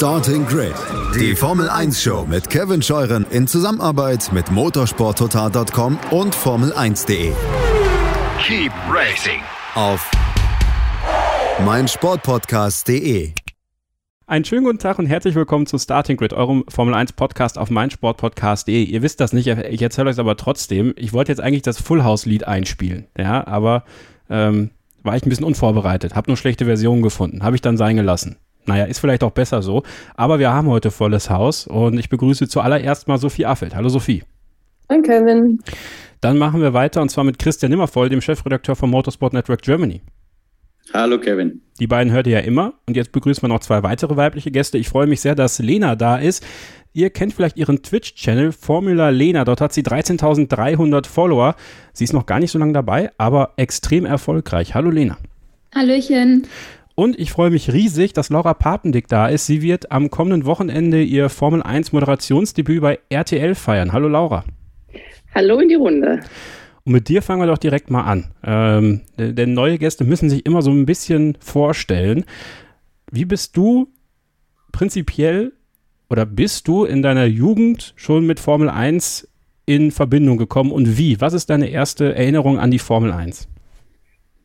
Starting Grid, die Formel 1 Show mit Kevin Scheuren in Zusammenarbeit mit motorsporttotal.com und Formel1.de. Keep racing Auf meinsportpodcast.de. Einen schönen guten Tag und herzlich willkommen zu Starting Grid, eurem Formel 1 Podcast auf meinsportpodcast.de. Ihr wisst das nicht, ich erzähle euch aber trotzdem. Ich wollte jetzt eigentlich das Full House Lied einspielen, ja, aber ähm, war ich ein bisschen unvorbereitet, habe nur schlechte Versionen gefunden, habe ich dann sein gelassen. Naja, ist vielleicht auch besser so. Aber wir haben heute volles Haus und ich begrüße zuallererst mal Sophie Affelt. Hallo Sophie. Hi Kevin. Dann machen wir weiter und zwar mit Christian Nimmervoll, dem Chefredakteur von Motorsport Network Germany. Hallo Kevin. Die beiden hört ihr ja immer und jetzt begrüßen wir noch zwei weitere weibliche Gäste. Ich freue mich sehr, dass Lena da ist. Ihr kennt vielleicht ihren Twitch-Channel Formula Lena. Dort hat sie 13.300 Follower. Sie ist noch gar nicht so lange dabei, aber extrem erfolgreich. Hallo Lena. Hallöchen. Und ich freue mich riesig, dass Laura Papendick da ist. Sie wird am kommenden Wochenende ihr Formel 1 Moderationsdebüt bei RTL feiern. Hallo Laura. Hallo in die Runde. Und mit dir fangen wir doch direkt mal an. Ähm, denn neue Gäste müssen sich immer so ein bisschen vorstellen. Wie bist du prinzipiell oder bist du in deiner Jugend schon mit Formel 1 in Verbindung gekommen und wie? Was ist deine erste Erinnerung an die Formel 1?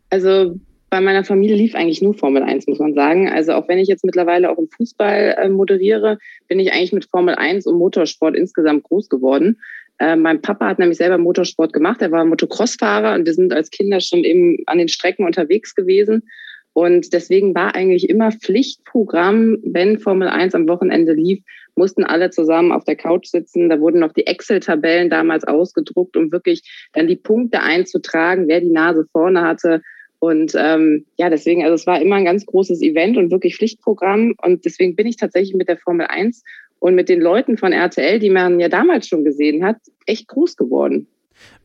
Also bei meiner Familie lief eigentlich nur Formel 1, muss man sagen. Also auch wenn ich jetzt mittlerweile auch im Fußball äh, moderiere, bin ich eigentlich mit Formel 1 und Motorsport insgesamt groß geworden. Äh, mein Papa hat nämlich selber Motorsport gemacht. Er war Motocross-Fahrer und wir sind als Kinder schon eben an den Strecken unterwegs gewesen. Und deswegen war eigentlich immer Pflichtprogramm, wenn Formel 1 am Wochenende lief, mussten alle zusammen auf der Couch sitzen. Da wurden noch die Excel-Tabellen damals ausgedruckt, um wirklich dann die Punkte einzutragen, wer die Nase vorne hatte. Und ähm, ja, deswegen, also es war immer ein ganz großes Event und wirklich Pflichtprogramm. Und deswegen bin ich tatsächlich mit der Formel 1 und mit den Leuten von RTL, die man ja damals schon gesehen hat, echt groß geworden.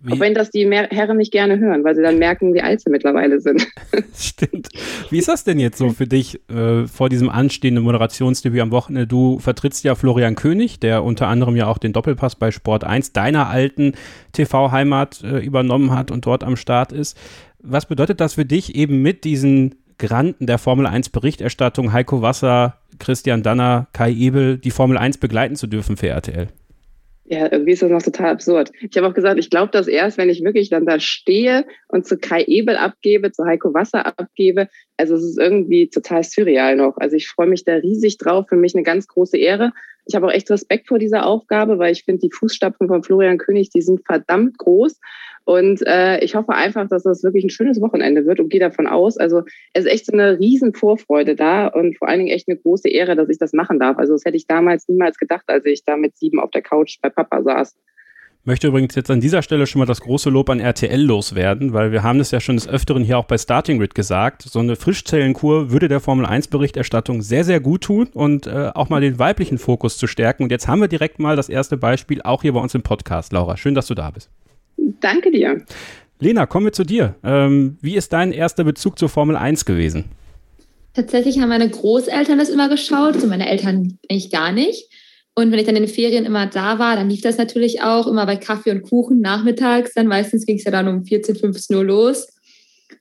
Wie? Auch wenn das die Herren nicht gerne hören, weil sie dann merken, wie alt sie mittlerweile sind. Stimmt. Wie ist das denn jetzt so für dich äh, vor diesem anstehenden Moderationsdebüt am Wochenende? Du vertrittst ja Florian König, der unter anderem ja auch den Doppelpass bei Sport 1 deiner alten TV-Heimat äh, übernommen hat und dort am Start ist. Was bedeutet das für dich, eben mit diesen Granden der Formel 1 Berichterstattung, Heiko Wasser, Christian Danner, Kai Ebel, die Formel 1 begleiten zu dürfen für RTL? Ja, irgendwie ist das noch total absurd. Ich habe auch gesagt, ich glaube das erst, wenn ich wirklich dann da stehe und zu Kai Ebel abgebe, zu Heiko Wasser abgebe. Also es ist irgendwie total surreal noch. Also ich freue mich da riesig drauf. Für mich eine ganz große Ehre. Ich habe auch echt Respekt vor dieser Aufgabe, weil ich finde, die Fußstapfen von Florian König, die sind verdammt groß. Und äh, ich hoffe einfach, dass das wirklich ein schönes Wochenende wird und gehe davon aus. Also es ist echt so eine riesen Vorfreude da und vor allen Dingen echt eine große Ehre, dass ich das machen darf. Also das hätte ich damals niemals gedacht, als ich da mit sieben auf der Couch bei Papa saß. Möchte übrigens jetzt an dieser Stelle schon mal das große Lob an RTL loswerden, weil wir haben das ja schon des Öfteren hier auch bei Starting Grid gesagt. So eine Frischzellenkur würde der Formel 1 Berichterstattung sehr, sehr gut tun und äh, auch mal den weiblichen Fokus zu stärken. Und jetzt haben wir direkt mal das erste Beispiel auch hier bei uns im Podcast. Laura, schön, dass du da bist. Danke dir. Lena, kommen wir zu dir. Ähm, wie ist dein erster Bezug zur Formel 1 gewesen? Tatsächlich haben meine Großeltern das immer geschaut, so meine Eltern eigentlich gar nicht. Und wenn ich dann in den Ferien immer da war, dann lief das natürlich auch immer bei Kaffee und Kuchen nachmittags. Dann meistens ging es ja dann um 14, 15 Uhr los.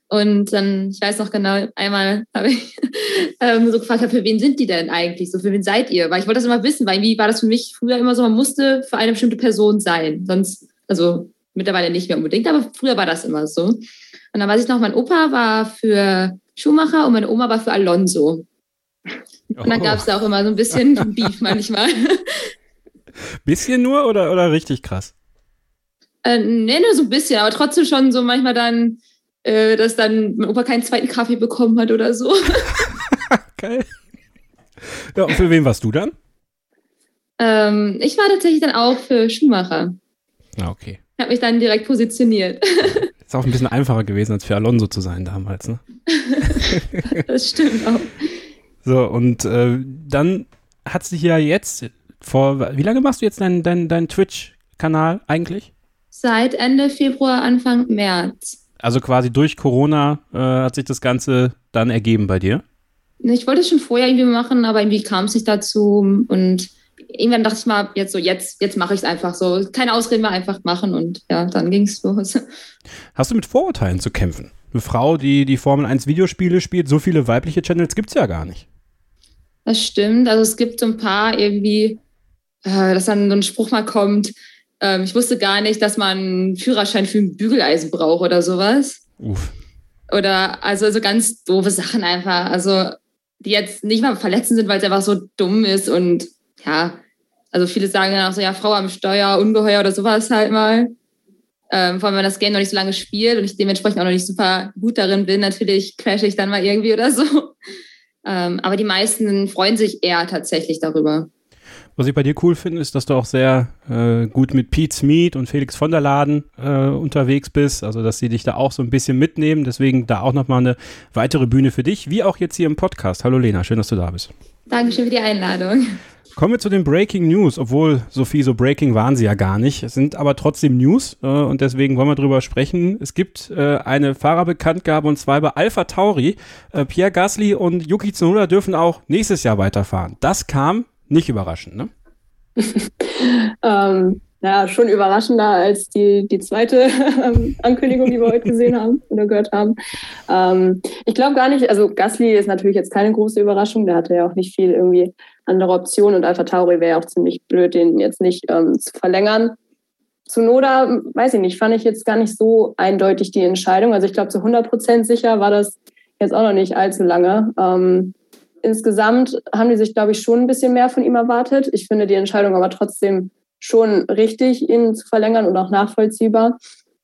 Und dann, ich weiß noch genau, einmal habe ich ähm, so gefragt, für wen sind die denn eigentlich? So, für wen seid ihr? Weil ich wollte das immer wissen, weil irgendwie war das für mich früher immer so, man musste für eine bestimmte Person sein. Sonst, also Mittlerweile nicht mehr unbedingt, aber früher war das immer so. Und dann weiß ich noch, mein Opa war für Schumacher und meine Oma war für Alonso. Und dann oh. gab es da auch immer so ein bisschen Beef manchmal. Bisschen nur oder, oder richtig krass? Äh, nee, nur so ein bisschen, aber trotzdem schon so manchmal dann, äh, dass dann mein Opa keinen zweiten Kaffee bekommen hat oder so. Geil. Ja, und für wen warst du dann? Ähm, ich war tatsächlich dann auch für Schumacher. Ah, okay habe mich dann direkt positioniert. Ist auch ein bisschen einfacher gewesen, als für Alonso zu sein damals, ne? das stimmt auch. So, und äh, dann hat sich ja jetzt vor, wie lange machst du jetzt deinen dein, dein Twitch-Kanal eigentlich? Seit Ende Februar, Anfang März. Also quasi durch Corona äh, hat sich das Ganze dann ergeben bei dir? Ich wollte es schon vorher irgendwie machen, aber irgendwie kam es nicht dazu und irgendwann dachte ich mal, jetzt so, jetzt, jetzt mache ich es einfach so. Keine Ausreden mehr, einfach machen und ja, dann ging es los. Hast du mit Vorurteilen zu kämpfen? Eine Frau, die die Formel 1 Videospiele spielt, so viele weibliche Channels gibt es ja gar nicht. Das stimmt. Also es gibt so ein paar irgendwie, äh, dass dann so ein Spruch mal kommt. Ähm, ich wusste gar nicht, dass man einen Führerschein für ein Bügeleisen braucht oder sowas. Uff. Oder also so ganz doofe Sachen einfach. Also die jetzt nicht mal verletzend sind, weil es einfach so dumm ist und ja, also viele sagen dann auch so, ja, Frau am Steuer, Ungeheuer oder sowas halt mal. Ähm, vor allem, wenn das Game noch nicht so lange spielt und ich dementsprechend auch noch nicht super gut darin bin, natürlich crashe ich dann mal irgendwie oder so. Ähm, aber die meisten freuen sich eher tatsächlich darüber. Was ich bei dir cool finde, ist, dass du auch sehr äh, gut mit Pete Smith und Felix von der Laden äh, unterwegs bist. Also, dass sie dich da auch so ein bisschen mitnehmen. Deswegen da auch nochmal eine weitere Bühne für dich, wie auch jetzt hier im Podcast. Hallo Lena, schön, dass du da bist. Dankeschön für die Einladung. Kommen wir zu den Breaking News, obwohl Sophie, so Breaking waren sie ja gar nicht. Es sind aber trotzdem News äh, und deswegen wollen wir drüber sprechen. Es gibt äh, eine Fahrerbekanntgabe und zwar bei Alpha Tauri. Äh, Pierre Gasly und Yuki Tsunoda dürfen auch nächstes Jahr weiterfahren. Das kam nicht überraschend, ne? ähm, ja, schon überraschender als die, die zweite ähm, Ankündigung, die wir heute gesehen haben oder gehört haben. Ähm, ich glaube gar nicht, also Gasly ist natürlich jetzt keine große Überraschung, der hatte ja auch nicht viel irgendwie andere Optionen und Alpha Tauri wäre ja auch ziemlich blöd, den jetzt nicht ähm, zu verlängern. Zu Noda, weiß ich nicht, fand ich jetzt gar nicht so eindeutig die Entscheidung. Also ich glaube, zu 100 Prozent sicher war das jetzt auch noch nicht allzu lange. Ähm, insgesamt haben die sich, glaube ich, schon ein bisschen mehr von ihm erwartet. Ich finde die Entscheidung aber trotzdem schon richtig, ihn zu verlängern und auch nachvollziehbar.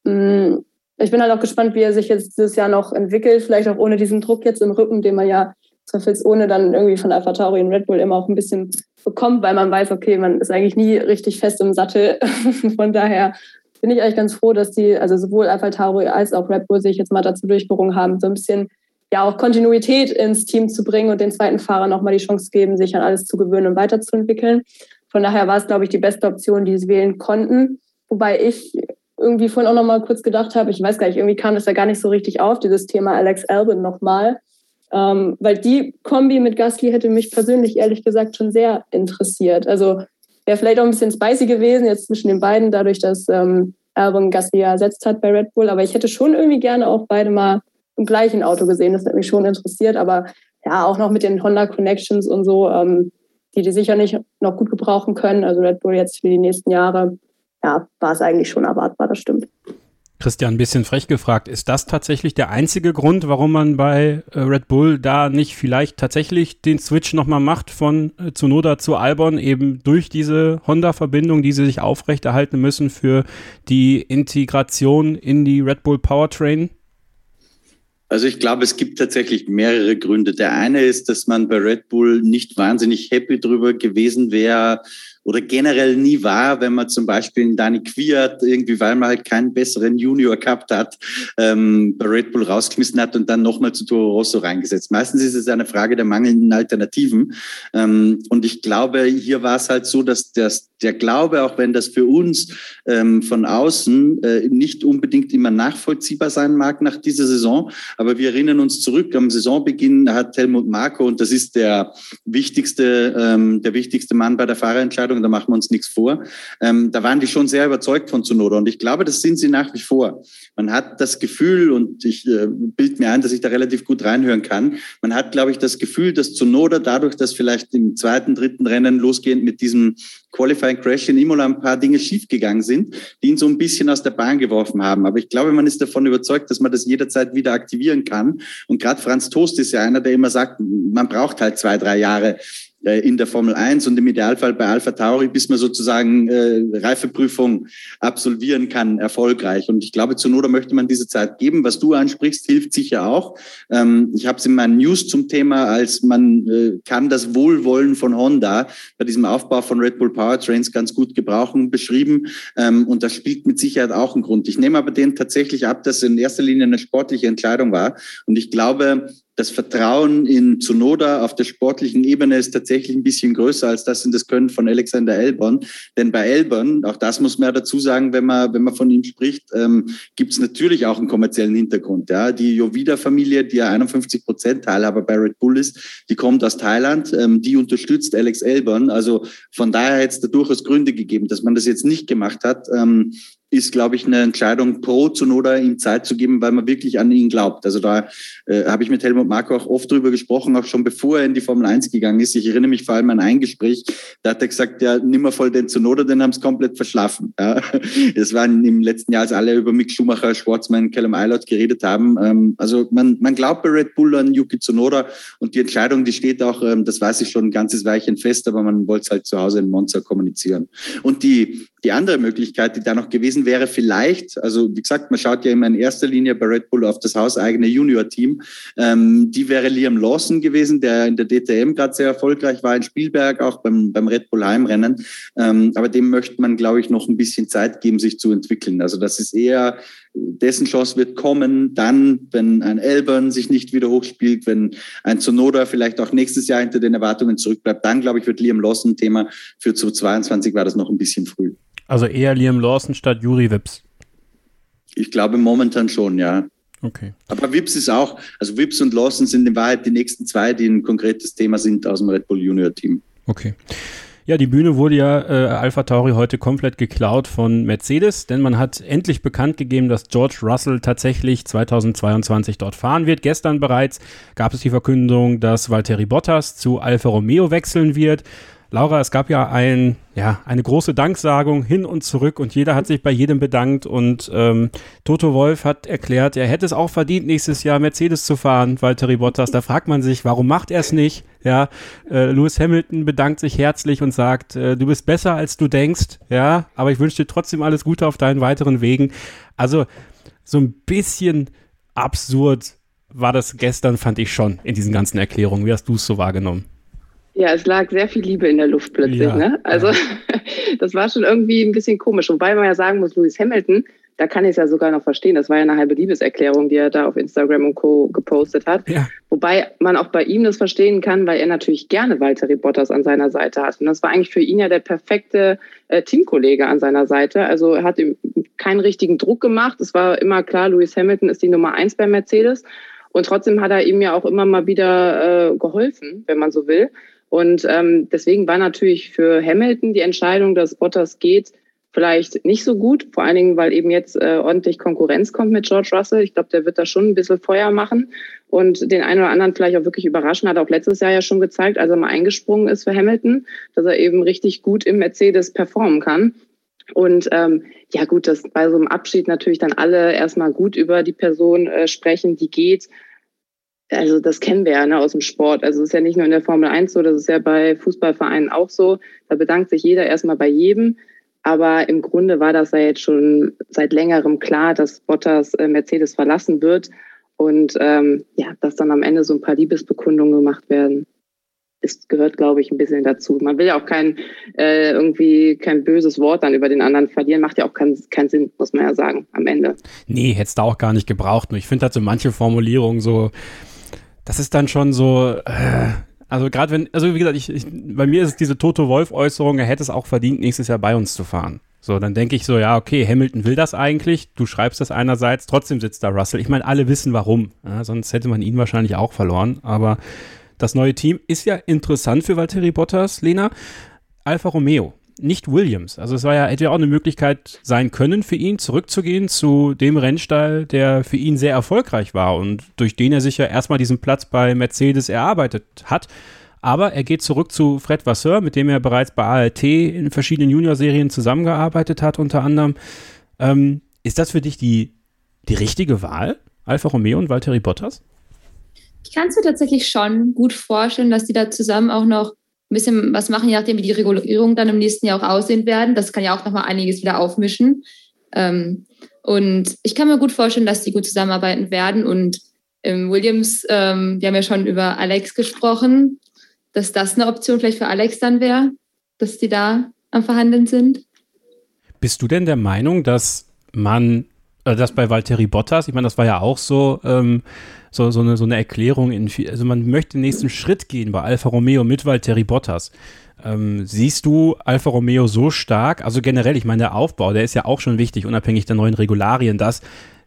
Mm, ich bin halt auch gespannt, wie er sich jetzt dieses Jahr noch entwickelt, vielleicht auch ohne diesen Druck jetzt im Rücken, den man ja zweifelsohne dann irgendwie von Alpha Tauri und Red Bull immer auch ein bisschen bekommt, weil man weiß, okay, man ist eigentlich nie richtig fest im Sattel. von daher bin ich eigentlich ganz froh, dass die, also sowohl Alpha Tauri als auch Red Bull sich jetzt mal dazu durchgerungen haben, so ein bisschen ja auch Kontinuität ins Team zu bringen und den zweiten Fahrer nochmal die Chance geben, sich an alles zu gewöhnen und weiterzuentwickeln. Von daher war es, glaube ich, die beste Option, die sie wählen konnten. Wobei ich irgendwie vorhin auch nochmal kurz gedacht habe, ich weiß gar nicht, irgendwie kam das ja gar nicht so richtig auf, dieses Thema Alex Albin nochmal. Ähm, weil die Kombi mit Gasly hätte mich persönlich ehrlich gesagt schon sehr interessiert. Also wäre vielleicht auch ein bisschen spicy gewesen jetzt zwischen den beiden, dadurch, dass ähm, Albon Gasly ja ersetzt hat bei Red Bull. Aber ich hätte schon irgendwie gerne auch beide mal im gleichen Auto gesehen. Das hat mich schon interessiert. Aber ja, auch noch mit den Honda Connections und so, ähm, die die sicher nicht noch gut gebrauchen können. Also Red Bull jetzt für die nächsten Jahre, ja, war es eigentlich schon erwartbar, das stimmt. Christian, ein bisschen frech gefragt, ist das tatsächlich der einzige Grund, warum man bei äh, Red Bull da nicht vielleicht tatsächlich den Switch nochmal macht von äh, Tsunoda zu Albon, eben durch diese Honda-Verbindung, die sie sich aufrechterhalten müssen für die Integration in die Red Bull Powertrain? Also ich glaube, es gibt tatsächlich mehrere Gründe. Der eine ist, dass man bei Red Bull nicht wahnsinnig happy drüber gewesen wäre, oder generell nie war, wenn man zum Beispiel in Dani Quiert irgendwie, weil man halt keinen besseren Junior gehabt hat, ähm, bei Red Bull rausgeschmissen hat und dann nochmal zu Toro Rosso reingesetzt. Meistens ist es eine Frage der mangelnden Alternativen. Ähm, und ich glaube, hier war es halt so, dass das, der Glaube, auch wenn das für uns ähm, von außen äh, nicht unbedingt immer nachvollziehbar sein mag nach dieser Saison, aber wir erinnern uns zurück, am Saisonbeginn hat Helmut Marko, und das ist der wichtigste, ähm, der wichtigste Mann bei der Fahrerentscheidung, Entscheidung, da machen wir uns nichts vor. Ähm, da waren die schon sehr überzeugt von Zunoda und ich glaube, das sind sie nach wie vor. Man hat das Gefühl, und ich äh, bild mir ein, dass ich da relativ gut reinhören kann, man hat, glaube ich, das Gefühl, dass Zunoda dadurch, dass vielleicht im zweiten, dritten Rennen losgehend mit diesem Qualifying Crash in Imola ein paar Dinge schiefgegangen sind, die ihn so ein bisschen aus der Bahn geworfen haben. Aber ich glaube, man ist davon überzeugt, dass man das jederzeit wieder aktivieren kann. Und gerade Franz Toast ist ja einer, der immer sagt, man braucht halt zwei, drei Jahre, in der Formel 1 und im Idealfall bei Alpha Tauri, bis man sozusagen äh, Reifeprüfung absolvieren kann, erfolgreich. Und ich glaube, zu Noda möchte man diese Zeit geben. Was du ansprichst, hilft sicher auch. Ähm, ich habe es in meinen News zum Thema, als man äh, kann das Wohlwollen von Honda bei diesem Aufbau von Red Bull Powertrains ganz gut gebrauchen, beschrieben. Ähm, und das spielt mit Sicherheit auch einen Grund. Ich nehme aber den tatsächlich ab, dass es in erster Linie eine sportliche Entscheidung war. Und ich glaube, das Vertrauen in Zunoda auf der sportlichen Ebene ist tatsächlich ein bisschen größer als das in das Können von Alexander Elbern. Denn bei Elbern, auch das muss man ja dazu sagen, wenn man, wenn man von ihm spricht, ähm, gibt es natürlich auch einen kommerziellen Hintergrund. Ja. Die Jovida-Familie, die ja 51 Prozent Teilhaber bei Red Bull ist, die kommt aus Thailand, ähm, die unterstützt Alex Elbern. Also von daher hätte es da durchaus Gründe gegeben, dass man das jetzt nicht gemacht hat. Ähm, ist, glaube ich, eine Entscheidung pro Zunoda ihm Zeit zu geben, weil man wirklich an ihn glaubt. Also da äh, habe ich mit Helmut Marko auch oft drüber gesprochen, auch schon bevor er in die Formel 1 gegangen ist. Ich erinnere mich vor allem an ein Gespräch, da hat er gesagt, ja, nimm mal voll den Zunoda, den haben es komplett verschlafen. Ja. Das war im letzten Jahr, als alle über Mick Schumacher, Schwarzmann, Callum Eilert geredet haben. Ähm, also man, man glaubt bei Red Bull an Yuki Tsunoda und die Entscheidung, die steht auch, ähm, das weiß ich schon, ein ganzes Weilchen fest, aber man wollte es halt zu Hause in Monza kommunizieren. Und die, die andere Möglichkeit, die da noch gewesen wäre, vielleicht, also wie gesagt, man schaut ja immer in erster Linie bei Red Bull auf das hauseigene Junior-Team, ähm, die wäre Liam Lawson gewesen, der in der DTM gerade sehr erfolgreich war in Spielberg, auch beim, beim Red Bull Heimrennen. Ähm, aber dem möchte man, glaube ich, noch ein bisschen Zeit geben, sich zu entwickeln. Also das ist eher, dessen Chance wird kommen, dann, wenn ein Elbern sich nicht wieder hochspielt, wenn ein Sonoda vielleicht auch nächstes Jahr hinter den Erwartungen zurückbleibt, dann, glaube ich, wird Liam Lawson Thema. Für 2022 war das noch ein bisschen früh. Also eher Liam Lawson statt Juri Wips. Ich glaube momentan schon, ja. Okay. Aber Wips ist auch, also Wips und Lawson sind in Wahrheit die nächsten zwei, die ein konkretes Thema sind aus dem Red Bull Junior Team. Okay. Ja, die Bühne wurde ja äh, Alpha Tauri heute komplett geklaut von Mercedes, denn man hat endlich bekannt gegeben, dass George Russell tatsächlich 2022 dort fahren wird. Gestern bereits gab es die Verkündung, dass Valtteri Bottas zu Alfa Romeo wechseln wird. Laura, es gab ja ein, ja, eine große Danksagung hin und zurück und jeder hat sich bei jedem bedankt und ähm, Toto Wolf hat erklärt, er hätte es auch verdient, nächstes Jahr Mercedes zu fahren, Valtteri Bottas. Da fragt man sich, warum macht er es nicht? Ja, äh, Lewis Hamilton bedankt sich herzlich und sagt, äh, du bist besser als du denkst, ja, aber ich wünsche dir trotzdem alles Gute auf deinen weiteren Wegen. Also so ein bisschen absurd war das gestern, fand ich schon in diesen ganzen Erklärungen. Wie hast du es so wahrgenommen? Ja, es lag sehr viel Liebe in der Luft plötzlich. Ja, ne? Also ja. das war schon irgendwie ein bisschen komisch. Wobei man ja sagen muss, Lewis Hamilton, da kann ich es ja sogar noch verstehen. Das war ja eine halbe Liebeserklärung, die er da auf Instagram und Co. gepostet hat. Ja. Wobei man auch bei ihm das verstehen kann, weil er natürlich gerne Walter Bottas an seiner Seite hat. Und das war eigentlich für ihn ja der perfekte äh, Teamkollege an seiner Seite. Also er hat ihm keinen richtigen Druck gemacht. Es war immer klar, Lewis Hamilton ist die Nummer eins bei Mercedes. Und trotzdem hat er ihm ja auch immer mal wieder äh, geholfen, wenn man so will. Und ähm, deswegen war natürlich für Hamilton die Entscheidung, dass Bottas geht, vielleicht nicht so gut. Vor allen Dingen, weil eben jetzt äh, ordentlich Konkurrenz kommt mit George Russell. Ich glaube, der wird da schon ein bisschen Feuer machen und den einen oder anderen vielleicht auch wirklich überraschen. Hat auch letztes Jahr ja schon gezeigt, als er mal eingesprungen ist für Hamilton, dass er eben richtig gut im Mercedes performen kann. Und ähm, ja gut, dass bei so einem Abschied natürlich dann alle erstmal gut über die Person äh, sprechen, die geht also das kennen wir ja ne, aus dem Sport. Also es ist ja nicht nur in der Formel 1 so, das ist ja bei Fußballvereinen auch so. Da bedankt sich jeder erstmal bei jedem. Aber im Grunde war das ja jetzt schon seit längerem klar, dass Bottas äh, Mercedes verlassen wird und ähm, ja, dass dann am Ende so ein paar Liebesbekundungen gemacht werden. Das gehört, glaube ich, ein bisschen dazu. Man will ja auch kein äh, irgendwie kein böses Wort dann über den anderen verlieren. Macht ja auch keinen keinen Sinn, muss man ja sagen, am Ende. Nee, hätte es da auch gar nicht gebraucht. Nur ich finde halt so manche Formulierungen so, das ist dann schon so, äh, also gerade wenn, also wie gesagt, ich, ich, bei mir ist es diese Toto Wolf-Äußerung, er hätte es auch verdient, nächstes Jahr bei uns zu fahren. So, dann denke ich so, ja, okay, Hamilton will das eigentlich, du schreibst das einerseits, trotzdem sitzt da Russell. Ich meine, alle wissen warum, ja, sonst hätte man ihn wahrscheinlich auch verloren, aber das neue Team ist ja interessant für Valtteri Bottas, Lena. Alfa Romeo, nicht Williams. Also es war ja, hätte ja auch eine Möglichkeit sein können für ihn, zurückzugehen zu dem Rennstall, der für ihn sehr erfolgreich war und durch den er sich ja erstmal diesen Platz bei Mercedes erarbeitet hat. Aber er geht zurück zu Fred Vasseur, mit dem er bereits bei ALT in verschiedenen Junior-Serien zusammengearbeitet hat, unter anderem. Ähm, ist das für dich die, die richtige Wahl? Alfa Romeo und Valtteri Bottas? Ich kann es mir tatsächlich schon gut vorstellen, dass die da zusammen auch noch ein bisschen was machen, je nachdem, wie die Regulierungen dann im nächsten Jahr auch aussehen werden. Das kann ja auch nochmal einiges wieder aufmischen. Ähm, und ich kann mir gut vorstellen, dass die gut zusammenarbeiten werden. Und ähm, Williams, ähm, wir haben ja schon über Alex gesprochen, dass das eine Option vielleicht für Alex dann wäre, dass die da am Verhandeln sind. Bist du denn der Meinung, dass man, äh, dass bei Valtteri Bottas, ich meine, das war ja auch so, ähm, so, so, eine, so eine Erklärung. In, also man möchte den nächsten Schritt gehen bei Alfa Romeo mit Valtteri Bottas. Ähm, siehst du Alfa Romeo so stark? Also generell, ich meine, der Aufbau, der ist ja auch schon wichtig, unabhängig der neuen Regularien, dass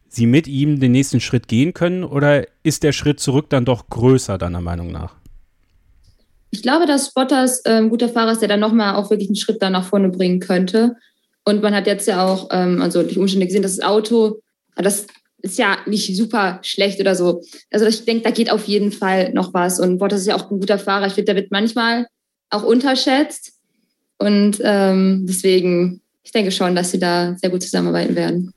sie mit ihm den nächsten Schritt gehen können? Oder ist der Schritt zurück dann doch größer, deiner Meinung nach? Ich glaube, dass Bottas ein guter Fahrer ist, der dann nochmal auch wirklich einen Schritt da nach vorne bringen könnte. Und man hat jetzt ja auch, ähm, also durch Umstände gesehen, dass das Auto, das ist ja nicht super schlecht oder so. Also ich denke, da geht auf jeden Fall noch was. Und Bottas ist ja auch ein guter Fahrer. Ich finde, der wird manchmal auch unterschätzt. Und ähm, deswegen, ich denke schon, dass sie da sehr gut zusammenarbeiten werden.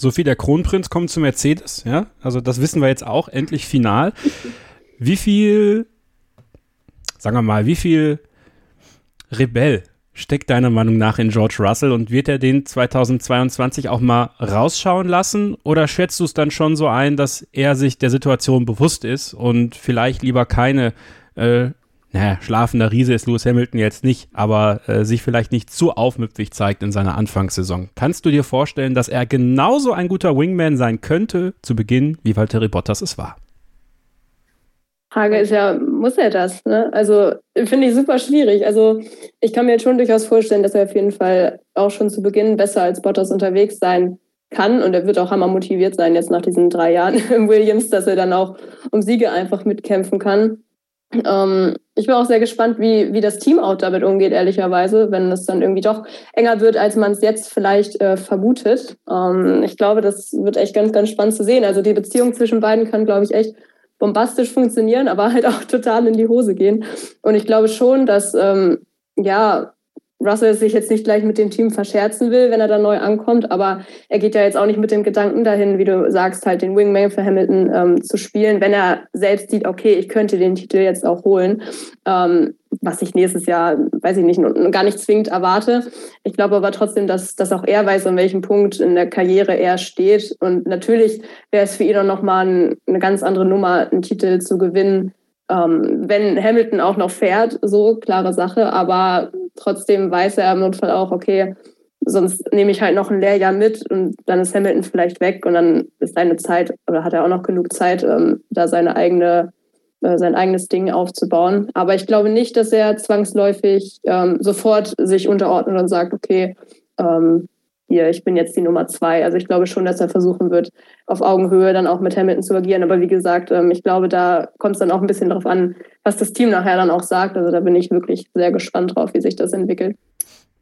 Sophie, der Kronprinz kommt zu Mercedes, ja? Also das wissen wir jetzt auch endlich final. Wie viel, sagen wir mal, wie viel Rebell steckt deiner Meinung nach in George Russell und wird er den 2022 auch mal rausschauen lassen? Oder schätzt du es dann schon so ein, dass er sich der Situation bewusst ist und vielleicht lieber keine, äh, naja, schlafender Riese ist Lewis Hamilton jetzt nicht, aber äh, sich vielleicht nicht zu aufmüpfig zeigt in seiner Anfangssaison? Kannst du dir vorstellen, dass er genauso ein guter Wingman sein könnte zu Beginn, wie Valtteri Bottas es war? Frage ist ja, muss er das? Ne? Also finde ich super schwierig. Also ich kann mir jetzt schon durchaus vorstellen, dass er auf jeden Fall auch schon zu Beginn besser als Bottas unterwegs sein kann und er wird auch hammer motiviert sein jetzt nach diesen drei Jahren im Williams, dass er dann auch um Siege einfach mitkämpfen kann. Ähm, ich bin auch sehr gespannt, wie, wie das Team auch damit umgeht, ehrlicherweise, wenn es dann irgendwie doch enger wird, als man es jetzt vielleicht äh, vermutet. Ähm, ich glaube, das wird echt ganz, ganz spannend zu sehen. Also die Beziehung zwischen beiden kann, glaube ich, echt bombastisch funktionieren, aber halt auch total in die Hose gehen. Und ich glaube schon, dass ähm, ja Russell sich jetzt nicht gleich mit dem Team verscherzen will, wenn er da neu ankommt, aber er geht ja jetzt auch nicht mit dem Gedanken dahin, wie du sagst, halt den Wingman für Hamilton ähm, zu spielen, wenn er selbst sieht, okay, ich könnte den Titel jetzt auch holen, ähm, was ich nächstes Jahr, weiß ich nicht, gar nicht zwingend erwarte. Ich glaube aber trotzdem, dass, dass auch er weiß, an welchem Punkt in der Karriere er steht und natürlich wäre es für ihn auch nochmal eine ganz andere Nummer, einen Titel zu gewinnen, ähm, wenn Hamilton auch noch fährt, so klare Sache, aber trotzdem weiß er im Notfall auch, okay, sonst nehme ich halt noch ein Lehrjahr mit und dann ist Hamilton vielleicht weg und dann ist seine Zeit oder hat er auch noch genug Zeit, ähm, da seine eigene, äh, sein eigenes Ding aufzubauen. Aber ich glaube nicht, dass er zwangsläufig ähm, sofort sich unterordnet und sagt, okay, ähm, hier, ich bin jetzt die Nummer zwei. Also ich glaube schon, dass er versuchen wird, auf Augenhöhe dann auch mit Hamilton zu agieren. Aber wie gesagt, ähm, ich glaube, da kommt es dann auch ein bisschen darauf an, was das Team nachher dann auch sagt. Also da bin ich wirklich sehr gespannt drauf, wie sich das entwickelt.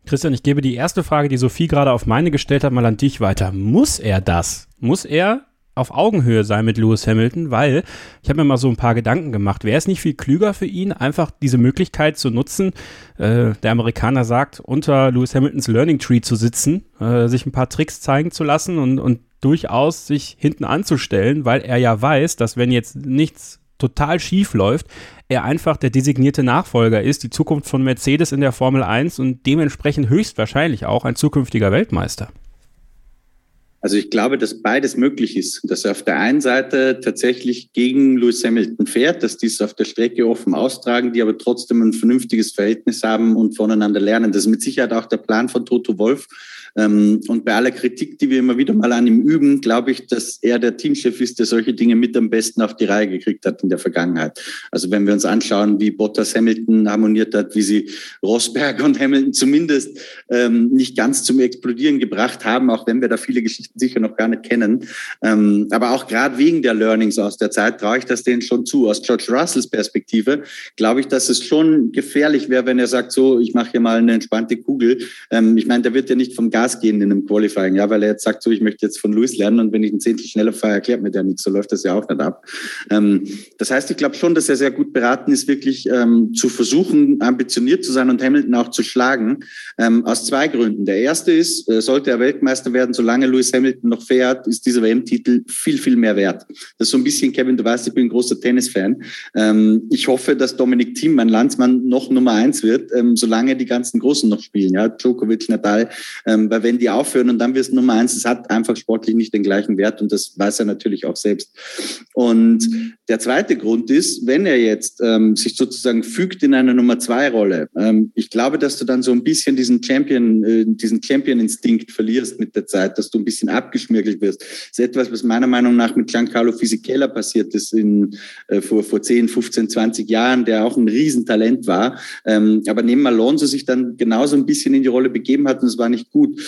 Christian, ich gebe die erste Frage, die Sophie gerade auf meine gestellt hat, mal an dich weiter. Muss er das? Muss er auf Augenhöhe sein mit Lewis Hamilton, weil ich habe mir mal so ein paar Gedanken gemacht. Wäre es nicht viel klüger für ihn, einfach diese Möglichkeit zu nutzen? Äh, der Amerikaner sagt, unter Lewis Hamiltons Learning Tree zu sitzen, äh, sich ein paar Tricks zeigen zu lassen und, und durchaus sich hinten anzustellen, weil er ja weiß, dass wenn jetzt nichts total schief läuft, er einfach der designierte Nachfolger ist, die Zukunft von Mercedes in der Formel 1 und dementsprechend höchstwahrscheinlich auch ein zukünftiger Weltmeister. Also ich glaube, dass beides möglich ist, dass er auf der einen Seite tatsächlich gegen Lewis Hamilton fährt, dass die es auf der Strecke offen austragen, die aber trotzdem ein vernünftiges Verhältnis haben und voneinander lernen. Das ist mit Sicherheit auch der Plan von Toto Wolf, und bei aller Kritik, die wir immer wieder mal an ihm üben, glaube ich, dass er der Teamchef ist, der solche Dinge mit am besten auf die Reihe gekriegt hat in der Vergangenheit. Also wenn wir uns anschauen, wie Bottas Hamilton harmoniert hat, wie sie Rosberg und Hamilton zumindest ähm, nicht ganz zum Explodieren gebracht haben, auch wenn wir da viele Geschichten sicher noch gar nicht kennen. Ähm, aber auch gerade wegen der Learnings aus der Zeit traue ich das denen schon zu. Aus George Russells Perspektive glaube ich, dass es schon gefährlich wäre, wenn er sagt, so, ich mache hier mal eine entspannte Kugel. Ähm, ich meine, der wird ja nicht vom Gas Gas gehen in einem Qualifying, ja, weil er jetzt sagt, so, ich möchte jetzt von Luis lernen und wenn ich ein Zehntel schneller fahre, erklärt mir der nichts. So läuft das ja auch nicht ab. Ähm, das heißt, ich glaube schon, dass er sehr gut beraten ist, wirklich ähm, zu versuchen, ambitioniert zu sein und Hamilton auch zu schlagen. Ähm, aus zwei Gründen. Der erste ist, äh, sollte er Weltmeister werden, solange Lewis Hamilton noch fährt, ist dieser WM-Titel viel, viel mehr wert. Das ist so ein bisschen, Kevin, du weißt, ich bin ein großer Tennisfan. Ähm, ich hoffe, dass Dominik Thiem, mein Landsmann, noch Nummer eins wird, ähm, solange die ganzen Großen noch spielen. Ja, Djokovic, Nadal, ähm, weil wenn die aufhören und dann wirst du Nummer eins, es hat einfach sportlich nicht den gleichen Wert und das weiß er natürlich auch selbst. Und der zweite Grund ist, wenn er jetzt ähm, sich sozusagen fügt in einer Nummer zwei Rolle, ähm, ich glaube, dass du dann so ein bisschen diesen Champion, äh, diesen Champion-Instinkt verlierst mit der Zeit, dass du ein bisschen abgeschmirgelt wirst. Das ist etwas, was meiner Meinung nach mit Giancarlo Fisichella passiert ist in, äh, vor, vor 10, 15, 20 Jahren, der auch ein Riesentalent war. Ähm, aber neben Alonso sich dann genauso ein bisschen in die Rolle begeben hat und es war nicht gut.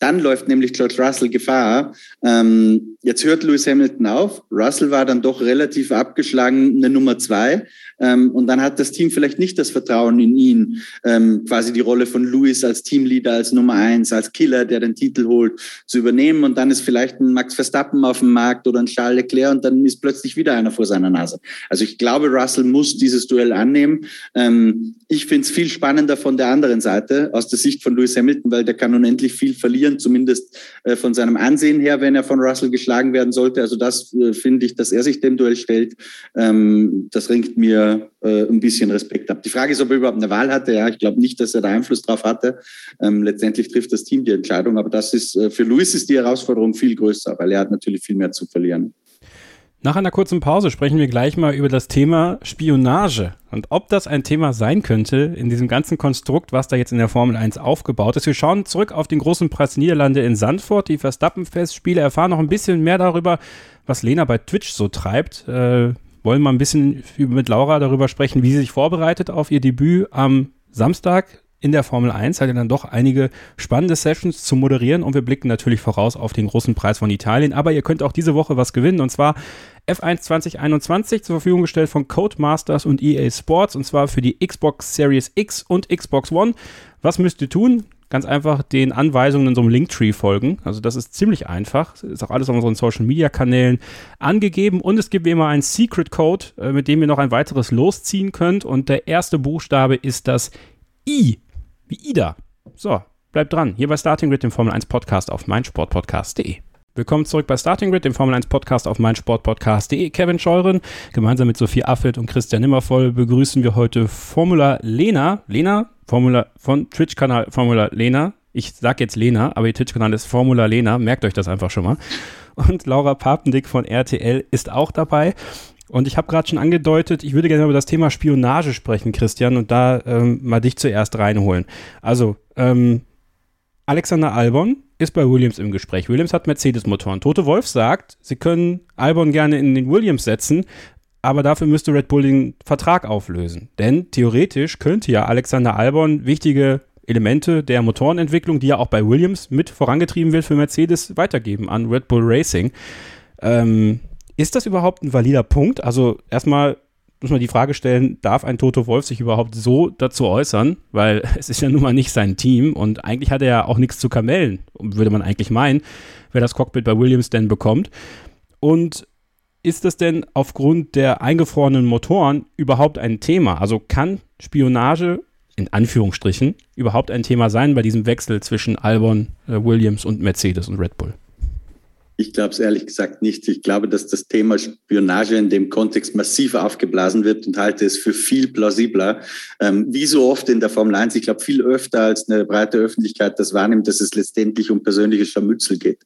Dann läuft nämlich George Russell Gefahr. Ähm, jetzt hört Lewis Hamilton auf. Russell war dann doch relativ abgeschlagen, eine Nummer zwei. Ähm, und dann hat das Team vielleicht nicht das Vertrauen in ihn, ähm, quasi die Rolle von Lewis als Teamleader, als Nummer eins, als Killer, der den Titel holt, zu übernehmen. Und dann ist vielleicht ein Max Verstappen auf dem Markt oder ein Charles Leclerc und dann ist plötzlich wieder einer vor seiner Nase. Also ich glaube, Russell muss dieses Duell annehmen. Ähm, ich finde es viel spannender von der anderen Seite, aus der Sicht von Lewis Hamilton, weil der kann unendlich viel verlieren, zumindest äh, von seinem Ansehen her, wenn er von Russell geschlagen werden sollte. Also das äh, finde ich, dass er sich dem Duell stellt. Ähm, das ringt mir äh, ein bisschen Respekt ab. Die Frage ist, ob er überhaupt eine Wahl hatte. Ja, ich glaube nicht, dass er da Einfluss drauf hatte. Ähm, letztendlich trifft das Team die Entscheidung, aber das ist äh, für Lewis ist die Herausforderung viel größer, weil er hat natürlich viel mehr zu verlieren. Nach einer kurzen Pause sprechen wir gleich mal über das Thema Spionage und ob das ein Thema sein könnte in diesem ganzen Konstrukt, was da jetzt in der Formel 1 aufgebaut ist. Wir schauen zurück auf den großen Preis Niederlande in Sandford, die Verstappen-Festspiele, erfahren noch ein bisschen mehr darüber, was Lena bei Twitch so treibt. Äh, wollen mal ein bisschen mit Laura darüber sprechen, wie sie sich vorbereitet auf ihr Debüt am Samstag in der Formel 1 hat er dann doch einige spannende Sessions zu moderieren und wir blicken natürlich voraus auf den großen Preis von Italien. Aber ihr könnt auch diese Woche was gewinnen und zwar F1 2021 zur Verfügung gestellt von Codemasters und EA Sports und zwar für die Xbox Series X und Xbox One. Was müsst ihr tun? Ganz einfach den Anweisungen in so einem Linktree folgen. Also das ist ziemlich einfach. Ist auch alles auf unseren Social Media Kanälen angegeben und es gibt wie immer einen Secret Code, äh, mit dem ihr noch ein weiteres losziehen könnt und der erste Buchstabe ist das I wie Ida. So, bleibt dran. Hier bei Starting Grid, dem Formel 1 Podcast auf meinsportpodcast.de. Willkommen zurück bei Starting Grid, dem Formel 1 Podcast auf meinsportpodcast.de. Kevin Scheuren, gemeinsam mit Sophie Affelt und Christian Nimmervoll begrüßen wir heute Formula Lena. Lena, Formula von Twitch-Kanal Formula Lena. Ich sag jetzt Lena, aber ihr Twitch-Kanal ist Formula Lena. Merkt euch das einfach schon mal. Und Laura Papendick von RTL ist auch dabei. Und ich habe gerade schon angedeutet, ich würde gerne über das Thema Spionage sprechen, Christian, und da ähm, mal dich zuerst reinholen. Also, ähm, Alexander Albon ist bei Williams im Gespräch. Williams hat Mercedes-Motoren. Tote Wolf sagt, sie können Albon gerne in den Williams setzen, aber dafür müsste Red Bull den Vertrag auflösen. Denn theoretisch könnte ja Alexander Albon wichtige Elemente der Motorenentwicklung, die ja auch bei Williams mit vorangetrieben wird für Mercedes, weitergeben an Red Bull Racing. Ähm, ist das überhaupt ein valider Punkt? Also erstmal muss man die Frage stellen, darf ein Toto Wolf sich überhaupt so dazu äußern? Weil es ist ja nun mal nicht sein Team und eigentlich hat er ja auch nichts zu kamellen, würde man eigentlich meinen, wer das Cockpit bei Williams denn bekommt. Und ist das denn aufgrund der eingefrorenen Motoren überhaupt ein Thema? Also kann Spionage in Anführungsstrichen überhaupt ein Thema sein bei diesem Wechsel zwischen Albon, äh, Williams und Mercedes und Red Bull? Ich glaube es ehrlich gesagt nicht. Ich glaube, dass das Thema Spionage in dem Kontext massiv aufgeblasen wird und halte es für viel plausibler. Ähm, wie so oft in der Formel 1, ich glaube viel öfter als eine breite Öffentlichkeit das wahrnimmt, dass es letztendlich um persönliche Scharmützel geht.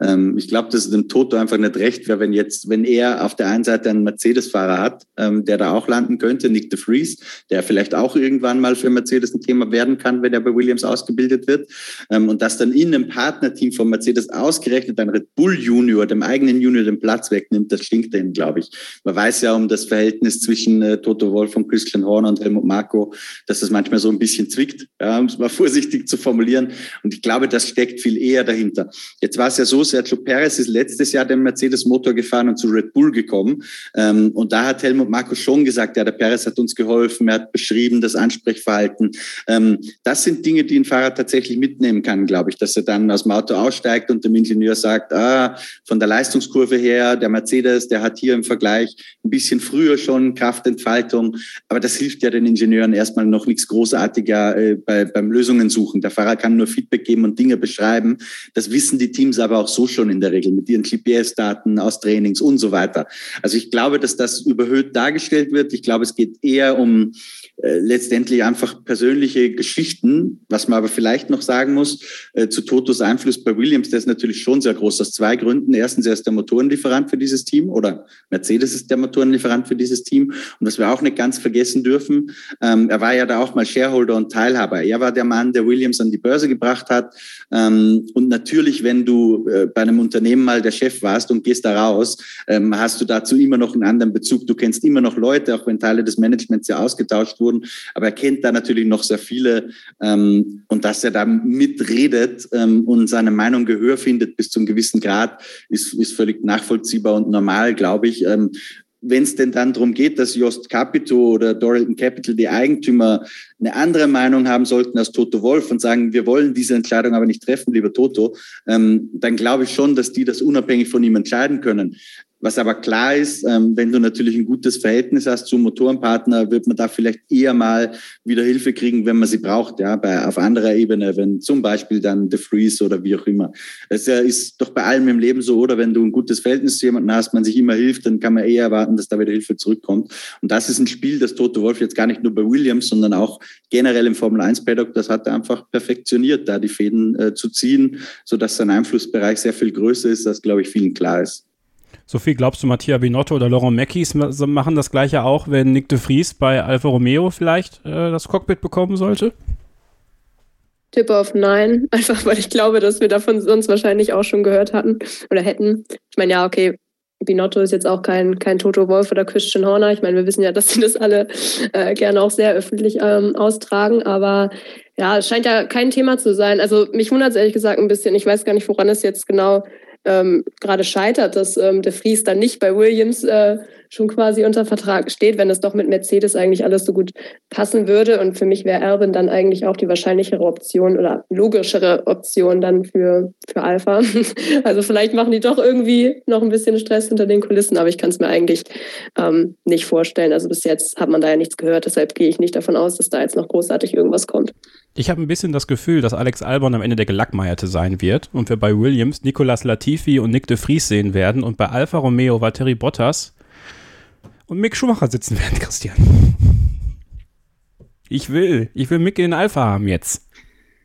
Ähm, ich glaube, dass es dem Toto einfach nicht recht wäre, wenn jetzt, wenn er auf der einen Seite einen Mercedes-Fahrer hat, ähm, der da auch landen könnte, Nick de Vries, der vielleicht auch irgendwann mal für Mercedes ein Thema werden kann, wenn er bei Williams ausgebildet wird. Ähm, und dass dann in einem Partnerteam von Mercedes ausgerechnet ein Red Bull Junior, dem eigenen Junior den Platz wegnimmt, das stinkt denen, glaube ich. Man weiß ja um das Verhältnis zwischen äh, Toto Wolf und Christian Horner und Helmut Marko, dass das manchmal so ein bisschen zwickt, ja, um es mal vorsichtig zu formulieren. Und ich glaube, das steckt viel eher dahinter. Jetzt war es ja so, Sergio Perez ist letztes Jahr den Mercedes-Motor gefahren und zu Red Bull gekommen. Ähm, und da hat Helmut Marko schon gesagt, ja, der Perez hat uns geholfen, er hat beschrieben das Ansprechverhalten. Ähm, das sind Dinge, die ein Fahrer tatsächlich mitnehmen kann, glaube ich, dass er dann aus dem Auto aussteigt und dem Ingenieur sagt, ah, von der Leistungskurve her, der Mercedes, der hat hier im Vergleich ein bisschen früher schon Kraftentfaltung. Aber das hilft ja den Ingenieuren erstmal noch nichts großartiger äh, bei, beim Lösungen suchen. Der Fahrer kann nur Feedback geben und Dinge beschreiben. Das wissen die Teams aber auch so schon in der Regel mit ihren GPS-Daten aus Trainings und so weiter. Also ich glaube, dass das überhöht dargestellt wird. Ich glaube, es geht eher um äh, letztendlich einfach persönliche Geschichten. Was man aber vielleicht noch sagen muss, äh, zu Totos Einfluss bei Williams, der ist natürlich schon sehr groß aus zwei Gründen. Erstens, er ist der Motorenlieferant für dieses Team oder Mercedes ist der Motorenlieferant für dieses Team. Und was wir auch nicht ganz vergessen dürfen, ähm, er war ja da auch mal Shareholder und Teilhaber. Er war der Mann, der Williams an die Börse gebracht hat. Ähm, und natürlich, wenn du äh, bei einem Unternehmen mal der Chef warst und gehst da raus, ähm, hast du dazu immer noch einen anderen Bezug. Du kennst immer noch Leute, auch wenn Teile des Managements ja ausgetauscht wurden wurden. Aber er kennt da natürlich noch sehr viele ähm, und dass er da mitredet ähm, und seine Meinung Gehör findet bis zum gewissen Grad, ist, ist völlig nachvollziehbar und normal, glaube ich. Ähm, wenn es denn dann darum geht, dass Jost Capito oder Doralton Capital, die Eigentümer, eine andere Meinung haben sollten als Toto Wolf und sagen, wir wollen diese Entscheidung aber nicht treffen, lieber Toto, ähm, dann glaube ich schon, dass die das unabhängig von ihm entscheiden können. Was aber klar ist, ähm, wenn du natürlich ein gutes Verhältnis hast zum Motorenpartner, wird man da vielleicht eher mal wieder Hilfe kriegen, wenn man sie braucht, ja, bei, auf anderer Ebene, wenn zum Beispiel dann The Freeze oder wie auch immer. Es ist doch bei allem im Leben so, oder wenn du ein gutes Verhältnis zu jemandem hast, man sich immer hilft, dann kann man eher erwarten, dass da wieder Hilfe zurückkommt. Und das ist ein Spiel, das Toto Wolf jetzt gar nicht nur bei Williams, sondern auch generell im Formel 1 Paddock, das hat er einfach perfektioniert, da die Fäden äh, zu ziehen, sodass sein Einflussbereich sehr viel größer ist, als glaube ich vielen klar ist. Sophie, glaubst du, Mattia Binotto oder Laurent Mackies machen das gleiche auch, wenn Nick de Vries bei Alfa Romeo vielleicht äh, das Cockpit bekommen sollte? Tipp auf Nein, einfach weil ich glaube, dass wir davon sonst wahrscheinlich auch schon gehört hatten oder hätten. Ich meine, ja, okay, Binotto ist jetzt auch kein, kein Toto Wolf oder Christian Horner. Ich meine, wir wissen ja, dass sie das alle äh, gerne auch sehr öffentlich ähm, austragen, aber ja, es scheint ja kein Thema zu sein. Also mich wundert es ehrlich gesagt ein bisschen. Ich weiß gar nicht, woran es jetzt genau ähm, gerade scheitert, dass ähm, der Fries dann nicht bei Williams äh, schon quasi unter Vertrag steht, wenn es doch mit Mercedes eigentlich alles so gut passen würde. Und für mich wäre Erben dann eigentlich auch die wahrscheinlichere Option oder logischere Option dann für, für Alpha. Also vielleicht machen die doch irgendwie noch ein bisschen Stress hinter den Kulissen, aber ich kann es mir eigentlich ähm, nicht vorstellen. Also bis jetzt hat man da ja nichts gehört, deshalb gehe ich nicht davon aus, dass da jetzt noch großartig irgendwas kommt. Ich habe ein bisschen das Gefühl, dass Alex Albon am Ende der Gelackmeierte sein wird und wir bei Williams Nicolas Latifi und Nick de Vries sehen werden und bei Alfa Romeo Valtteri Bottas und Mick Schumacher sitzen werden, Christian. Ich will, ich will Mick in Alpha haben jetzt.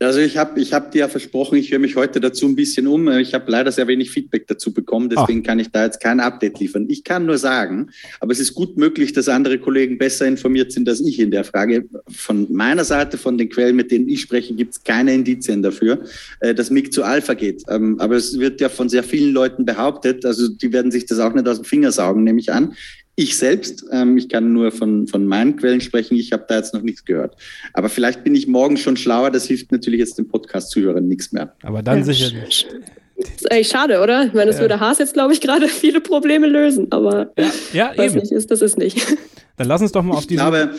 Also ich habe ich hab dir ja versprochen, ich höre mich heute dazu ein bisschen um. Ich habe leider sehr wenig Feedback dazu bekommen, deswegen Ach. kann ich da jetzt kein Update liefern. Ich kann nur sagen, aber es ist gut möglich, dass andere Kollegen besser informiert sind als ich in der Frage. Von meiner Seite, von den Quellen, mit denen ich spreche, gibt es keine Indizien dafür, äh, dass Mick zu Alpha geht. Ähm, aber es wird ja von sehr vielen Leuten behauptet, also die werden sich das auch nicht aus dem Finger saugen, nehme ich an. Ich selbst, ähm, ich kann nur von, von meinen Quellen sprechen, ich habe da jetzt noch nichts gehört. Aber vielleicht bin ich morgen schon schlauer, das hilft natürlich jetzt dem Podcast-Zuhörern nichts mehr. Aber dann ja. sicher nicht. Das ist eigentlich schade, oder? Ich meine, das ja. würde Haas jetzt, glaube ich, gerade viele Probleme lösen, aber ja, ja was eben. nicht ist, das ist nicht. Dann lass uns doch mal auf die. Aber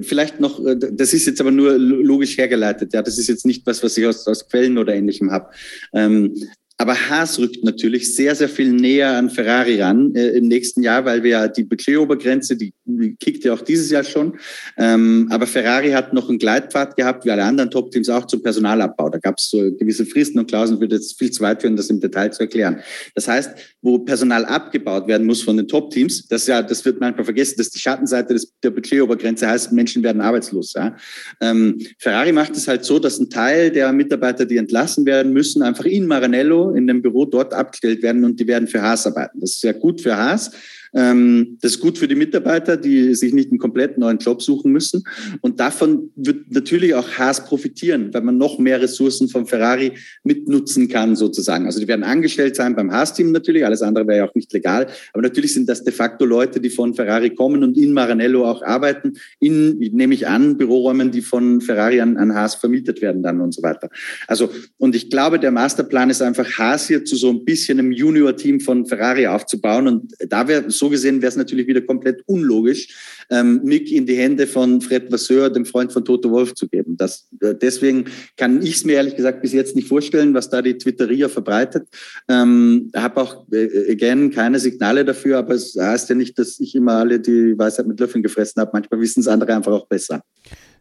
vielleicht noch, äh, das ist jetzt aber nur logisch hergeleitet, ja, das ist jetzt nicht was, was ich aus, aus Quellen oder ähnlichem habe. Ähm, aber Haas rückt natürlich sehr, sehr viel näher an Ferrari ran äh, im nächsten Jahr, weil wir ja die Budgetobergrenze, die, die kickt ja auch dieses Jahr schon. Ähm, aber Ferrari hat noch einen Gleitpfad gehabt, wie alle anderen Top-Teams auch zum Personalabbau. Da gab es so gewisse Fristen und Klauseln, würde jetzt viel zu weit führen, das im Detail zu erklären. Das heißt, wo Personal abgebaut werden muss von den Top-Teams, das ja, das wird manchmal vergessen, dass die Schattenseite des, der Budgetobergrenze heißt, Menschen werden arbeitslos. Ja? Ähm, Ferrari macht es halt so, dass ein Teil der Mitarbeiter, die entlassen werden müssen, einfach in Maranello in dem Büro dort abgestellt werden und die werden für Haas arbeiten. Das ist ja gut für Haas. Ähm, das ist gut für die Mitarbeiter, die sich nicht einen komplett neuen Job suchen müssen. Und davon wird natürlich auch Haas profitieren, weil man noch mehr Ressourcen von Ferrari mitnutzen kann, sozusagen. Also die werden angestellt sein beim Haas-Team natürlich, alles andere wäre ja auch nicht legal. Aber natürlich sind das de facto Leute, die von Ferrari kommen und in Maranello auch arbeiten, in, nehme ich an, Büroräumen, die von Ferrari an, an Haas vermietet werden dann und so weiter. Also, und ich glaube, der Masterplan ist einfach, Haas hier zu so ein bisschen einem Junior-Team von Ferrari aufzubauen. Und da wäre so gesehen wäre es natürlich wieder komplett unlogisch, ähm, Mick in die Hände von Fred Vasseur, dem Freund von Toto Wolf, zu geben. Das, äh, deswegen kann ich es mir ehrlich gesagt bis jetzt nicht vorstellen, was da die Twitterier verbreitet. Ähm, habe auch, äh, again, keine Signale dafür, aber es heißt ja nicht, dass ich immer alle die Weisheit mit Löffeln gefressen habe. Manchmal wissen es andere einfach auch besser.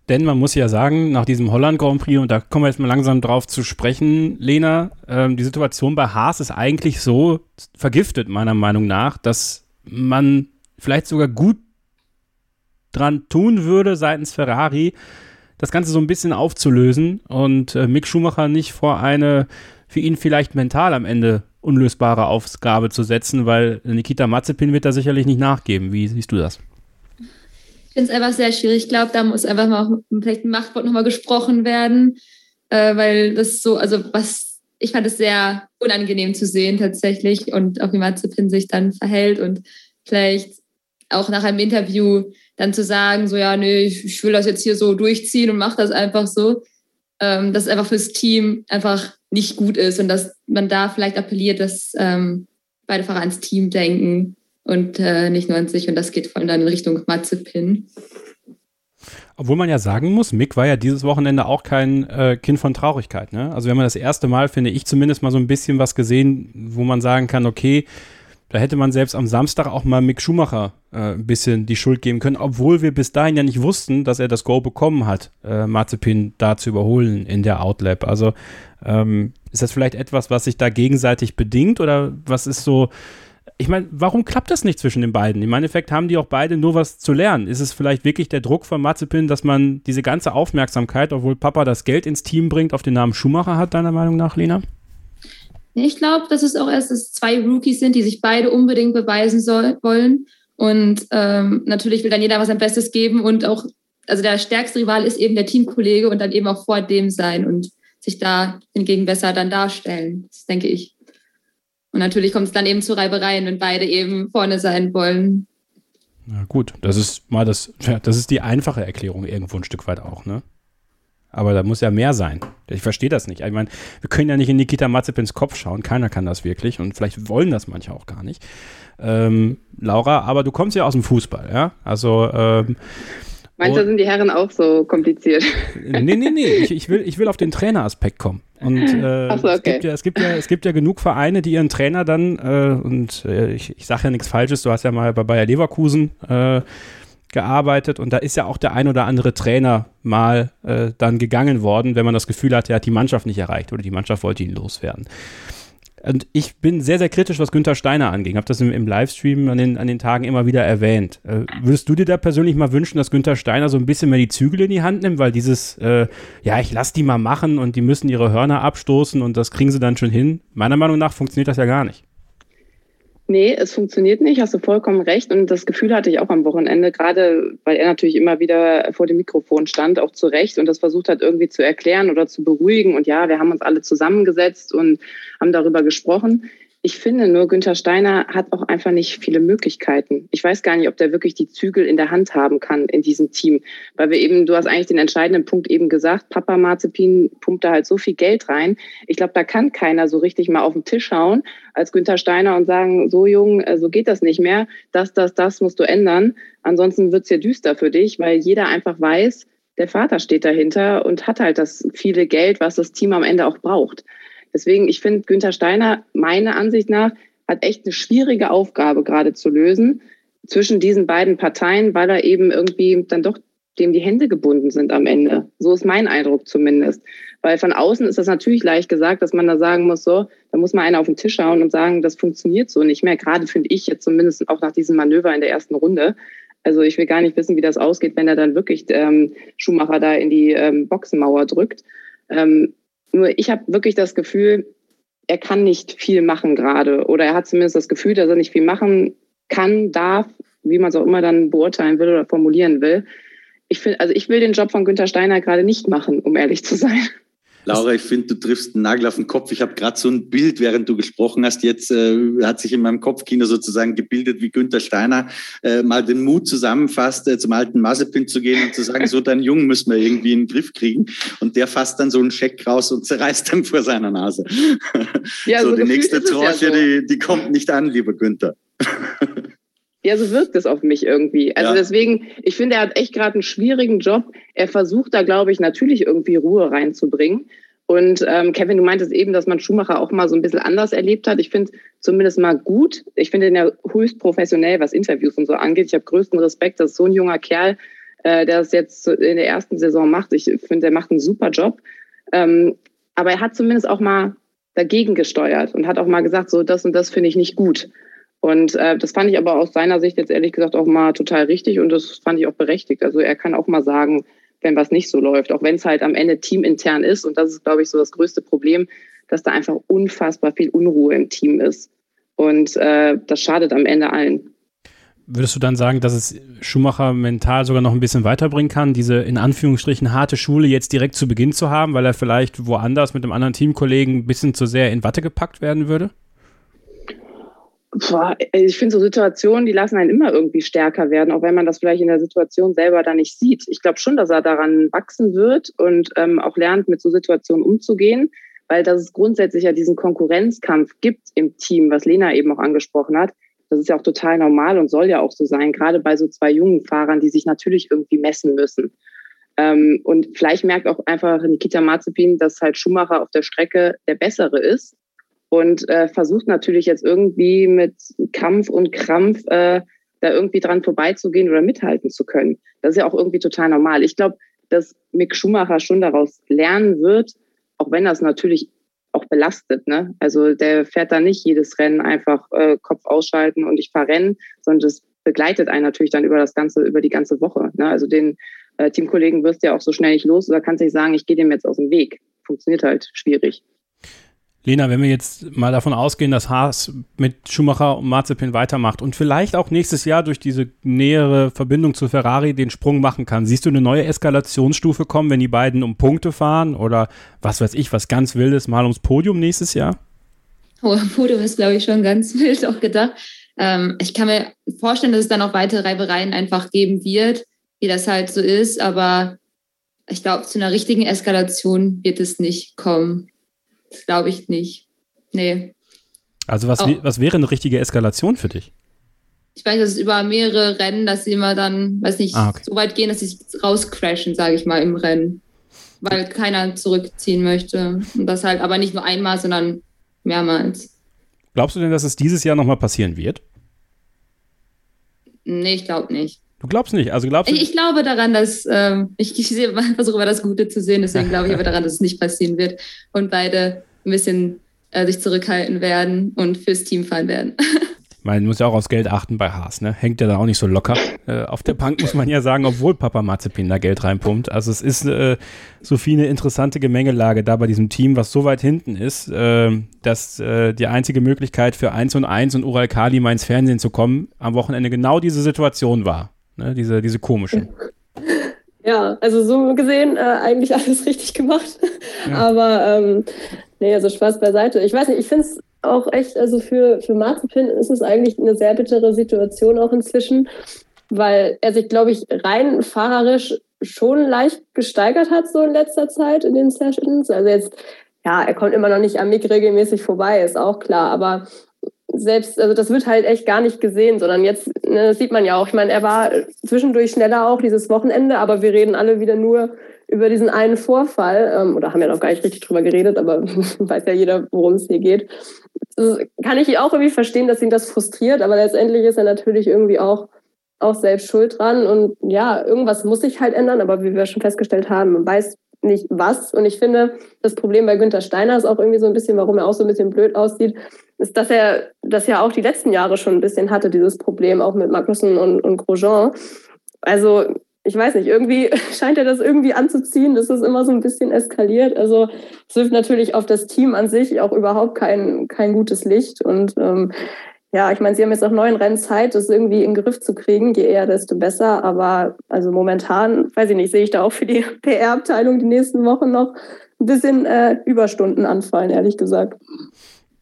Denn man muss ja sagen, nach diesem Holland Grand Prix, und da kommen wir jetzt mal langsam drauf zu sprechen, Lena, ähm, die Situation bei Haas ist eigentlich so vergiftet, meiner Meinung nach, dass man vielleicht sogar gut dran tun würde seitens Ferrari, das Ganze so ein bisschen aufzulösen und äh, Mick Schumacher nicht vor eine für ihn vielleicht mental am Ende unlösbare Aufgabe zu setzen, weil Nikita Mazepin wird da sicherlich nicht nachgeben. Wie siehst du das? Ich finde es einfach sehr schwierig. Ich glaube, da muss einfach mal vielleicht ein Machtwort nochmal gesprochen werden, äh, weil das so, also was, ich fand es sehr unangenehm zu sehen tatsächlich und auch wie Mazepin sich dann verhält und vielleicht auch nach einem Interview dann zu sagen, so ja, nee, ich, will das jetzt hier so durchziehen und mach das einfach so, ähm, dass es einfach fürs Team einfach nicht gut ist und dass man da vielleicht appelliert, dass ähm, beide Fahrer ans Team denken und äh, nicht nur an sich und das geht vor allem dann in Richtung Mazepin. Obwohl man ja sagen muss, Mick war ja dieses Wochenende auch kein äh, Kind von Traurigkeit. Ne? Also wenn man das erste Mal, finde ich zumindest mal so ein bisschen was gesehen, wo man sagen kann, okay, da hätte man selbst am Samstag auch mal Mick Schumacher äh, ein bisschen die Schuld geben können, obwohl wir bis dahin ja nicht wussten, dass er das Go bekommen hat, äh, Mazepin da zu überholen in der Outlap. Also ähm, ist das vielleicht etwas, was sich da gegenseitig bedingt oder was ist so, ich meine, warum klappt das nicht zwischen den beiden? Im Endeffekt haben die auch beide nur was zu lernen. Ist es vielleicht wirklich der Druck von Mazepin, dass man diese ganze Aufmerksamkeit, obwohl Papa das Geld ins Team bringt, auf den Namen Schumacher hat, deiner Meinung nach, Lena? Ich glaube, dass es auch erst dass zwei Rookies sind, die sich beide unbedingt beweisen soll, wollen. Und ähm, natürlich will dann jeder was sein Bestes geben und auch, also der stärkste Rival ist eben der Teamkollege und dann eben auch vor dem sein und sich da hingegen besser dann darstellen. Das denke ich. Und natürlich kommt es dann eben zu Reibereien, wenn beide eben vorne sein wollen. Na gut, das ist mal das, das ist die einfache Erklärung irgendwo ein Stück weit auch, ne? Aber da muss ja mehr sein. Ich verstehe das nicht. Ich meine, wir können ja nicht in Nikita Mazepins Kopf schauen. Keiner kann das wirklich. Und vielleicht wollen das manche auch gar nicht. Ähm, Laura, aber du kommst ja aus dem Fußball, ja? Also, ähm, Manchmal sind die Herren auch so kompliziert. Nee, nee, nee. Ich, ich, will, ich will auf den Traineraspekt kommen. Und äh, so, okay. es, gibt ja, es, gibt ja, es gibt ja genug Vereine, die ihren Trainer dann, äh, und äh, ich, ich sage ja nichts Falsches, du hast ja mal bei Bayer Leverkusen äh, gearbeitet und da ist ja auch der ein oder andere Trainer mal äh, dann gegangen worden, wenn man das Gefühl hat, er hat die Mannschaft nicht erreicht oder die Mannschaft wollte ihn loswerden. Und ich bin sehr, sehr kritisch, was Günther Steiner anging. Habe das im, im, Livestream an den, an den Tagen immer wieder erwähnt. Äh, würdest du dir da persönlich mal wünschen, dass Günther Steiner so ein bisschen mehr die Zügel in die Hand nimmt? Weil dieses, äh, ja, ich lass die mal machen und die müssen ihre Hörner abstoßen und das kriegen sie dann schon hin. Meiner Meinung nach funktioniert das ja gar nicht. Nee, es funktioniert nicht, hast du vollkommen recht. Und das Gefühl hatte ich auch am Wochenende, gerade weil er natürlich immer wieder vor dem Mikrofon stand, auch zu Recht und das versucht hat irgendwie zu erklären oder zu beruhigen. Und ja, wir haben uns alle zusammengesetzt und haben darüber gesprochen. Ich finde nur, Günther Steiner hat auch einfach nicht viele Möglichkeiten. Ich weiß gar nicht, ob der wirklich die Zügel in der Hand haben kann in diesem Team. Weil wir eben, du hast eigentlich den entscheidenden Punkt eben gesagt, Papa Marzipin pumpt da halt so viel Geld rein. Ich glaube, da kann keiner so richtig mal auf den Tisch hauen als Günther Steiner und sagen, so jung, äh, so geht das nicht mehr. Das, das, das musst du ändern. Ansonsten wird's hier düster für dich, weil jeder einfach weiß, der Vater steht dahinter und hat halt das viele Geld, was das Team am Ende auch braucht. Deswegen, ich finde, Günther Steiner, meiner Ansicht nach, hat echt eine schwierige Aufgabe gerade zu lösen zwischen diesen beiden Parteien, weil er eben irgendwie dann doch dem die Hände gebunden sind am Ende. So ist mein Eindruck zumindest. Weil von außen ist das natürlich leicht gesagt, dass man da sagen muss, so, da muss man einer auf den Tisch schauen und sagen, das funktioniert so nicht mehr. Gerade finde ich jetzt zumindest auch nach diesem Manöver in der ersten Runde. Also ich will gar nicht wissen, wie das ausgeht, wenn er dann wirklich ähm, Schumacher da in die ähm, Boxenmauer drückt. Ähm, nur ich habe wirklich das Gefühl, er kann nicht viel machen gerade. Oder er hat zumindest das Gefühl, dass er nicht viel machen kann, darf, wie man es auch immer dann beurteilen will oder formulieren will. Ich finde, also ich will den Job von Günther Steiner gerade nicht machen, um ehrlich zu sein. Laura, ich finde, du triffst einen Nagel auf den Kopf. Ich habe gerade so ein Bild, während du gesprochen hast, jetzt äh, hat sich in meinem Kopfkino sozusagen gebildet, wie Günther Steiner äh, mal den Mut zusammenfasst, äh, zum alten Mazepin zu gehen und zu sagen, so dein Jungen müssen wir irgendwie in den Griff kriegen. Und der fasst dann so einen Scheck raus und zerreißt dann vor seiner Nase. Ja, so, so die nächste Tranche, ja so. die, die kommt nicht an, lieber Günther. Ja, so wirkt es auf mich irgendwie. Also ja. deswegen, ich finde, er hat echt gerade einen schwierigen Job. Er versucht da, glaube ich, natürlich irgendwie Ruhe reinzubringen. Und ähm, Kevin, du meintest eben, dass man Schumacher auch mal so ein bisschen anders erlebt hat. Ich finde zumindest mal gut. Ich finde ihn ja höchst professionell, was Interviews und so angeht. Ich habe größten Respekt, dass so ein junger Kerl, äh, der das jetzt in der ersten Saison macht. Ich finde, der macht einen super Job. Ähm, aber er hat zumindest auch mal dagegen gesteuert und hat auch mal gesagt, so das und das finde ich nicht gut. Und äh, das fand ich aber aus seiner Sicht jetzt ehrlich gesagt auch mal total richtig und das fand ich auch berechtigt. Also er kann auch mal sagen, wenn was nicht so läuft, auch wenn es halt am Ende teamintern ist. Und das ist, glaube ich, so das größte Problem, dass da einfach unfassbar viel Unruhe im Team ist. Und äh, das schadet am Ende allen. Würdest du dann sagen, dass es Schumacher mental sogar noch ein bisschen weiterbringen kann, diese in Anführungsstrichen harte Schule jetzt direkt zu Beginn zu haben, weil er vielleicht woanders mit einem anderen Teamkollegen ein bisschen zu sehr in Watte gepackt werden würde? Boah, ich finde so Situationen, die lassen einen immer irgendwie stärker werden, auch wenn man das vielleicht in der Situation selber dann nicht sieht. Ich glaube schon, dass er daran wachsen wird und ähm, auch lernt, mit so Situationen umzugehen, weil dass es grundsätzlich ja diesen Konkurrenzkampf gibt im Team, was Lena eben auch angesprochen hat. Das ist ja auch total normal und soll ja auch so sein, gerade bei so zwei jungen Fahrern, die sich natürlich irgendwie messen müssen. Ähm, und vielleicht merkt auch einfach Nikita Mazepin, dass halt Schumacher auf der Strecke der bessere ist und äh, versucht natürlich jetzt irgendwie mit Kampf und Krampf äh, da irgendwie dran vorbeizugehen oder mithalten zu können. Das ist ja auch irgendwie total normal. Ich glaube, dass Mick Schumacher schon daraus lernen wird, auch wenn das natürlich auch belastet. Ne? Also der fährt da nicht jedes Rennen einfach äh, Kopf ausschalten und ich fahre Rennen, sondern das begleitet einen natürlich dann über das ganze, über die ganze Woche. Ne? Also den äh, Teamkollegen wirst du ja auch so schnell nicht los oder kannst nicht sagen, ich gehe dem jetzt aus dem Weg. Funktioniert halt schwierig. Lena, wenn wir jetzt mal davon ausgehen, dass Haas mit Schumacher und Mazepin weitermacht und vielleicht auch nächstes Jahr durch diese nähere Verbindung zu Ferrari den Sprung machen kann, siehst du eine neue Eskalationsstufe kommen, wenn die beiden um Punkte fahren oder was weiß ich, was ganz Wildes, mal ums Podium nächstes Jahr? Oh, Podium ist, glaube ich, schon ganz wild auch gedacht. Ähm, ich kann mir vorstellen, dass es dann auch weitere Reibereien einfach geben wird, wie das halt so ist, aber ich glaube, zu einer richtigen Eskalation wird es nicht kommen glaube ich nicht. Nee. Also was, oh. was wäre eine richtige Eskalation für dich? Ich weiß, dass es über mehrere Rennen, dass sie immer dann, weiß nicht, ah, okay. so weit gehen, dass sie rauscrashen, sage ich mal, im Rennen. Weil keiner zurückziehen möchte. Und das halt aber nicht nur einmal, sondern mehrmals. Glaubst du denn, dass es dieses Jahr nochmal passieren wird? Nee, ich glaube nicht. Du glaubst nicht? Also glaubst du? Ich, ich glaube daran, dass ähm, ich, ich versuche immer das Gute zu sehen, deswegen glaube ich aber daran, dass es nicht passieren wird und beide ein bisschen äh, sich zurückhalten werden und fürs Team fahren werden. Man muss ja auch aufs Geld achten bei Haas, ne? Hängt ja da auch nicht so locker. Äh, auf der Bank muss man ja sagen, obwohl Papa Mazepin da Geld reinpumpt. Also es ist äh, Sophie eine interessante Gemengelage da bei diesem Team, was so weit hinten ist, äh, dass äh, die einzige Möglichkeit für 1 und 1 und Ural Kali mal ins Fernsehen zu kommen am Wochenende genau diese Situation war. Ne? Diese, diese komische. Ja, also so gesehen äh, eigentlich alles richtig gemacht. Ja. Aber ähm, nee, also Spaß beiseite. Ich weiß nicht, ich finde es auch echt, also für, für Marzipin ist es eigentlich eine sehr bittere Situation auch inzwischen, weil er sich, glaube ich, rein fahrerisch schon leicht gesteigert hat so in letzter Zeit in den Sessions. Also jetzt, ja, er kommt immer noch nicht am Mick regelmäßig vorbei, ist auch klar, aber selbst, also das wird halt echt gar nicht gesehen, sondern jetzt, ne, das sieht man ja auch. Ich meine, er war zwischendurch schneller auch dieses Wochenende, aber wir reden alle wieder nur über diesen einen Vorfall, ähm, oder haben ja noch gar nicht richtig drüber geredet, aber weiß ja jeder, worum es hier geht. Das kann ich auch irgendwie verstehen, dass ihn das frustriert, aber letztendlich ist er natürlich irgendwie auch, auch selbst schuld dran. Und ja, irgendwas muss sich halt ändern, aber wie wir schon festgestellt haben, man weiß nicht was. Und ich finde, das Problem bei Günther Steiner ist auch irgendwie so ein bisschen, warum er auch so ein bisschen blöd aussieht, ist, dass er das ja auch die letzten Jahre schon ein bisschen hatte, dieses Problem, auch mit Magnussen und, und Grosjean. Also, ich weiß nicht, irgendwie scheint er das irgendwie anzuziehen, dass es immer so ein bisschen eskaliert. Also, es wirft natürlich auf das Team an sich auch überhaupt kein, kein gutes Licht. Und ähm, ja, ich meine, sie haben jetzt auch neun Rennen Zeit, das irgendwie in den Griff zu kriegen. Je eher, desto besser. Aber also momentan, weiß ich nicht, sehe ich da auch für die PR-Abteilung die nächsten Wochen noch ein bisschen äh, Überstunden anfallen, ehrlich gesagt.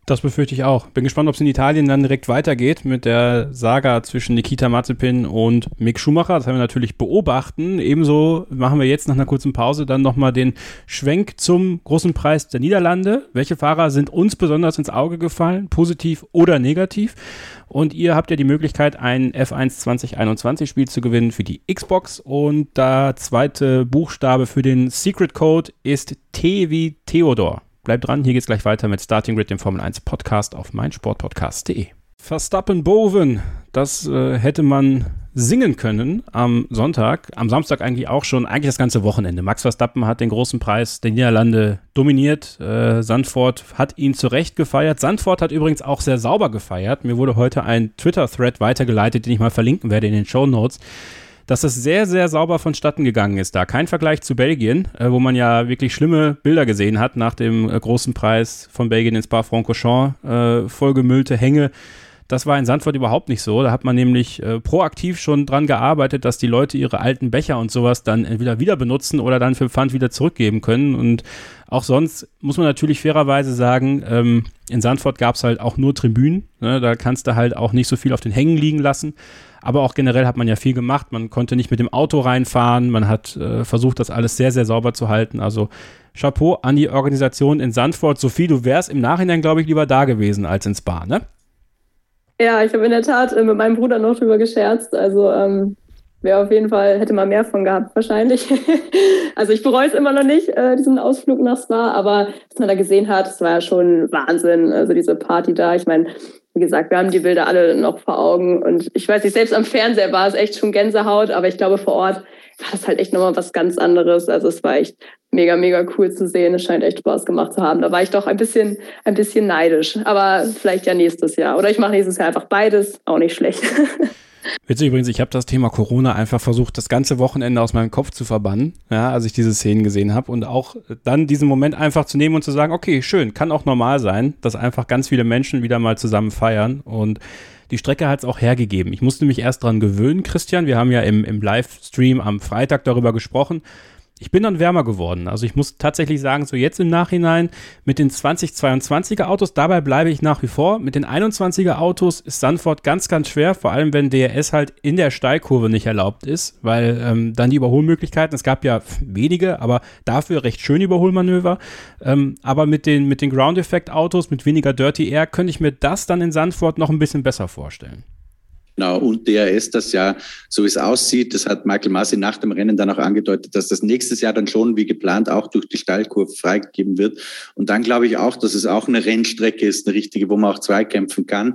Das befürchte ich auch. Bin gespannt, ob es in Italien dann direkt weitergeht mit der Saga zwischen Nikita Mazepin und Mick Schumacher. Das haben wir natürlich beobachten. Ebenso machen wir jetzt nach einer kurzen Pause dann nochmal den Schwenk zum großen Preis der Niederlande. Welche Fahrer sind uns besonders ins Auge gefallen, positiv oder negativ? Und ihr habt ja die Möglichkeit, ein F1 2021 Spiel zu gewinnen für die Xbox. Und der zweite Buchstabe für den Secret Code ist T wie Theodor. Bleibt dran, hier geht's gleich weiter mit Starting Grid, dem Formel 1 Podcast auf meinsportpodcast.de. Verstappen Boven, das äh, hätte man singen können am Sonntag, am Samstag eigentlich auch schon, eigentlich das ganze Wochenende. Max Verstappen hat den großen Preis der Niederlande dominiert. Äh, Sandford hat ihn zu Recht gefeiert. Sandford hat übrigens auch sehr sauber gefeiert. Mir wurde heute ein Twitter-Thread weitergeleitet, den ich mal verlinken werde in den Show Notes dass das sehr, sehr sauber vonstatten gegangen ist da. Kein Vergleich zu Belgien, äh, wo man ja wirklich schlimme Bilder gesehen hat nach dem äh, großen Preis von Belgien in Spa-Francorchamps, äh, vollgemüllte Hänge. Das war in Sandford überhaupt nicht so. Da hat man nämlich äh, proaktiv schon dran gearbeitet, dass die Leute ihre alten Becher und sowas dann entweder wieder benutzen oder dann für Pfand wieder zurückgeben können. Und auch sonst muss man natürlich fairerweise sagen, ähm, in Sandford gab es halt auch nur Tribünen. Ne? Da kannst du halt auch nicht so viel auf den Hängen liegen lassen. Aber auch generell hat man ja viel gemacht. Man konnte nicht mit dem Auto reinfahren. Man hat äh, versucht, das alles sehr, sehr sauber zu halten. Also Chapeau an die Organisation in Sandford. Sophie, du wärst im Nachhinein, glaube ich, lieber da gewesen als ins Bar, ne? Ja, ich habe in der Tat äh, mit meinem Bruder noch drüber gescherzt. Also ähm, wäre auf jeden Fall, hätte man mehr von gehabt wahrscheinlich. also ich bereue es immer noch nicht, äh, diesen Ausflug nach Spa, aber was man da gesehen hat, das war ja schon Wahnsinn. Also diese Party da, ich meine, wie gesagt, wir haben die Bilder alle noch vor Augen und ich weiß nicht, selbst am Fernseher war es echt schon Gänsehaut, aber ich glaube vor Ort war das halt echt nochmal was ganz anderes. Also es war echt mega, mega cool zu sehen. Es scheint echt Spaß gemacht zu haben. Da war ich doch ein bisschen, ein bisschen neidisch. Aber vielleicht ja nächstes Jahr. Oder ich mache nächstes Jahr einfach beides. Auch nicht schlecht. Witzig übrigens, ich habe das Thema Corona einfach versucht, das ganze Wochenende aus meinem Kopf zu verbannen, ja, als ich diese Szenen gesehen habe und auch dann diesen Moment einfach zu nehmen und zu sagen, okay, schön, kann auch normal sein, dass einfach ganz viele Menschen wieder mal zusammen feiern und die Strecke hat es auch hergegeben. Ich musste mich erst dran gewöhnen, Christian. Wir haben ja im, im Livestream am Freitag darüber gesprochen ich bin dann wärmer geworden. Also ich muss tatsächlich sagen, so jetzt im Nachhinein mit den 2022er Autos, dabei bleibe ich nach wie vor. Mit den 21er Autos ist Sanford ganz, ganz schwer, vor allem wenn DRS halt in der Steilkurve nicht erlaubt ist, weil ähm, dann die Überholmöglichkeiten, es gab ja wenige, aber dafür recht schöne Überholmanöver. Ähm, aber mit den, mit den Ground Effect Autos, mit weniger Dirty Air, könnte ich mir das dann in Sanford noch ein bisschen besser vorstellen. Genau, und DRS, das ja, so wie es aussieht, das hat Michael Masi nach dem Rennen dann auch angedeutet, dass das nächstes Jahr dann schon wie geplant auch durch die Steilkurve freigegeben wird. Und dann glaube ich auch, dass es auch eine Rennstrecke ist, eine richtige, wo man auch zweikämpfen kann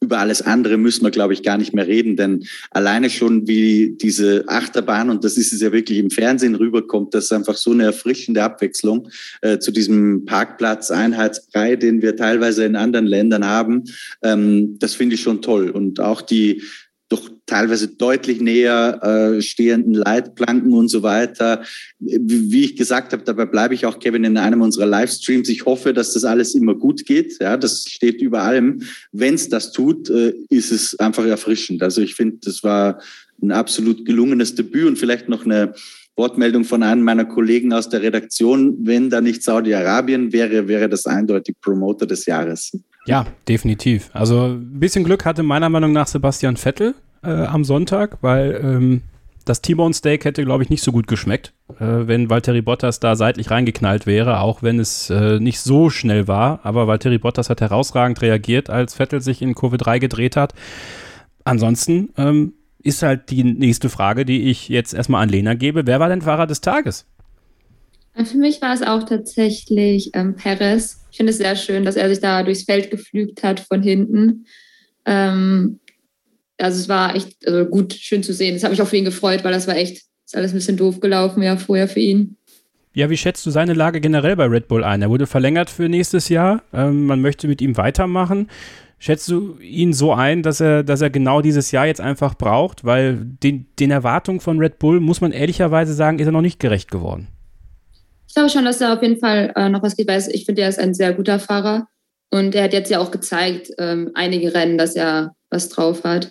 über alles andere müssen wir, glaube ich, gar nicht mehr reden, denn alleine schon wie diese Achterbahn, und das ist es ja wirklich im Fernsehen rüberkommt, das ist einfach so eine erfrischende Abwechslung äh, zu diesem Parkplatz Einheitsbrei, den wir teilweise in anderen Ländern haben. Ähm, das finde ich schon toll. Und auch die doch teilweise deutlich näher äh, stehenden Leitplanken und so weiter. Wie, ich gesagt habe, dabei bleibe ich auch, Kevin, in einem unserer Livestreams. Ich hoffe, dass das alles immer gut geht. Ja, das steht über allem. Wenn es das tut, äh, ist es einfach erfrischend. Also ich finde, das war ein absolut gelungenes Debüt und vielleicht noch eine Wortmeldung von einem meiner Kollegen aus der Redaktion. Wenn da nicht Saudi-Arabien wäre, wäre das eindeutig Promoter des Jahres. Ja, definitiv. Also ein bisschen Glück hatte meiner Meinung nach Sebastian Vettel äh, am Sonntag, weil ähm, das T-Bone Steak hätte, glaube ich, nicht so gut geschmeckt, äh, wenn Valtteri Bottas da seitlich reingeknallt wäre, auch wenn es äh, nicht so schnell war. Aber Valtteri Bottas hat herausragend reagiert, als Vettel sich in Kurve 3 gedreht hat. Ansonsten ähm, ist halt die nächste Frage, die ich jetzt erstmal an Lena gebe. Wer war denn Fahrer des Tages? Für mich war es auch tatsächlich ähm, Perez ich finde es sehr schön, dass er sich da durchs Feld geflügt hat von hinten. Ähm, also es war echt also gut, schön zu sehen. Das hat mich auch für ihn gefreut, weil das war echt, ist alles ein bisschen doof gelaufen, ja, vorher für ihn. Ja, wie schätzt du seine Lage generell bei Red Bull ein? Er wurde verlängert für nächstes Jahr. Ähm, man möchte mit ihm weitermachen. Schätzt du ihn so ein, dass er, dass er genau dieses Jahr jetzt einfach braucht? Weil den, den Erwartungen von Red Bull, muss man ehrlicherweise sagen, ist er noch nicht gerecht geworden. Ich glaube schon, dass er auf jeden Fall äh, noch was geht, weil ich finde, er ist ein sehr guter Fahrer. Und er hat jetzt ja auch gezeigt, ähm, einige Rennen, dass er was drauf hat.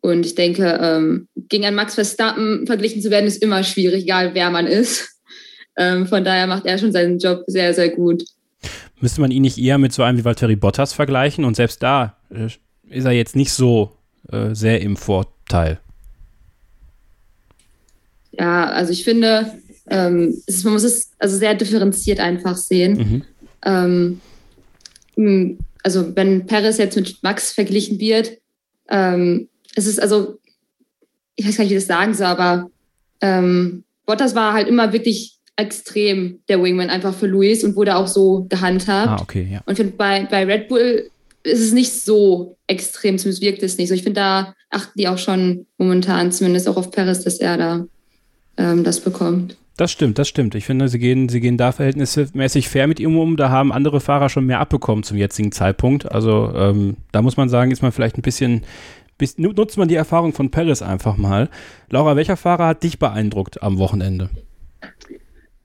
Und ich denke, ähm, gegen einen Max Verstappen verglichen zu werden, ist immer schwierig, egal wer man ist. Ähm, von daher macht er schon seinen Job sehr, sehr gut. Müsste man ihn nicht eher mit so einem wie Valtteri Bottas vergleichen? Und selbst da äh, ist er jetzt nicht so äh, sehr im Vorteil. Ja, also ich finde, ähm, ist, man muss es also sehr differenziert einfach sehen. Mhm. Ähm, hm, also wenn Paris jetzt mit Max verglichen wird, ähm, es ist also, ich weiß gar nicht, wie ich das sagen soll, aber ähm, Bottas war halt immer wirklich extrem der Wingman einfach für Luis und wurde auch so gehandhabt. Ah, okay, ja. Und ich finde, bei, bei Red Bull ist es nicht so extrem, zumindest wirkt es nicht so. Ich finde, da achten die auch schon momentan zumindest auch auf Paris, dass er da ähm, das bekommt. Das stimmt, das stimmt. Ich finde, sie gehen, sie gehen da verhältnismäßig fair mit ihm um. Da haben andere Fahrer schon mehr abbekommen zum jetzigen Zeitpunkt. Also ähm, da muss man sagen, ist man vielleicht ein bisschen, bis, nutzt man die Erfahrung von Paris einfach mal. Laura, welcher Fahrer hat dich beeindruckt am Wochenende?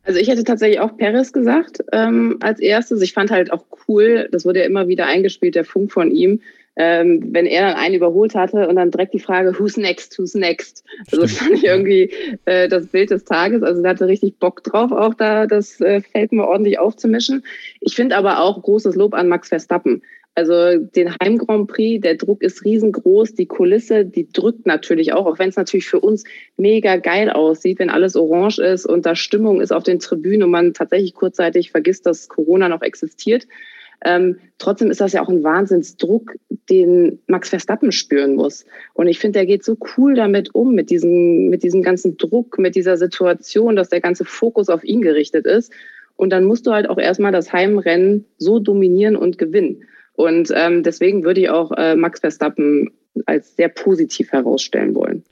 Also ich hätte tatsächlich auch Paris gesagt ähm, als erstes. Ich fand halt auch cool, das wurde ja immer wieder eingespielt, der Funk von ihm, ähm, wenn er dann einen überholt hatte und dann direkt die Frage, who's next, who's next? Also das fand ich irgendwie äh, das Bild des Tages. Also er hatte richtig Bock drauf, auch da das äh, Feld mal ordentlich aufzumischen. Ich finde aber auch großes Lob an Max Verstappen. Also den Heim Grand Prix, der Druck ist riesengroß, die Kulisse, die drückt natürlich auch, auch wenn es natürlich für uns mega geil aussieht, wenn alles orange ist und da Stimmung ist auf den Tribünen und man tatsächlich kurzzeitig vergisst, dass Corona noch existiert. Ähm, trotzdem ist das ja auch ein Wahnsinnsdruck, den Max Verstappen spüren muss. Und ich finde, der geht so cool damit um, mit diesem, mit diesem ganzen Druck, mit dieser Situation, dass der ganze Fokus auf ihn gerichtet ist. Und dann musst du halt auch erstmal das Heimrennen so dominieren und gewinnen. Und ähm, deswegen würde ich auch äh, Max Verstappen als sehr positiv herausstellen wollen.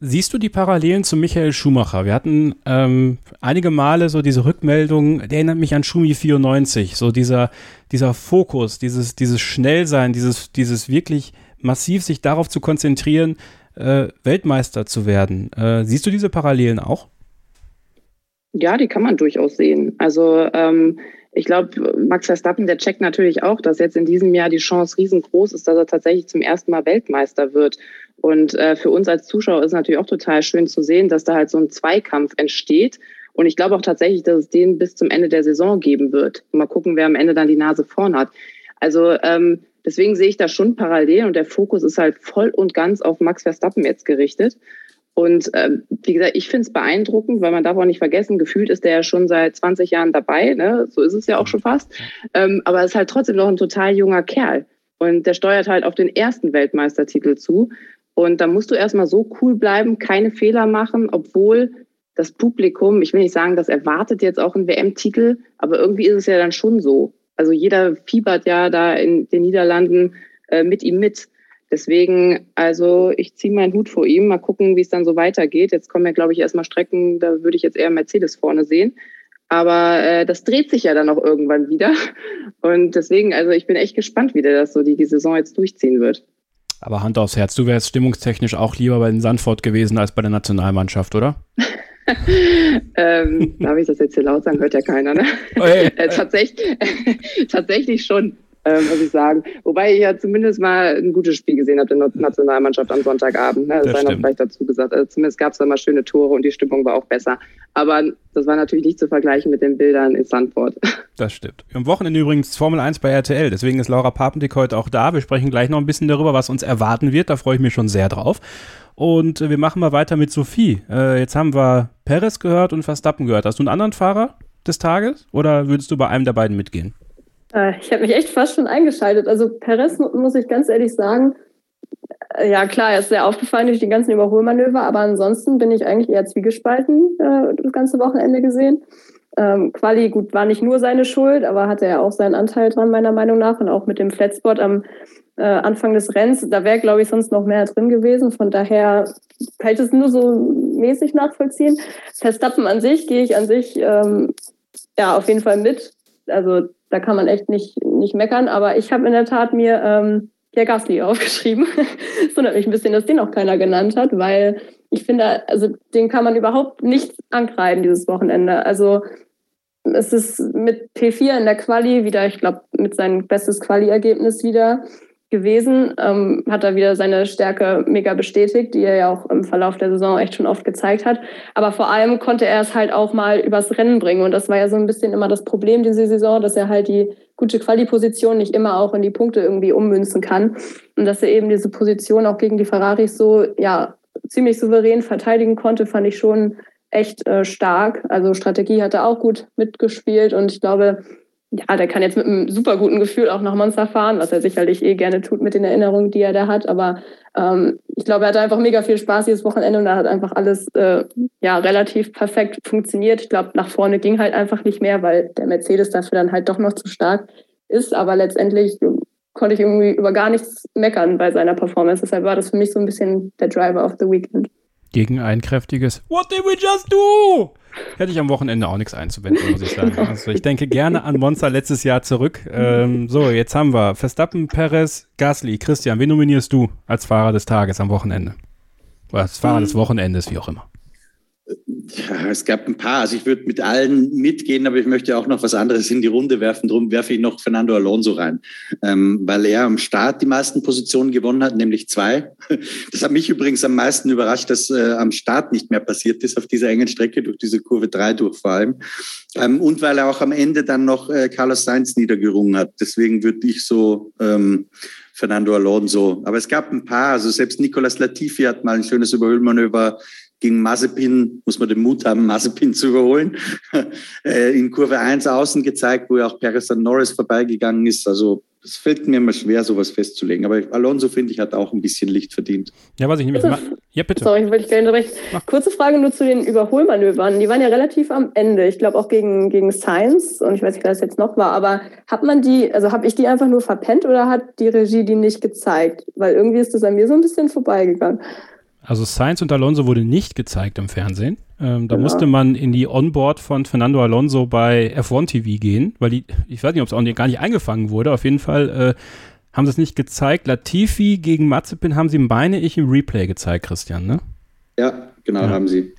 Siehst du die Parallelen zu Michael Schumacher? Wir hatten ähm, einige Male so diese Rückmeldung, der erinnert mich an Schumi 94, so dieser, dieser Fokus, dieses, dieses Schnellsein, dieses, dieses wirklich massiv sich darauf zu konzentrieren, äh, Weltmeister zu werden. Äh, siehst du diese Parallelen auch? Ja, die kann man durchaus sehen. Also ähm, ich glaube, Max Verstappen, der checkt natürlich auch, dass jetzt in diesem Jahr die Chance riesengroß ist, dass er tatsächlich zum ersten Mal Weltmeister wird. Und äh, für uns als Zuschauer ist natürlich auch total schön zu sehen, dass da halt so ein Zweikampf entsteht. Und ich glaube auch tatsächlich, dass es den bis zum Ende der Saison geben wird. Mal gucken, wer am Ende dann die Nase vorn hat. Also ähm, deswegen sehe ich da schon parallel und der Fokus ist halt voll und ganz auf Max Verstappen jetzt gerichtet. Und ähm, wie gesagt, ich finde es beeindruckend, weil man darf auch nicht vergessen, gefühlt ist der ja schon seit 20 Jahren dabei, ne? so ist es ja auch schon fast. Ähm, aber ist halt trotzdem noch ein total junger Kerl. Und der steuert halt auf den ersten Weltmeistertitel zu. Und da musst du erstmal so cool bleiben, keine Fehler machen, obwohl das Publikum, ich will nicht sagen, das erwartet jetzt auch einen WM-Titel, aber irgendwie ist es ja dann schon so. Also jeder fiebert ja da in den Niederlanden äh, mit ihm mit. Deswegen, also ich ziehe meinen Hut vor ihm, mal gucken, wie es dann so weitergeht. Jetzt kommen ja, glaube ich, erstmal Strecken, da würde ich jetzt eher Mercedes vorne sehen. Aber äh, das dreht sich ja dann auch irgendwann wieder. Und deswegen, also ich bin echt gespannt, wie der das so die, die Saison jetzt durchziehen wird. Aber Hand aufs Herz, du wärst stimmungstechnisch auch lieber bei den Sandford gewesen als bei der Nationalmannschaft, oder? ähm, darf ich das jetzt hier laut sagen? Hört ja keiner, ne? Oh, hey. äh, tatsächlich, tatsächlich schon äh, muss ich sagen. Wobei ich ja zumindest mal ein gutes Spiel gesehen habe in der Nationalmannschaft am Sonntagabend. Ne? Das, das sei noch vielleicht dazu gesagt. Also zumindest gab es da mal schöne Tore und die Stimmung war auch besser. Aber das war natürlich nicht zu vergleichen mit den Bildern in Sandford. Das stimmt. Am Wochenende übrigens Formel 1 bei RTL. Deswegen ist Laura Papendick heute auch da. Wir sprechen gleich noch ein bisschen darüber, was uns erwarten wird. Da freue ich mich schon sehr drauf. Und wir machen mal weiter mit Sophie. Äh, jetzt haben wir Perez gehört und Verstappen gehört. Hast du einen anderen Fahrer des Tages oder würdest du bei einem der beiden mitgehen? Äh, ich habe mich echt fast schon eingeschaltet. Also Perez, muss ich ganz ehrlich sagen, äh, ja klar, er ist sehr aufgefallen durch die ganzen Überholmanöver, aber ansonsten bin ich eigentlich eher zwiegespalten äh, das ganze Wochenende gesehen. Ähm, Quali, gut, war nicht nur seine Schuld, aber hatte er auch seinen Anteil dran, meiner Meinung nach. Und auch mit dem Flatspot am äh, Anfang des Rennens, da wäre, glaube ich, sonst noch mehr drin gewesen. Von daher kann ich das nur so mäßig nachvollziehen. Verstappen an sich gehe ich an sich ähm, ja auf jeden Fall mit. Also da kann man echt nicht, nicht meckern. Aber ich habe in der Tat mir ähm, Pierre Gasly aufgeschrieben. Es wundert mich ein bisschen, dass den auch keiner genannt hat, weil ich finde, also den kann man überhaupt nicht ankreiden dieses Wochenende. Also es ist mit P4 in der Quali wieder, ich glaube, mit seinem bestes Quali-Ergebnis wieder gewesen, ähm, hat er wieder seine Stärke mega bestätigt, die er ja auch im Verlauf der Saison echt schon oft gezeigt hat. Aber vor allem konnte er es halt auch mal übers Rennen bringen. Und das war ja so ein bisschen immer das Problem diese Saison, dass er halt die gute Quali-Position nicht immer auch in die Punkte irgendwie ummünzen kann. Und dass er eben diese Position auch gegen die Ferraris so, ja, ziemlich souverän verteidigen konnte, fand ich schon echt äh, stark. Also Strategie hat er auch gut mitgespielt und ich glaube, ja, der kann jetzt mit einem super guten Gefühl auch nach Monster fahren, was er sicherlich eh gerne tut mit den Erinnerungen, die er da hat. Aber ähm, ich glaube, er hatte einfach mega viel Spaß dieses Wochenende und da hat einfach alles äh, ja relativ perfekt funktioniert. Ich glaube, nach vorne ging halt einfach nicht mehr, weil der Mercedes dafür dann halt doch noch zu stark ist. Aber letztendlich konnte ich irgendwie über gar nichts meckern bei seiner Performance. Deshalb war das für mich so ein bisschen der Driver of the Weekend. Gegen ein kräftiges What did we just do? Hätte ich am Wochenende auch nichts einzuwenden, muss ich sagen. Also ich denke gerne an Monster letztes Jahr zurück. Ähm, so, jetzt haben wir Verstappen, Perez, Gasly. Christian, wen nominierst du als Fahrer des Tages am Wochenende? Oder als Fahrer des Wochenendes, wie auch immer. Ja, es gab ein paar. Also ich würde mit allen mitgehen, aber ich möchte auch noch was anderes in die Runde werfen. Darum werfe ich noch Fernando Alonso rein, ähm, weil er am Start die meisten Positionen gewonnen hat, nämlich zwei. Das hat mich übrigens am meisten überrascht, dass äh, am Start nicht mehr passiert ist auf dieser engen Strecke durch diese Kurve 3 durch vor allem. Ähm, und weil er auch am Ende dann noch äh, Carlos Sainz niedergerungen hat. Deswegen würde ich so ähm, Fernando Alonso. Aber es gab ein paar. Also selbst Nicolas Latifi hat mal ein schönes Überholmanöver gegen Mazepin muss man den Mut haben, Mazepin zu überholen. Äh, in Kurve 1 außen gezeigt, wo ja auch Perez an Norris vorbeigegangen ist. Also es fällt mir immer schwer, sowas festzulegen. Aber Alonso, finde ich, hat auch ein bisschen Licht verdient. Ja, was ich nämlich mache. Ja, bitte. Sorry, ich wollte dich gerne recht. Kurze Frage nur zu den Überholmanövern. Die waren ja relativ am Ende. Ich glaube auch gegen, gegen Science und ich weiß nicht, wer das jetzt noch war. Aber hat man die, also habe ich die einfach nur verpennt oder hat die Regie die nicht gezeigt? Weil irgendwie ist das an mir so ein bisschen vorbeigegangen. Also Sainz und Alonso wurde nicht gezeigt im Fernsehen. Ähm, da ja. musste man in die Onboard von Fernando Alonso bei F1 TV gehen, weil die, ich weiß nicht, ob es auch gar nicht eingefangen wurde. Auf jeden Fall äh, haben sie es nicht gezeigt. Latifi gegen Mazepin haben sie, meine ich, im Replay gezeigt, Christian, ne? Ja, genau, ja. haben sie.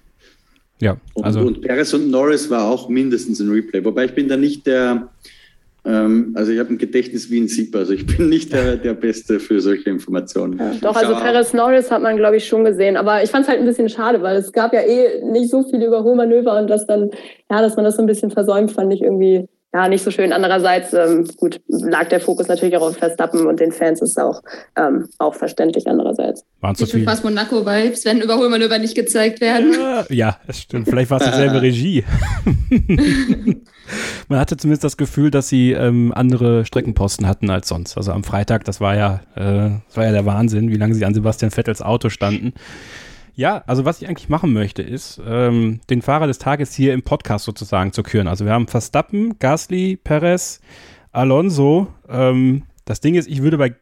Ja, also. Und, Perez und Norris war auch mindestens im Replay. Wobei ich bin da nicht der, ähm, also ich habe ein Gedächtnis wie ein Sieb, also ich bin nicht der, der Beste für solche Informationen. Ja, doch, also Perez Norris hat man, glaube ich, schon gesehen. Aber ich fand es halt ein bisschen schade, weil es gab ja eh nicht so viele Überholmanöver und das dann, ja, dass man das so ein bisschen versäumt, fand ich irgendwie ja, nicht so schön. Andererseits, ähm, gut, lag der Fokus natürlich auch auf Verstappen und den Fans ist auch, ähm, auch verständlich andererseits. Waren zu viel. fast Monaco-Vibes, wenn Überholmanöver nicht gezeigt werden. Ja, ja das stimmt. Vielleicht war es dieselbe Regie. Man hatte zumindest das Gefühl, dass sie ähm, andere Streckenposten hatten als sonst. Also am Freitag, das war ja, äh, das war ja der Wahnsinn, wie lange sie an Sebastian Vettels Auto standen. Ja, also was ich eigentlich machen möchte, ist, ähm, den Fahrer des Tages hier im Podcast sozusagen zu küren. Also wir haben Verstappen, Gasly, Perez, Alonso. Ähm, das Ding ist, ich würde bei,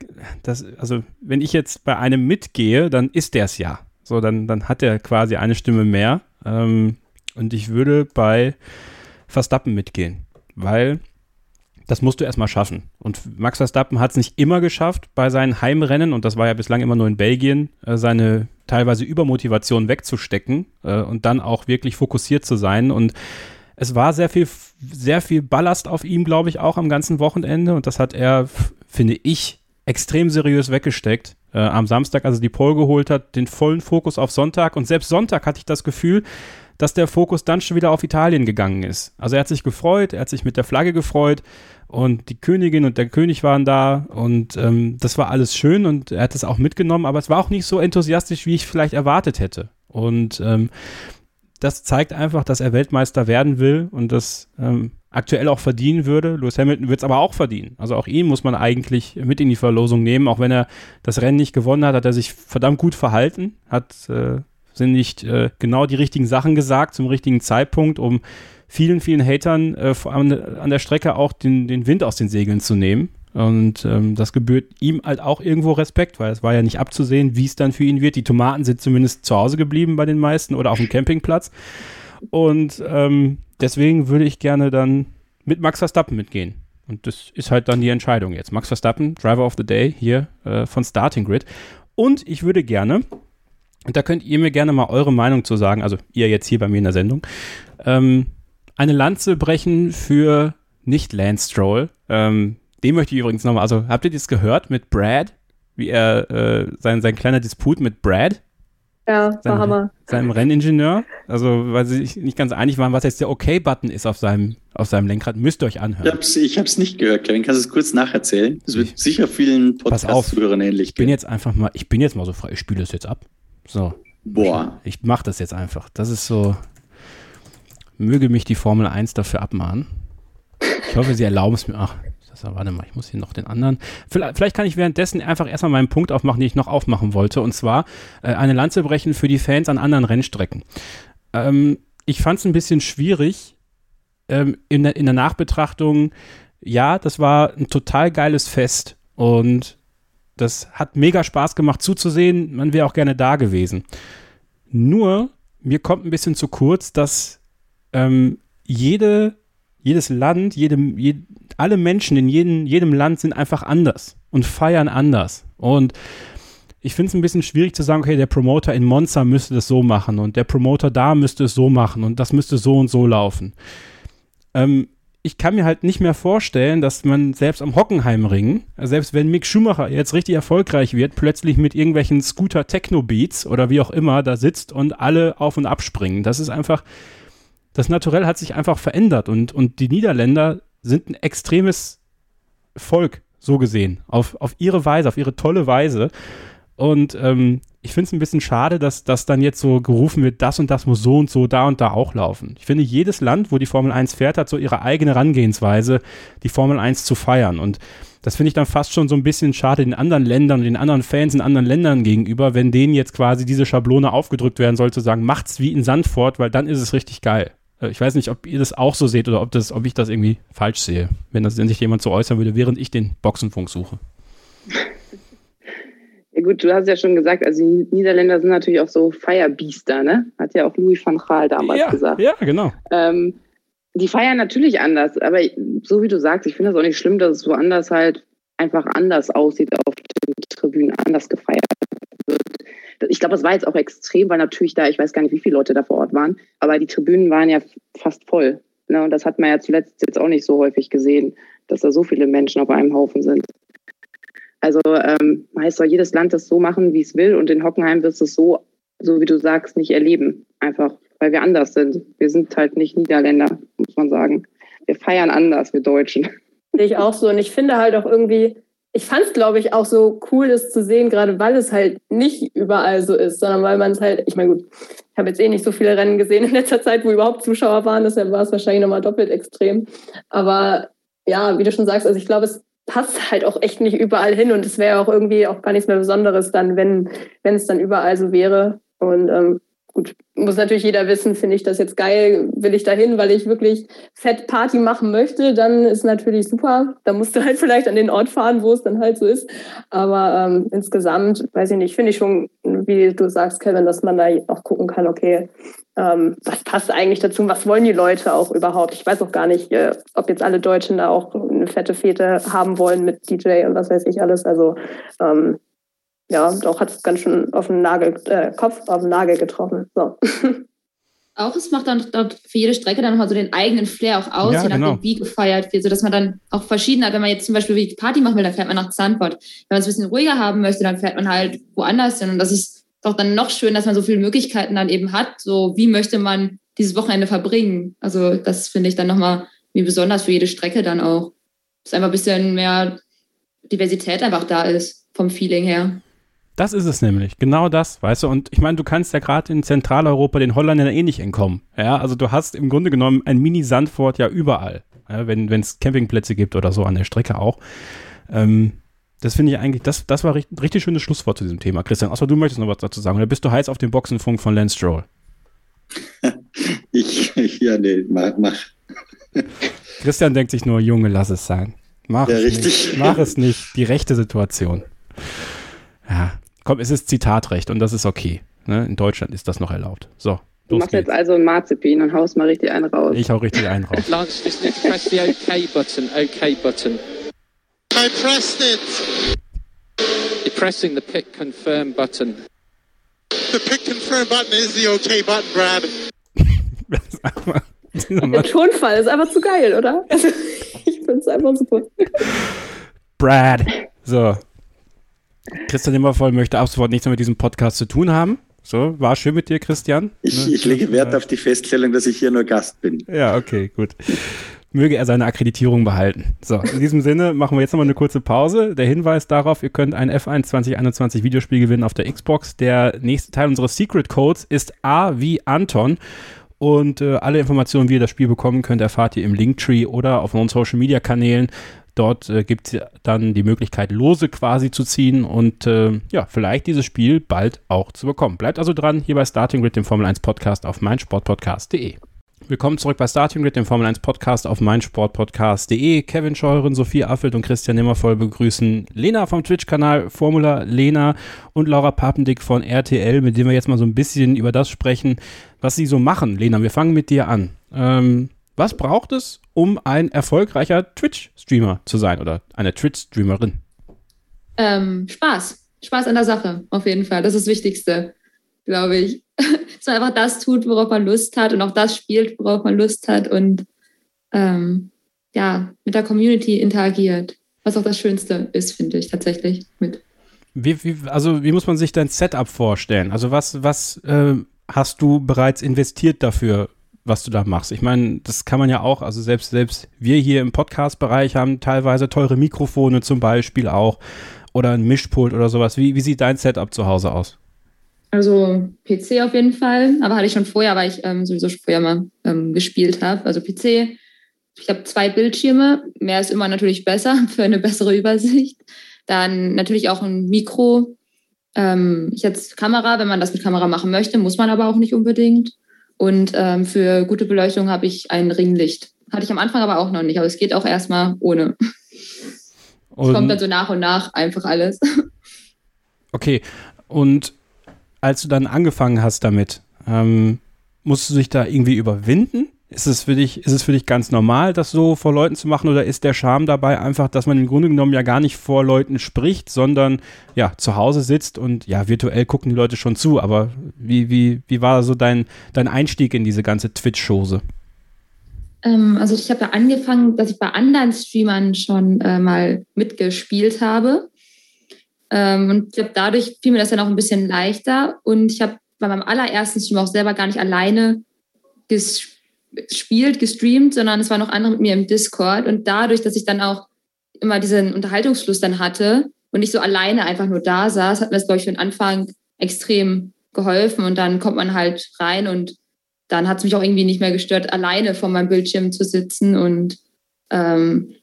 das, also wenn ich jetzt bei einem mitgehe, dann ist der es ja. So, dann, dann hat er quasi eine Stimme mehr. Ähm, und ich würde bei Verstappen mitgehen, weil das musst du erstmal schaffen. Und Max Verstappen hat es nicht immer geschafft bei seinen Heimrennen, und das war ja bislang immer nur in Belgien, äh, seine teilweise Übermotivation wegzustecken äh, und dann auch wirklich fokussiert zu sein. Und es war sehr viel, sehr viel Ballast auf ihm, glaube ich, auch am ganzen Wochenende. Und das hat er, finde ich, extrem seriös weggesteckt. Äh, am Samstag, als er die Pole geholt hat, den vollen Fokus auf Sonntag. Und selbst Sonntag hatte ich das Gefühl, dass der Fokus dann schon wieder auf Italien gegangen ist. Also er hat sich gefreut, er hat sich mit der Flagge gefreut und die Königin und der König waren da und ähm, das war alles schön und er hat es auch mitgenommen, aber es war auch nicht so enthusiastisch, wie ich vielleicht erwartet hätte. Und ähm, das zeigt einfach, dass er Weltmeister werden will und das ähm, aktuell auch verdienen würde. Lewis Hamilton wird es aber auch verdienen. Also auch ihn muss man eigentlich mit in die Verlosung nehmen. Auch wenn er das Rennen nicht gewonnen hat, hat er sich verdammt gut verhalten, hat äh, sind nicht äh, genau die richtigen Sachen gesagt zum richtigen Zeitpunkt, um vielen, vielen Hatern äh, an, an, der Strecke auch den, den Wind aus den Segeln zu nehmen. Und ähm, das gebührt ihm halt auch irgendwo Respekt, weil es war ja nicht abzusehen, wie es dann für ihn wird. Die Tomaten sind zumindest zu Hause geblieben bei den meisten oder auf dem Campingplatz. Und ähm, deswegen würde ich gerne dann mit Max Verstappen mitgehen. Und das ist halt dann die Entscheidung jetzt. Max Verstappen, Driver of the Day hier äh, von Starting Grid. Und ich würde gerne, und da könnt ihr mir gerne mal eure Meinung zu sagen, also ihr jetzt hier bei mir in der Sendung, ähm, eine Lanze brechen für nicht Lance Stroll. Ähm, den möchte ich übrigens nochmal, also habt ihr das gehört mit Brad? Wie er, äh, sein, sein kleiner Disput mit Brad? Ja, war seinem, Hammer. Seinem Renningenieur. Also, weil sie sich nicht ganz einig waren, was jetzt der OK-Button ist auf seinem, auf seinem Lenkrad. Müsst ihr euch anhören. Ich hab's, ich hab's nicht gehört, Kevin. Kannst du es kurz nacherzählen? Das wird sicher vielen Podcast-Zuhörern ähnlich. Ich bin jetzt einfach mal, ich bin jetzt mal so frei, ich spiele das jetzt ab. So. Boah. Ich mach das jetzt einfach. Das ist so, möge mich die Formel 1 dafür abmahnen. Ich hoffe, sie erlauben es mir. Ach, das, warte mal, ich muss hier noch den anderen. Vielleicht, vielleicht, kann ich währenddessen einfach erstmal meinen Punkt aufmachen, den ich noch aufmachen wollte. Und zwar äh, eine Lanze brechen für die Fans an anderen Rennstrecken. Ähm, ich fand es ein bisschen schwierig ähm, in, der, in der Nachbetrachtung. Ja, das war ein total geiles Fest. Und das hat mega Spaß gemacht zuzusehen. Man wäre auch gerne da gewesen. Nur, mir kommt ein bisschen zu kurz, dass ähm, jede, jedes Land, jedem, je, alle Menschen in jedem, jedem Land sind einfach anders und feiern anders. Und ich finde es ein bisschen schwierig zu sagen, okay, der Promoter in Monza müsste das so machen und der Promoter da müsste es so machen und das müsste so und so laufen. Ähm, ich kann mir halt nicht mehr vorstellen, dass man selbst am Hockenheimring, selbst wenn Mick Schumacher jetzt richtig erfolgreich wird, plötzlich mit irgendwelchen Scooter-Techno-Beats oder wie auch immer da sitzt und alle auf und abspringen. Das ist einfach, das Naturell hat sich einfach verändert und, und die Niederländer sind ein extremes Volk, so gesehen, auf, auf ihre Weise, auf ihre tolle Weise. Und ähm, ich finde es ein bisschen schade, dass das dann jetzt so gerufen wird, das und das muss so und so da und da auch laufen. Ich finde, jedes Land, wo die Formel 1 fährt, hat so ihre eigene Herangehensweise, die Formel 1 zu feiern. Und das finde ich dann fast schon so ein bisschen schade den anderen Ländern und den anderen Fans in anderen Ländern gegenüber, wenn denen jetzt quasi diese Schablone aufgedrückt werden soll, zu sagen, macht's wie in Sandford, weil dann ist es richtig geil. Äh, ich weiß nicht, ob ihr das auch so seht oder ob, das, ob ich das irgendwie falsch sehe, wenn das wenn sich jemand so äußern würde, während ich den Boxenfunk suche. Ja gut, du hast ja schon gesagt, also die Niederländer sind natürlich auch so Feierbiester, ne? Hat ja auch Louis van Gaal damals ja, gesagt. Ja, genau. Ähm, die feiern natürlich anders, aber so wie du sagst, ich finde das auch nicht schlimm, dass es woanders halt einfach anders aussieht auf den Tribünen, anders gefeiert wird. Ich glaube, das war jetzt auch extrem, weil natürlich da, ich weiß gar nicht, wie viele Leute da vor Ort waren, aber die Tribünen waren ja fast voll. Ne? Und das hat man ja zuletzt jetzt auch nicht so häufig gesehen, dass da so viele Menschen auf einem Haufen sind. Also ähm, heißt soll jedes Land das so machen, wie es will und in Hockenheim wirst du es so, so wie du sagst, nicht erleben. Einfach, weil wir anders sind. Wir sind halt nicht Niederländer, muss man sagen. Wir feiern anders, wir Deutschen. Ich auch so. Und ich finde halt auch irgendwie, ich fand es, glaube ich, auch so cool, das zu sehen, gerade weil es halt nicht überall so ist, sondern weil man es halt, ich meine, gut, ich habe jetzt eh nicht so viele Rennen gesehen in letzter Zeit, wo überhaupt Zuschauer waren, deshalb war es wahrscheinlich nochmal doppelt extrem. Aber ja, wie du schon sagst, also ich glaube, es passt halt auch echt nicht überall hin und es wäre auch irgendwie auch gar nichts mehr Besonderes dann, wenn wenn es dann überall so wäre. Und ähm, gut, muss natürlich jeder wissen, finde ich das jetzt geil, will ich dahin, weil ich wirklich fett Party machen möchte, dann ist natürlich super. Da musst du halt vielleicht an den Ort fahren, wo es dann halt so ist. Aber ähm, insgesamt, weiß ich nicht, finde ich schon, wie du sagst, Kevin, dass man da auch gucken kann, okay, ähm, was passt eigentlich dazu? Was wollen die Leute auch überhaupt? Ich weiß auch gar nicht, äh, ob jetzt alle Deutschen da auch eine fette Fete haben wollen mit DJ und was weiß ich alles. Also ähm, ja, doch hat es ganz schön auf den Nagel, äh, Kopf auf den Nagel getroffen. So. Auch es macht dann für jede Strecke dann nochmal so den eigenen Flair auch aus, Ja, je nachdem, genau. wie gefeiert wird, sodass man dann auch verschieden hat. Wenn man jetzt zum Beispiel wie Party machen will, dann fährt man nach Zandvoort. Wenn man es ein bisschen ruhiger haben möchte, dann fährt man halt woanders hin. Und das ist doch dann noch schön, dass man so viele Möglichkeiten dann eben hat. So, wie möchte man dieses Wochenende verbringen? Also, das finde ich dann nochmal wie besonders für jede Strecke dann auch. Dass einfach ein bisschen mehr Diversität einfach da ist, vom Feeling her. Das ist es nämlich, genau das, weißt du. Und ich meine, du kannst ja gerade in Zentraleuropa den Holländern eh nicht entkommen. Ja, also du hast im Grunde genommen ein Mini-Sandfort ja überall, ja, wenn es Campingplätze gibt oder so an der Strecke auch. Ähm, das finde ich eigentlich, das, das war richtig, ein richtig schönes Schlusswort zu diesem Thema. Christian, außer du möchtest noch was dazu sagen. Oder bist du heiß auf den Boxenfunk von Lance Stroll? Ich, ja, nee, mach, mach. Christian denkt sich nur, Junge, lass es sein. Mach Ja, es richtig. nicht. Mach es nicht. Die rechte Situation. Ja, komm, es ist Zitatrecht und das ist okay. Ne? In Deutschland ist das noch erlaubt. So, Du machst jetzt also ein Marzipin und haust mal richtig einen raus. Ich hau richtig einen raus. Lance, just press the OK button. OK button. I pressed it. You're pressing the pick confirm button. The pick confirm button is the okay button, Brad. Der Tonfall ist einfach zu geil, oder? Also, ich finde es einfach super. Brad. So. Christian Immervoll möchte ab sofort nichts mehr mit diesem Podcast zu tun haben. So, war schön mit dir, Christian. Ich, Ne? ich lege Wert auf die Feststellung, dass ich hier nur Gast bin. Ja, okay, gut. Möge er seine Akkreditierung behalten. So, in diesem Sinne machen wir jetzt nochmal eine kurze Pause. Der Hinweis darauf, ihr könnt ein F1 2021 Videospiel gewinnen auf der Xbox. Der nächste Teil unseres Secret Codes ist A wie Anton. Und äh, alle Informationen, wie ihr das Spiel bekommen könnt, erfahrt ihr im Linktree oder auf unseren Social Media Kanälen. Dort äh, gibt es dann die Möglichkeit, Lose quasi zu ziehen und äh, ja, vielleicht dieses Spiel bald auch zu bekommen. Bleibt also dran, hier bei Starting Grid, dem Formel 1 Podcast auf meinsportpodcast.de. Willkommen zurück bei Starting Grid, dem Formel 1 Podcast auf meinsportpodcast.de. Kevin Scheuren, Sophie Affelt und Christian Nimmervoll begrüßen Lena vom Twitch-Kanal Formula Lena und Laura Papendick von RTL, mit denen wir jetzt mal so ein bisschen über das sprechen, was sie so machen. Lena, wir fangen mit dir an. Ähm, was braucht es, um ein erfolgreicher Twitch-Streamer zu sein oder eine Twitch-Streamerin? Ähm, Spaß. Spaß an der Sache, auf jeden Fall. Das ist das Wichtigste, glaube ich. Dass man einfach das tut, worauf man Lust hat und auch das spielt, worauf man Lust hat und ähm, ja, mit der Community interagiert. Was auch das Schönste ist, finde ich tatsächlich mit. Wie, wie, also wie muss man sich dein Setup vorstellen? Also was, was äh, hast du bereits investiert dafür, was du da machst? Ich meine, das kann man ja auch, also selbst, selbst wir hier im Podcast-Bereich haben teilweise teure Mikrofone zum Beispiel auch oder ein Mischpult oder sowas. Wie, wie sieht dein Setup zu Hause aus? Also PC auf jeden Fall, aber hatte ich schon vorher, weil ich ähm, sowieso schon vorher mal ähm, gespielt habe. Also PC, ich habe zwei Bildschirme, mehr ist immer natürlich besser für eine bessere Übersicht. Dann natürlich auch ein Mikro. Ähm, ich jetzt Kamera, wenn man das mit Kamera machen möchte, muss man aber auch nicht unbedingt. Und ähm, für gute Beleuchtung habe ich ein Ringlicht. Hatte ich am Anfang aber auch noch nicht, aber es geht auch erstmal ohne. Es kommt dann so nach und nach einfach alles. Okay, und als du dann angefangen hast damit, ähm, musst du dich da irgendwie überwinden? Ist es für dich, ist es für dich ganz normal, das so vor Leuten zu machen, oder ist der Charme dabei einfach, dass man im Grunde genommen ja gar nicht vor Leuten spricht, sondern ja zu Hause sitzt und ja virtuell gucken die Leute schon zu. Aber wie wie wie war so dein dein Einstieg in diese ganze Twitch-Chose? Ähm, also ich habe ja angefangen, dass ich bei anderen Streamern schon äh, mal mitgespielt habe. Ähm, und ich glaube, dadurch fiel mir das dann auch ein bisschen leichter. Und ich habe bei meinem allerersten Stream auch selber gar nicht alleine gespielt gestreamt, sondern es waren noch andere mit mir im Discord. Und dadurch, dass ich dann auch immer diesen Unterhaltungsfluss dann hatte und nicht so alleine einfach nur da saß, hat mir das, glaube ich, für den Anfang extrem geholfen. Und dann kommt man halt rein und dann hat es mich auch irgendwie nicht mehr gestört, alleine vor meinem Bildschirm zu sitzen und ähm,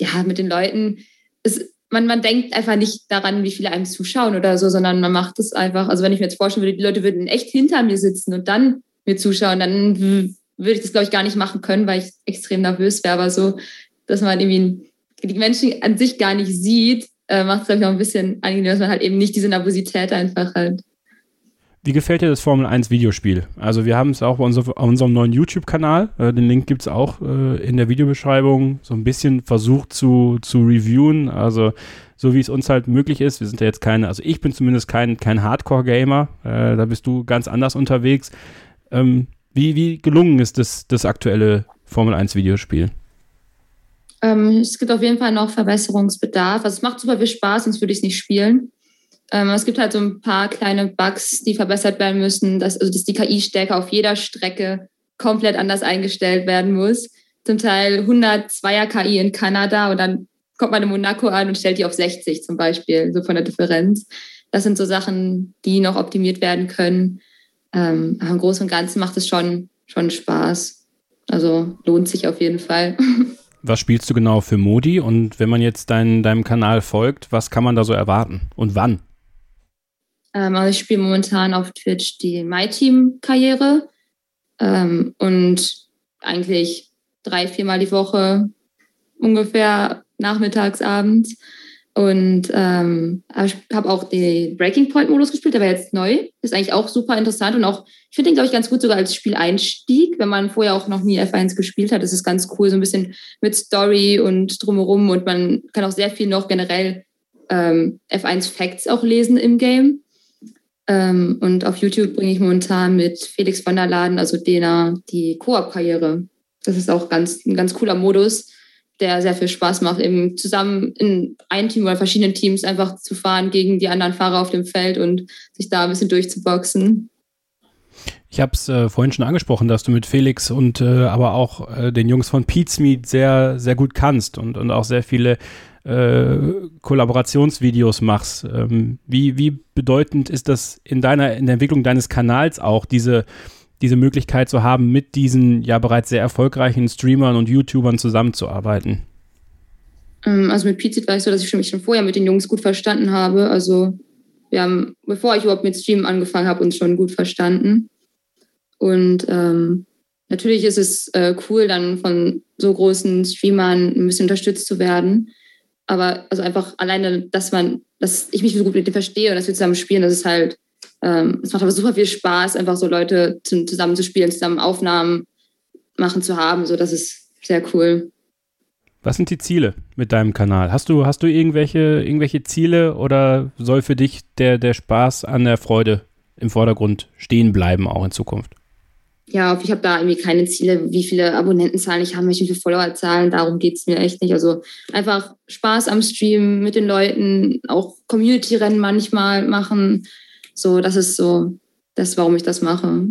ja, mit den Leuten. Es, man, man denkt einfach nicht daran, wie viele einem zuschauen oder so, sondern man macht es einfach. Also wenn ich mir jetzt vorstellen würde, die Leute würden echt hinter mir sitzen und dann mir zuschauen, dann würde ich das, glaube ich, gar nicht machen können, weil ich extrem nervös wäre. Aber so, dass man irgendwie die Menschen an sich gar nicht sieht, äh, macht es, glaube ich, auch ein bisschen angenehm, dass man halt eben nicht diese Nervosität einfach hat. Wie gefällt dir das Formel 1 Videospiel? Also wir haben es auch bei unser, unserem neuen YouTube-Kanal, äh, den Link gibt es auch äh, in der Videobeschreibung, so ein bisschen versucht zu, zu reviewen, also so wie es uns halt möglich ist. Wir sind ja jetzt keine, also ich bin zumindest kein, kein Hardcore-Gamer, äh, da bist du ganz anders unterwegs. Ähm, wie, wie gelungen ist das, das aktuelle Formel 1 Videospiel? Ähm, es gibt auf jeden Fall noch Verbesserungsbedarf. Also es macht super viel Spaß, sonst würde ich es nicht spielen. Ähm, es gibt halt so ein paar kleine Bugs, die verbessert werden müssen, dass, also dass die KI-Stärke auf jeder Strecke komplett anders eingestellt werden muss. Zum Teil 102er KI in Kanada und dann kommt man in Monaco an und stellt die auf 60 zum Beispiel, so von der Differenz. Das sind so Sachen, die noch optimiert werden können ähm, aber im Großen und Ganzen macht es schon, schon Spaß. Also lohnt sich auf jeden Fall. Was spielst du genau für Modi? Und wenn man jetzt dein, deinem Kanal folgt, was kann man da so erwarten? Und wann? Ähm, also ich spiele momentan auf Twitch die MyTeam-Karriere ähm, und eigentlich drei, viermal die Woche ungefähr nachmittags, abends. Und ähm, ich habe auch den Breaking Point-Modus gespielt, der war jetzt neu. Ist eigentlich auch super interessant und auch, ich finde den, glaube ich, ganz gut sogar als Spieleinstieg, wenn man vorher auch noch nie F1 gespielt hat. Das ist ganz cool, so ein bisschen mit Story und drumherum und man kann auch sehr viel noch generell ähm, F1-Facts auch lesen im Game. Ähm, und auf YouTube bringe ich momentan mit Felix von der Laden, also Dena, die Koop-Karriere. Das ist auch ganz, ein ganz cooler Modus der sehr viel Spaß macht, eben zusammen in ein Team oder verschiedenen Teams einfach zu fahren gegen die anderen Fahrer auf dem Feld und sich da ein bisschen durchzuboxen. Ich habe es äh, vorhin schon angesprochen, dass du mit Felix und äh, aber auch äh, den Jungs von Pete's Meet sehr, sehr gut kannst und, und auch sehr viele äh, Kollaborationsvideos machst. Ähm, wie, wie bedeutend ist das in deiner, in der Entwicklung deines Kanals auch, diese diese Möglichkeit zu haben, mit diesen ja bereits sehr erfolgreichen Streamern und YouTubern zusammenzuarbeiten? Ähm, also mit Pizza war es so, dass ich mich schon vorher mit den Jungs gut verstanden habe. Also wir haben, bevor ich überhaupt mit Streamen angefangen habe, uns schon gut verstanden. Und ähm, natürlich ist es äh, cool, dann von so großen Streamern ein bisschen unterstützt zu werden. Aber also einfach alleine, dass man, dass ich mich so gut mit denen verstehe und dass wir zusammen spielen, das ist halt ähm, es macht aber super viel Spaß, einfach so Leute zusammen zu spielen, zusammen Aufnahmen machen zu haben. So, das ist sehr cool. Was sind die Ziele mit deinem Kanal? Hast du, hast du irgendwelche, irgendwelche Ziele oder soll für dich der, der Spaß an der Freude im Vordergrund stehen bleiben, auch in Zukunft? Ja, ich habe da irgendwie keine Ziele, wie viele Abonnentenzahlen ich habe, wie viele Followerzahlen, darum geht es mir echt nicht. Also einfach Spaß am Stream mit den Leuten, auch Community-Rennen manchmal machen. So, das ist so das, warum ich das mache.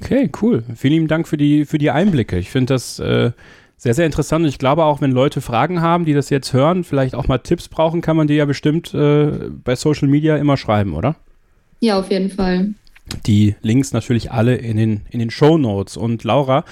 Okay, cool. Vielen lieben Dank für die, für die Einblicke. Ich finde das äh, sehr, sehr interessant. Und ich glaube auch, wenn Leute Fragen haben, die das jetzt hören, vielleicht auch mal Tipps brauchen, kann man die ja bestimmt äh, bei Social Media immer schreiben, oder? Ja, auf jeden Fall. Die Links natürlich alle in den, in den Show Notes. Und Laura,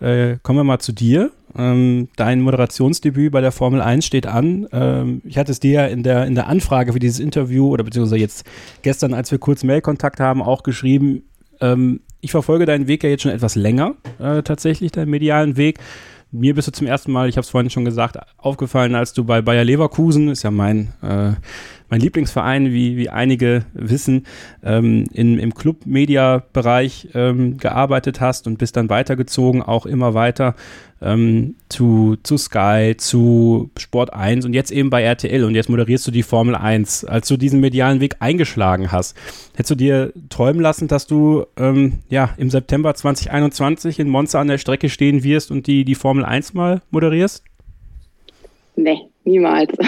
äh, kommen wir mal zu dir. Ähm, dein Moderationsdebüt bei der Formel 1 steht an. Ähm, ich hatte es dir ja in der, in der Anfrage für dieses Interview oder beziehungsweise jetzt gestern, als wir kurz Mailkontakt haben, auch geschrieben. Ähm, ich verfolge deinen Weg ja jetzt schon etwas länger, äh, tatsächlich, deinen medialen Weg. Mir bist du zum ersten Mal, ich habe es vorhin schon gesagt, aufgefallen, als du bei Bayer Leverkusen, ist ja mein äh, mein Lieblingsverein, wie, wie einige wissen, ähm, in, im Club-Media-Bereich ähm, gearbeitet hast und bist dann weitergezogen, auch immer weiter ähm, zu, zu Sky, zu Sport 1 und jetzt eben bei RTL und jetzt moderierst du die Formel 1. Als du diesen medialen Weg eingeschlagen hast, hättest du dir träumen lassen, dass du ähm, ja, im September 2021 in Monza an der Strecke stehen wirst und die, die Formel 1 mal moderierst? Nee, niemals.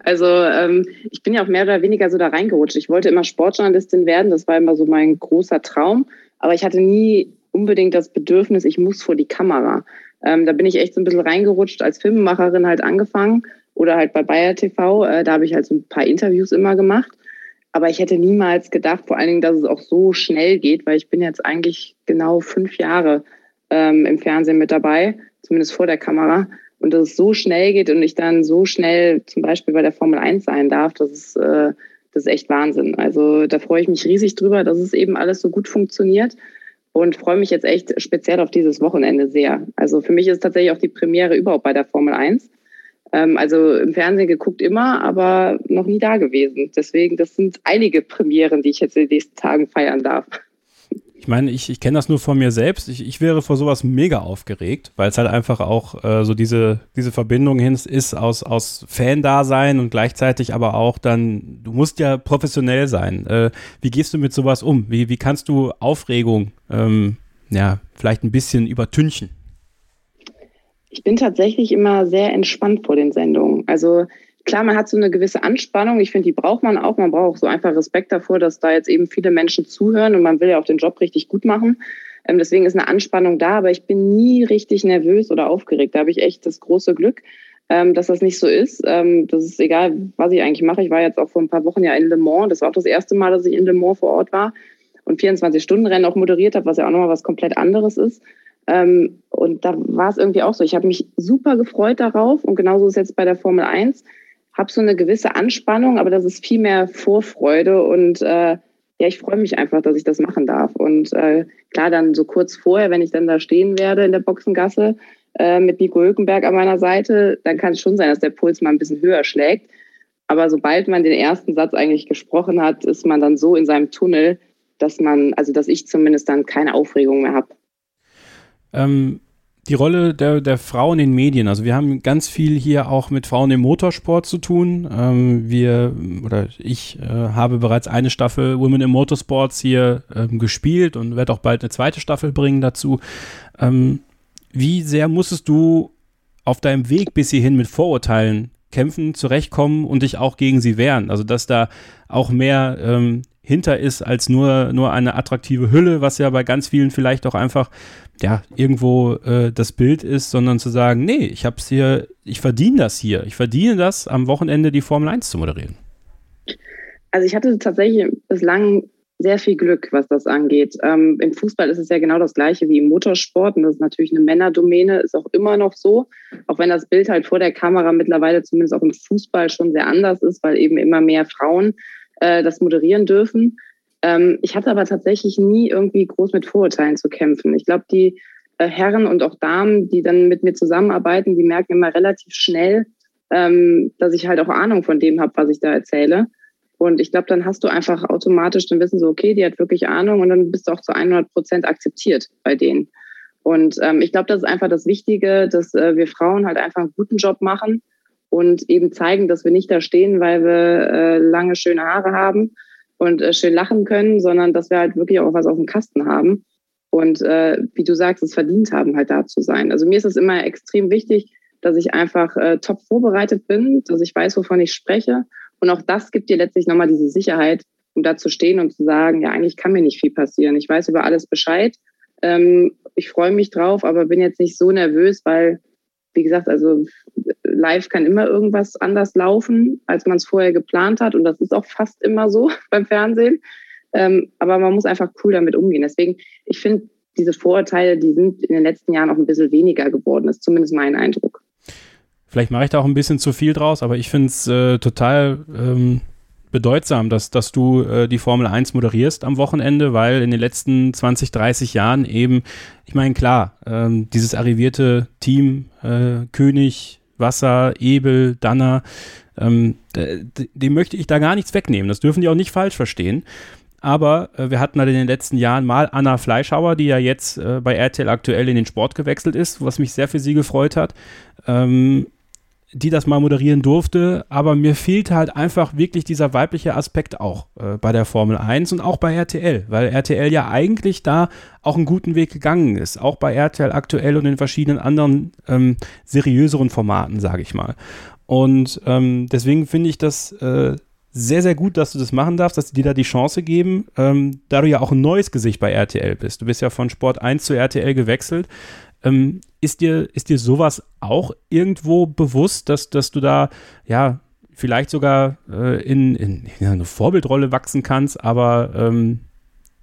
Also ähm, ich bin ja auch mehr oder weniger so da reingerutscht. Ich wollte immer Sportjournalistin werden, das war immer so mein großer Traum, aber ich hatte nie unbedingt das Bedürfnis, ich muss vor die Kamera. Ähm, da bin ich echt so ein bisschen reingerutscht, als Filmemacherin halt angefangen oder halt bei Bayer TV. Äh, da habe ich halt so ein paar Interviews immer gemacht. Aber ich hätte niemals gedacht, vor allen Dingen, dass es auch so schnell geht, weil ich bin jetzt eigentlich genau fünf Jahre ähm, im Fernsehen mit dabei, zumindest vor der Kamera und dass es so schnell geht und ich dann so schnell zum Beispiel bei der Formel 1 sein darf, das ist, äh, das ist echt Wahnsinn. Also da freue ich mich riesig drüber, dass es eben alles so gut funktioniert und freue mich jetzt echt speziell auf dieses Wochenende sehr. Also für mich ist tatsächlich auch die Premiere überhaupt bei der Formel 1. Ähm, also im Fernsehen geguckt immer, aber noch nie da gewesen. Deswegen, das sind einige Premieren, die ich jetzt in den nächsten Tagen feiern darf. Ich meine, ich, ich kenne das nur von mir selbst. Ich, ich wäre vor sowas mega aufgeregt, weil es halt einfach auch äh, so diese, diese Verbindung hin ist aus, aus Fan-Dasein und gleichzeitig aber auch dann, du musst ja professionell sein. Äh, wie gehst du mit sowas um? Wie, wie kannst du Aufregung ähm, ja, vielleicht ein bisschen übertünchen? Ich bin tatsächlich immer sehr entspannt vor den Sendungen. Also klar, man hat so eine gewisse Anspannung. Ich finde, die braucht man auch. Man braucht auch so einfach Respekt davor, dass da jetzt eben viele Menschen zuhören und man will ja auch den Job richtig gut machen. Ähm, deswegen ist eine Anspannung da, aber ich bin nie richtig nervös oder aufgeregt. Da habe ich echt das große Glück, ähm, dass das nicht so ist. Ähm, das ist egal, was ich eigentlich mache. Ich war jetzt auch vor ein paar Wochen ja in Le Mans. Das war auch das erste Mal, dass ich in Le Mans vor Ort war und 24-Stunden-Rennen auch moderiert habe, was ja auch nochmal was komplett anderes ist. Ähm, und da war es irgendwie auch so. Ich habe mich super gefreut darauf und genauso ist es jetzt bei der Formel 1 habe so eine gewisse Anspannung, aber das ist viel mehr Vorfreude und äh, ja, ich freue mich einfach, dass ich das machen darf. Und äh, klar, dann so kurz vorher, wenn ich dann da stehen werde in der Boxengasse äh, mit Nico Hülkenberg an meiner Seite, dann kann es schon sein, dass der Puls mal ein bisschen höher schlägt. Aber sobald man den ersten Satz eigentlich gesprochen hat, ist man dann so in seinem Tunnel, dass man, also dass ich zumindest dann keine Aufregung mehr habe. Ähm, die Rolle der, der Frau in den Medien. Also wir haben ganz viel hier auch mit Frauen im Motorsport zu tun. Ähm, wir oder ich äh, habe bereits eine Staffel Women in Motorsports hier ähm, gespielt und werde auch bald eine zweite Staffel bringen dazu. Ähm, wie sehr musstest du auf deinem Weg bis hierhin mit Vorurteilen kämpfen, zurechtkommen und dich auch gegen sie wehren? Also dass da auch mehr ähm, hinter ist als nur, nur eine attraktive Hülle, was ja bei ganz vielen vielleicht auch einfach ja, irgendwo äh, das Bild ist, sondern zu sagen, nee, ich hab's hier, ich verdiene das hier. Ich verdiene das, am Wochenende die Formel 1 zu moderieren. Also ich hatte tatsächlich bislang sehr viel Glück, was das angeht. Ähm, Im Fußball ist es ja genau das gleiche wie im Motorsport und das ist natürlich eine Männerdomäne, ist auch immer noch so, auch wenn das Bild halt vor der Kamera mittlerweile zumindest auch im Fußball schon sehr anders ist, weil eben immer mehr Frauen äh, das moderieren dürfen. Ähm, ich hatte aber tatsächlich nie irgendwie groß mit Vorurteilen zu kämpfen. Ich glaube, die äh, Herren und auch Damen, die dann mit mir zusammenarbeiten, die merken immer relativ schnell, ähm, dass ich halt auch Ahnung von dem habe, was ich da erzähle. Und ich glaube, dann hast du einfach automatisch, dann wissen sie, okay, die hat wirklich Ahnung und dann bist du auch zu 100 Prozent akzeptiert bei denen. Und ähm, ich glaube, das ist einfach das Wichtige, dass äh, wir Frauen halt einfach einen guten Job machen und eben zeigen, dass wir nicht da stehen, weil wir äh, lange schöne Haare haben und äh, schön lachen können, sondern dass wir halt wirklich auch was auf dem Kasten haben und äh, wie du sagst, es verdient haben, halt da zu sein. Also mir ist es immer extrem wichtig, dass ich einfach äh, top vorbereitet bin, dass ich weiß, wovon ich spreche. Und auch das gibt dir letztlich nochmal diese Sicherheit, um da zu stehen und zu sagen, ja, eigentlich kann mir nicht viel passieren. Ich weiß über alles Bescheid. Ähm, ich freue mich drauf, aber bin jetzt nicht so nervös, weil, wie gesagt, also live kann immer irgendwas anders laufen, als man es vorher geplant hat. Und das ist auch fast immer so beim Fernsehen. Ähm, aber man muss einfach cool damit umgehen. Deswegen, ich finde, diese Vorurteile, die sind in den letzten Jahren auch ein bisschen weniger geworden. Das ist zumindest mein Eindruck. Vielleicht mache ich da auch ein bisschen zu viel draus, aber ich finde es äh, total ähm, bedeutsam, dass, dass du äh, die Formel 1 moderierst am Wochenende, weil in den letzten 20, 30 Jahren eben, ich meine, klar, ähm, dieses arrivierte Team, äh, König, Wasser, Ebel, Danner, ähm, dem möchte ich da gar nichts wegnehmen. Das dürfen die auch nicht falsch verstehen. Aber äh, wir hatten halt in den letzten Jahren mal Anna Fleischhauer, die ja jetzt äh, bei RTL aktuell in den Sport gewechselt ist, was mich sehr für sie gefreut hat. Ähm, die das mal moderieren durfte, aber mir fehlt halt einfach wirklich dieser weibliche Aspekt auch äh, bei der Formel 1 und auch bei RTL, weil RTL ja eigentlich da auch einen guten Weg gegangen ist, auch bei RTL aktuell und in verschiedenen anderen ähm, seriöseren Formaten, sage ich mal. Und ähm, deswegen finde ich das äh, sehr, sehr gut, dass du das machen darfst, dass sie dir da die Chance geben, ähm, da du ja auch ein neues Gesicht bei RTL bist. Du bist ja von Sport 1 zu RTL gewechselt. Ähm, ist, dir, ist dir sowas auch irgendwo bewusst, dass, dass du da, ja, vielleicht sogar äh, in, in, in, eine Vorbildrolle wachsen kannst, aber ähm,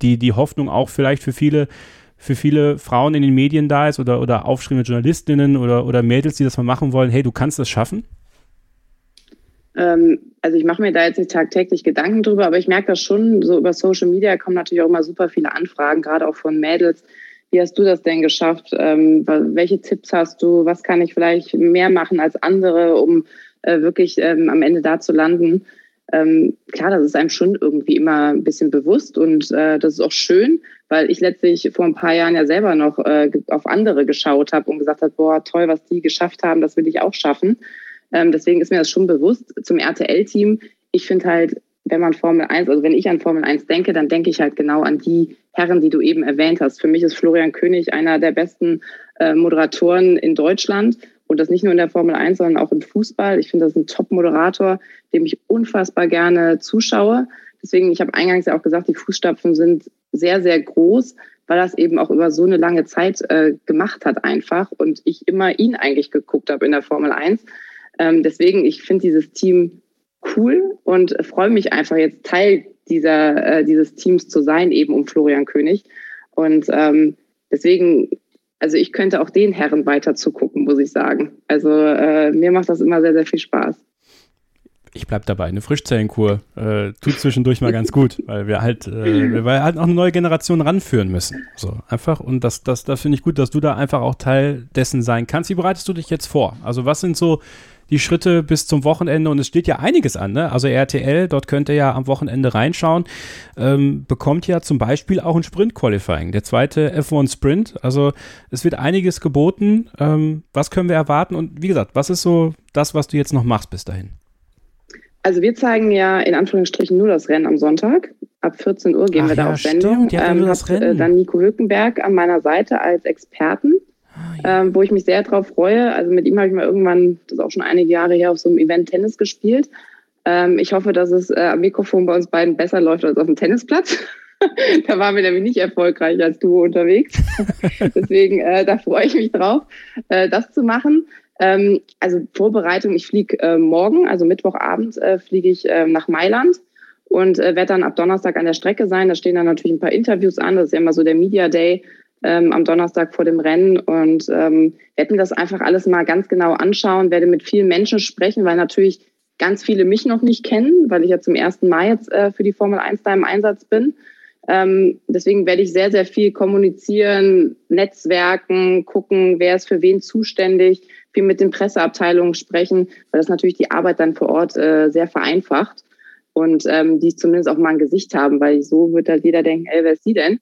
die, die Hoffnung auch vielleicht für viele, für viele Frauen in den Medien da ist oder, oder aufschreibende Journalistinnen oder, oder Mädels, die das mal machen wollen, hey, du kannst das schaffen? Ähm, also ich mache mir da jetzt nicht tagtäglich Gedanken drüber, aber ich merke das schon, so über Social Media kommen natürlich auch immer super viele Anfragen, gerade auch von Mädels. Wie hast du das denn geschafft? Ähm, welche Tipps hast du? Was kann ich vielleicht mehr machen als andere, um äh, wirklich ähm, am Ende da zu landen? Ähm, klar, das ist einem schon irgendwie immer ein bisschen bewusst und äh, das ist auch schön, weil ich letztlich vor ein paar Jahren ja selber noch äh, auf andere geschaut habe und gesagt habe, boah, toll, was die geschafft haben, das will ich auch schaffen. Ähm, deswegen ist mir das schon bewusst. Zum RTL-Team, ich finde halt, wenn man Formel 1, also wenn ich an Formel 1 denke, dann denke ich halt genau an die Herren, die du eben erwähnt hast. Für mich ist Florian König einer der besten äh, Moderatoren in Deutschland. Und das nicht nur in der Formel 1, sondern auch im Fußball. Ich finde, das ist ein Top-Moderator, dem ich unfassbar gerne zuschaue. Deswegen, ich habe eingangs ja auch gesagt, die Fußstapfen sind sehr, sehr groß, weil das eben auch über so eine lange Zeit äh, gemacht hat einfach. Und ich immer ihn eigentlich geguckt habe in der Formel 1. Ähm, deswegen, ich finde dieses Team cool und freue mich einfach jetzt Teil dieser, äh, dieses Teams zu sein, eben um Florian König. Und ähm, deswegen, also ich könnte auch den Herren weiter zugucken, muss ich sagen. Also äh, mir macht das immer sehr, sehr viel Spaß. Ich bleib dabei. Eine Frischzellenkur äh, tut zwischendurch mal ganz gut, weil wir halt, äh, weil halt auch eine neue Generation ranführen müssen. So einfach. Und das, das, das finde ich gut, dass du da einfach auch Teil dessen sein kannst. Wie bereitest du dich jetzt vor? Also was sind so die Schritte bis zum Wochenende und es steht ja einiges an. Ne? Also RTL, dort könnt ihr ja am Wochenende reinschauen, ähm, bekommt ja zum Beispiel auch ein Sprint-Qualifying, der zweite F1 Sprint. Also es wird einiges geboten. Ähm, was können wir erwarten? Und wie gesagt, was ist so das, was du jetzt noch machst bis dahin? Also wir zeigen ja in Anführungsstrichen nur das Rennen am Sonntag. Ab 14 Uhr gehen Ach wir da ja, auf Sendung. Stimmt, ähm, das Rennen. Äh, dann Nico Hülkenberg an meiner Seite als Experten. Ah, ja. ähm, wo ich mich sehr drauf freue. Also mit ihm habe ich mal irgendwann, das ist auch schon einige Jahre her, auf so einem Event Tennis gespielt. Ähm, ich hoffe, dass es äh, am Mikrofon bei uns beiden besser läuft als auf dem Tennisplatz. da waren wir nämlich nicht erfolgreich als Duo unterwegs. Deswegen, äh, da freue ich mich drauf, äh, das zu machen. Ähm, also Vorbereitung, ich fliege äh, morgen, also Mittwochabend, äh, fliege ich äh, nach Mailand und werde dann ab Donnerstag an der Strecke sein. Da stehen dann natürlich ein paar Interviews an. Das ist ja immer so der Media Day ähm, am Donnerstag vor dem Rennen und ähm, werde mir das einfach alles mal ganz genau anschauen, werde mit vielen Menschen sprechen, weil natürlich ganz viele mich noch nicht kennen, weil ich ja zum ersten Mal jetzt äh, für die Formel 1 da im Einsatz bin. Ähm, deswegen werde ich sehr, sehr viel kommunizieren, Netzwerken, gucken, wer ist für wen zuständig, viel mit den Presseabteilungen sprechen, weil das natürlich die Arbeit dann vor Ort äh, sehr vereinfacht und ähm, die zumindest auch mal ein Gesicht haben, weil so wird halt jeder denken, ey, wer ist die denn?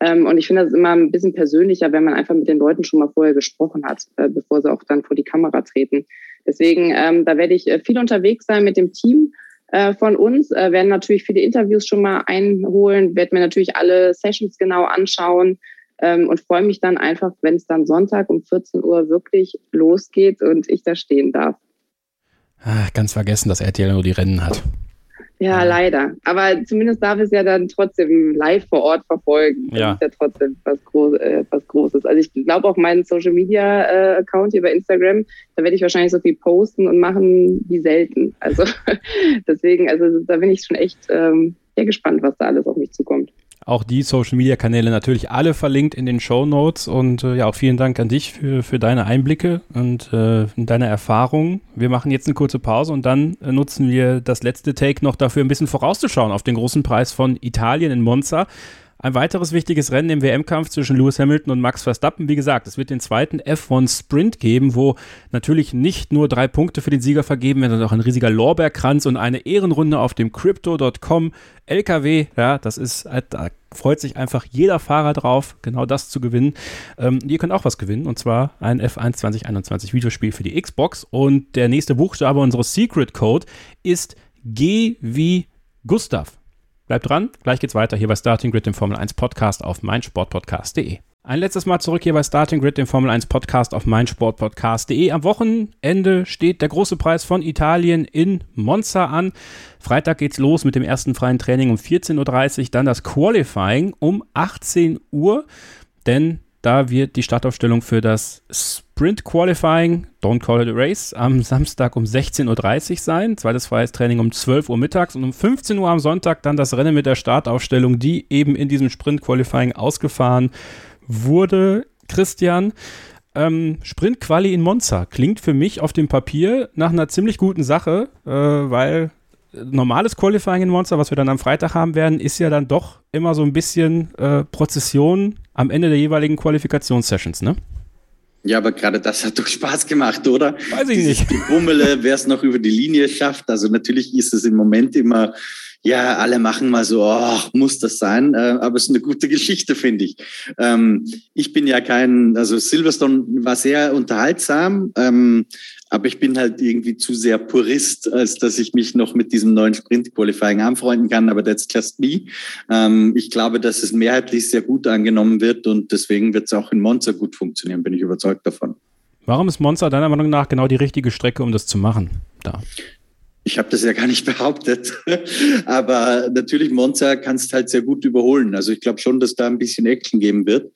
Ähm, und ich finde das immer ein bisschen persönlicher, wenn man einfach mit den Leuten schon mal vorher gesprochen hat, äh, bevor sie auch dann vor die Kamera treten. Deswegen, ähm, da werde ich äh, viel unterwegs sein mit dem Team äh, von uns, werden natürlich viele Interviews schon mal einholen, werden mir natürlich alle Sessions genau anschauen ähm, und freue mich dann einfach, wenn es dann Sonntag um 14 Uhr wirklich losgeht und ich da stehen darf. Ah, ganz vergessen, dass RTL nur die Rennen hat. Ja, leider. Aber zumindest darf es ja dann trotzdem live vor Ort verfolgen. Das Ja. ist ja trotzdem was, Groß, äh, was Großes. Also ich glaube auch meinen Social Media äh, Account hier bei Instagram, da werde ich wahrscheinlich so viel posten und machen wie selten. Also deswegen, also da bin ich schon echt ähm, sehr gespannt, was da alles auf mich zukommt. Auch die Social Media Kanäle natürlich alle verlinkt in den Show Notes und äh, ja, auch vielen Dank an dich für, für deine Einblicke und äh, deine Erfahrungen. Wir machen jetzt eine kurze Pause und dann äh, nutzen wir das letzte Take noch dafür, ein bisschen vorauszuschauen auf den großen Preis von Italien in Monza. Ein weiteres wichtiges Rennen im WM-Kampf zwischen Lewis Hamilton und Max Verstappen. Wie gesagt, es wird den zweiten F1 Sprint geben, wo natürlich nicht nur drei Punkte für den Sieger vergeben werden, sondern auch ein riesiger Lorbeerkranz und eine Ehrenrunde auf dem Crypto.com LKW. Ja, das ist, äh, da freut sich einfach jeder Fahrer drauf, genau das zu gewinnen. Ähm, ihr könnt auch was gewinnen und zwar ein F1 2021 Videospiel für die Xbox und der nächste Buchstabe unseres Secret Code ist G wie Gustav. Bleibt dran, gleich geht's weiter hier bei Starting Grid, dem Formel 1 Podcast auf meinsportpodcast.de. Ein letztes Mal zurück hier bei Starting Grid, dem Formel 1 Podcast auf meinsportpodcast.de. Am Wochenende steht der große Preis von Italien in Monza an. Freitag geht's los mit dem ersten freien Training um 14.30 Uhr, dann das Qualifying um 18 Uhr, denn da wird die Startaufstellung für das Sprint Qualifying, Don't Call It a Race, am Samstag um 16.30 Uhr sein. Zweites freies Training um 12 Uhr mittags und um 15 Uhr am Sonntag dann das Rennen mit der Startaufstellung, die eben in diesem Sprint Qualifying ausgefahren wurde. Christian, ähm, Sprint Quali in Monza klingt für mich auf dem Papier nach einer ziemlich guten Sache, äh, weil normales Qualifying in Monza, was wir dann am Freitag haben werden, ist ja dann doch immer so ein bisschen äh, Prozession am Ende der jeweiligen Qualifikationssessions, ne? Ja, aber gerade das hat doch Spaß gemacht, oder? Weiß ich nicht. Gebummele, wer es noch über die Linie schafft. Also natürlich ist es im Moment immer, ja, alle machen mal so, oh, muss das sein? Äh, aber es ist eine gute Geschichte, finde ich. Ähm, ich bin ja kein, also Silverstone war sehr unterhaltsam, ähm, aber ich bin halt irgendwie zu sehr Purist, als dass ich mich noch mit diesem neuen Sprint-Qualifying anfreunden kann. Aber that's just me. Ähm, ich glaube, dass es mehrheitlich sehr gut angenommen wird und deswegen wird es auch in Monza gut funktionieren, bin ich überzeugt davon. Warum ist Monza deiner Meinung nach genau die richtige Strecke, um das zu machen? Da. Ich habe das ja gar nicht behauptet, aber natürlich Monza kannst halt sehr gut überholen. Also ich glaube schon, dass da ein bisschen Action geben wird.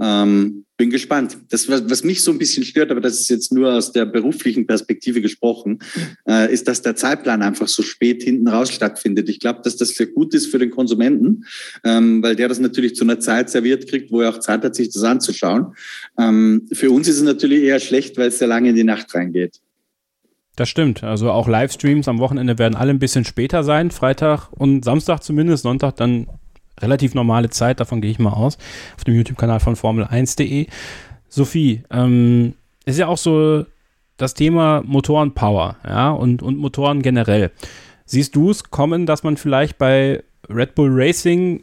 Ähm, bin gespannt. Das, was, mich so ein bisschen stört, aber das ist jetzt nur aus der beruflichen Perspektive gesprochen, äh, ist, dass der Zeitplan einfach so spät hinten raus stattfindet. Ich glaube, dass das sehr gut ist für den Konsumenten, ähm, weil der das natürlich zu einer Zeit serviert kriegt, wo er auch Zeit hat, sich das anzuschauen. Ähm, für uns ist es natürlich eher schlecht, weil es sehr lange in die Nacht reingeht. Das stimmt. Also auch Livestreams am Wochenende werden alle ein bisschen später sein. Freitag und Samstag zumindest. Sonntag dann relativ normale Zeit. Davon gehe ich mal aus. Auf dem YouTube-Kanal von Formel1.de. Sophie, ähm, ist ja auch so das Thema Motorenpower, ja, und, und Motoren generell. Siehst du es kommen, dass man vielleicht bei Red Bull Racing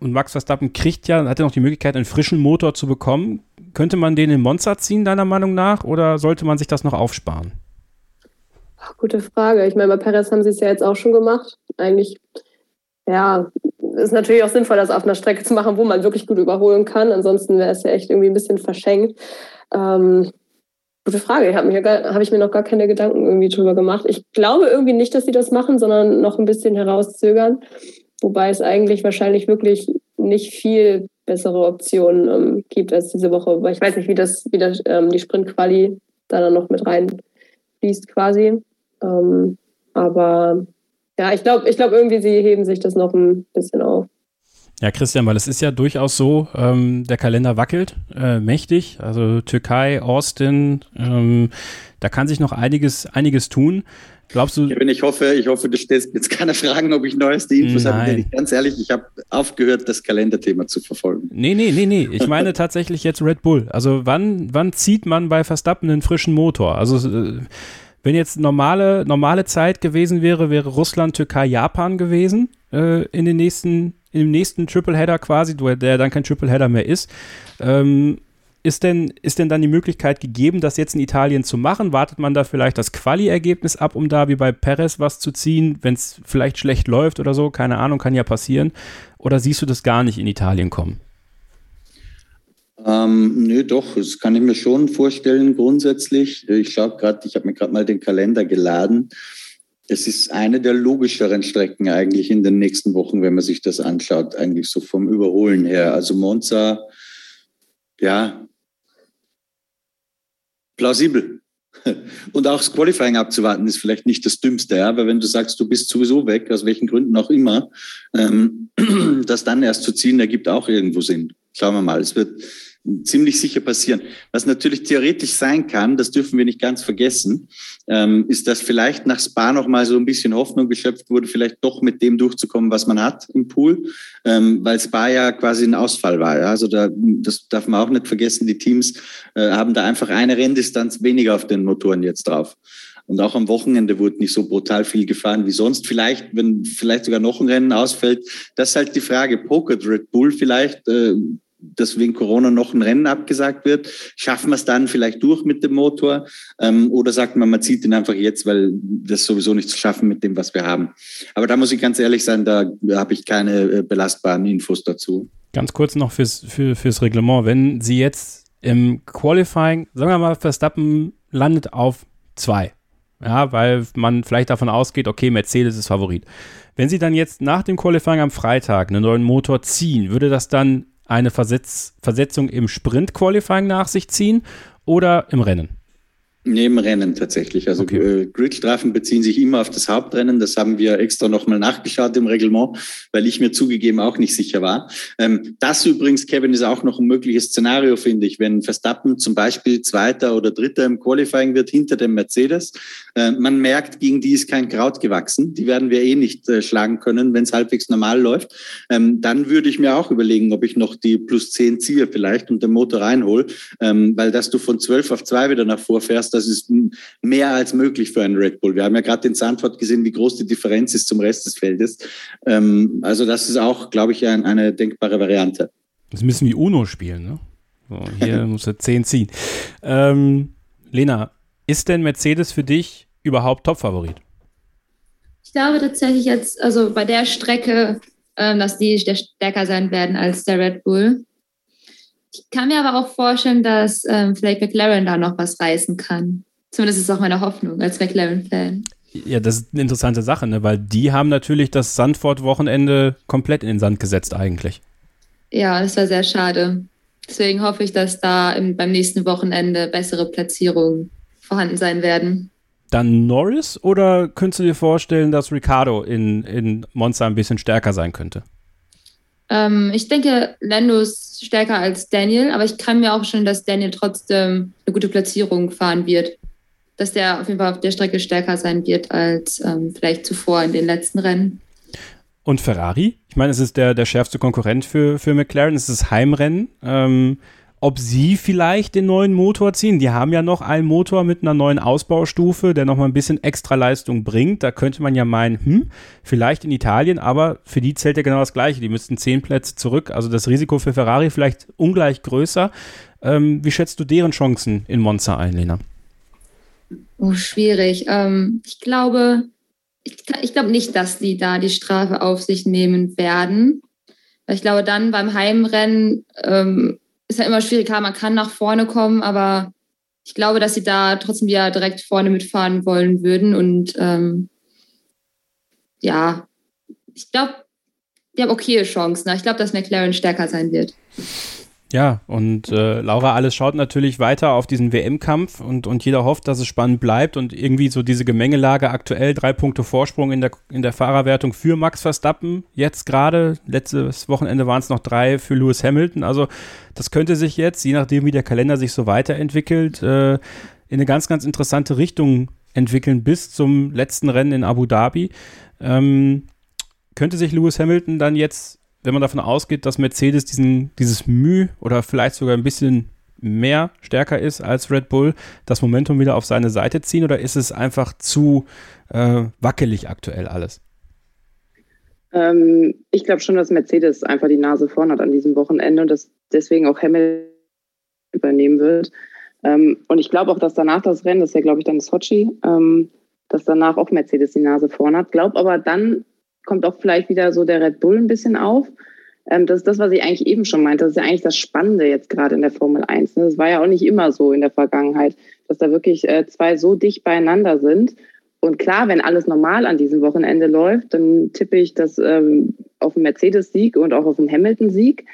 und Max Verstappen kriegt ja, hat ja noch die Möglichkeit, einen frischen Motor zu bekommen. Könnte man den in Monza ziehen, deiner Meinung nach, oder sollte man sich das noch aufsparen? Ach, gute Frage. Ich meine, bei Perez haben sie es ja jetzt auch schon gemacht. Eigentlich, ja, ist natürlich auch sinnvoll, das auf einer Strecke zu machen, wo man wirklich gut überholen kann. Ansonsten wäre es ja echt irgendwie ein bisschen verschenkt. Ähm, gute Frage. Ich habe hab ich mir noch gar keine Gedanken irgendwie drüber gemacht. Ich glaube irgendwie nicht, dass sie das machen, sondern noch ein bisschen herauszögern. Wobei es eigentlich wahrscheinlich wirklich nicht viel bessere Optionen ähm, gibt als diese Woche. Weil ich weiß nicht, wie das, wie das ähm, die Sprint-Quali da dann noch mit reinfließt quasi. Ähm, aber ja, ich glaube, ich glaub irgendwie, sie heben sich das noch ein bisschen auf. Ja, Christian, weil es ist ja durchaus so, ähm, der Kalender wackelt äh, mächtig. Also Türkei, Austin, ähm, da kann sich noch einiges, einiges tun. Glaubst du, Kevin, ich hoffe, ich hoffe, du stellst mir jetzt keine Fragen, ob ich neueste Infos habe. Nein. Denn ich, ganz ehrlich, ich habe aufgehört, das Kalenderthema zu verfolgen. Nee, nee, nee, nee. Ich meine tatsächlich jetzt Red Bull. Also wann, wann zieht man bei Verstappen einen frischen Motor? Also äh, wenn jetzt normale, normale Zeit gewesen wäre, wäre Russland, Türkei, Japan gewesen äh, in, den nächsten, im nächsten Tripleheader quasi, der dann kein Tripleheader mehr ist. Ähm, ist denn, ist denn dann die Möglichkeit gegeben, das jetzt in Italien zu machen? Wartet man da vielleicht das Quali-Ergebnis ab, um da wie bei Perez was zu ziehen, wenn es vielleicht schlecht läuft oder so? Keine Ahnung, kann ja passieren. Oder siehst du das gar nicht in Italien kommen? Ähm, nö, doch, das kann ich mir schon vorstellen grundsätzlich. Ich schaue gerade, ich habe mir gerade mal den Kalender geladen. Es ist eine der logischeren Strecken eigentlich in den nächsten Wochen, wenn man sich das anschaut, eigentlich so vom Überholen her. Also Monza, ja, plausibel. Und auch das Qualifying abzuwarten ist vielleicht nicht das Dümmste, ja, weil wenn du sagst, du bist sowieso weg, aus welchen Gründen auch immer, ähm, das dann erst zu ziehen, ergibt auch irgendwo Sinn. Schauen wir mal. Es wird ziemlich sicher passieren. Was natürlich theoretisch sein kann, das dürfen wir nicht ganz vergessen, ähm, ist, dass vielleicht nach Spa noch mal so ein bisschen Hoffnung geschöpft wurde, vielleicht doch mit dem durchzukommen, was man hat im Pool, ähm, weil Spa ja quasi ein Ausfall war. Ja? Also da, das darf man auch nicht vergessen. Die Teams äh, haben da einfach eine Renndistanz weniger auf den Motoren jetzt drauf. Und auch am Wochenende wurde nicht so brutal viel gefahren wie sonst. Vielleicht, wenn vielleicht sogar noch ein Rennen ausfällt, das ist halt die Frage. Pokert Red Bull vielleicht, äh, dass wegen Corona noch ein Rennen abgesagt wird. Schaffen wir es dann vielleicht durch mit dem Motor? Ähm, oder sagt man, man zieht ihn einfach jetzt, weil das sowieso nicht zu schaffen mit dem, was wir haben. Aber da muss ich ganz ehrlich sein, da habe ich keine äh, belastbaren Infos dazu. Ganz kurz noch fürs, für, fürs Reglement. Wenn Sie jetzt im Qualifying, sagen wir mal, Verstappen landet auf zwei. Ja, weil man vielleicht davon ausgeht, okay, Mercedes ist Favorit. Wenn Sie dann jetzt nach dem Qualifying am Freitag einen neuen Motor ziehen, würde das dann eine Versetz Versetzung im Sprint-Qualifying nach sich ziehen oder im Rennen? Neben Rennen tatsächlich. Also okay. äh, Gridstrafen beziehen sich immer auf das Hauptrennen. Das haben wir extra nochmal nachgeschaut im Reglement, weil ich mir zugegeben auch nicht sicher war. Ähm, das übrigens, Kevin, ist auch noch ein mögliches Szenario, finde ich, wenn Verstappen zum Beispiel Zweiter oder Dritter im Qualifying wird hinter dem Mercedes. Äh, man merkt, gegen die ist kein Kraut gewachsen. Die werden wir eh nicht äh, schlagen können, wenn es halbwegs normal läuft. Ähm, dann würde ich mir auch überlegen, ob ich noch die plus zehn ziehe vielleicht und den Motor reinhole, ähm, weil dass du von zwölf auf zwei wieder nach vorfährst, das ist mehr als möglich für einen Red Bull. Wir haben ja gerade in Sandford gesehen, wie groß die Differenz ist zum Rest des Feldes. Ähm, also das ist auch, glaube ich, ein, eine denkbare Variante. Das müssen wie UNO spielen, ne? So, hier muss er 10 ziehen. Ähm, Lena, ist denn Mercedes für dich überhaupt Topfavorit? Ich glaube tatsächlich jetzt, also bei der Strecke, ähm, dass die stärker sein werden als der Red Bull. Ich kann mir aber auch vorstellen, dass ähm, vielleicht McLaren da noch was reißen kann. Zumindest ist es auch meine Hoffnung als McLaren-Fan. Ja, das ist eine interessante Sache, ne? weil die haben natürlich das Sandford-Wochenende komplett in den Sand gesetzt eigentlich. Ja, das war sehr schade. Deswegen hoffe ich, dass da im, beim nächsten Wochenende bessere Platzierungen vorhanden sein werden. Dann Norris oder könntest du dir vorstellen, dass Ricardo in, in Monza ein bisschen stärker sein könnte? Ähm, ich denke, Lando ist stärker als Daniel, aber ich kann mir auch schon, dass Daniel trotzdem eine gute Platzierung fahren wird. Dass der auf jeden Fall auf der Strecke stärker sein wird als ähm, vielleicht zuvor in den letzten Rennen. Und Ferrari? Ich meine, es ist der, der schärfste Konkurrent für, für McLaren. Es ist das Heimrennen. Ähm, ob sie vielleicht den neuen Motor ziehen. Die haben ja noch einen Motor mit einer neuen Ausbaustufe, der noch mal ein bisschen extra Leistung bringt. Da könnte man ja meinen, hm, vielleicht in Italien, aber für die zählt ja genau das Gleiche. Die müssten zehn Plätze zurück. Also das Risiko für Ferrari vielleicht ungleich größer. Ähm, wie schätzt du deren Chancen in Monza ein, Lena? Oh, schwierig. Ähm, ich glaube, ich, ich glaube nicht, dass die da die Strafe auf sich nehmen werden. Ich glaube, dann beim Heimrennen ähm, ist ja immer schwierig, man kann nach vorne kommen, aber ich glaube, dass sie da trotzdem wieder direkt vorne mitfahren wollen würden. Und ähm, ja, ich glaube, die haben okay Chancen. Ich glaube, dass McLaren stärker sein wird. Ja, und äh, Laura Alles schaut natürlich weiter auf diesen WM-Kampf und, und jeder hofft, dass es spannend bleibt und irgendwie so diese Gemengelage aktuell, drei Punkte Vorsprung in der, in der Fahrerwertung für Max Verstappen. Jetzt gerade, letztes Wochenende waren es noch drei für Lewis Hamilton. Also das könnte sich jetzt, je nachdem wie der Kalender sich so weiterentwickelt, äh, in eine ganz, ganz interessante Richtung entwickeln bis zum letzten Rennen in Abu Dhabi. Ähm, könnte sich Lewis Hamilton dann jetzt wenn man davon ausgeht, dass Mercedes diesen, dieses Mühe oder vielleicht sogar ein bisschen mehr stärker ist als Red Bull, das Momentum wieder auf seine Seite ziehen oder ist es einfach zu äh, wackelig aktuell alles? Ähm, ich glaube schon, dass Mercedes einfach die Nase vorn hat an diesem Wochenende und dass deswegen auch Hamilton übernehmen wird. Ähm, und ich glaube auch, dass danach das Rennen, das ist ja, glaube ich, dann Sochi, ähm, dass danach auch Mercedes die Nase vorn hat. Glaube aber dann kommt auch vielleicht wieder so der Red Bull ein bisschen auf. Ähm, das ist das, was ich eigentlich eben schon meinte. Das ist ja eigentlich das Spannende jetzt gerade in der Formel 1. Ne? Das war ja auch nicht immer so in der Vergangenheit, dass da wirklich äh, zwei so dicht beieinander sind. Und klar, wenn alles normal an diesem Wochenende läuft, dann tippe ich das ähm, auf einen Mercedes-Sieg und auch auf einen Hamilton-Sieg.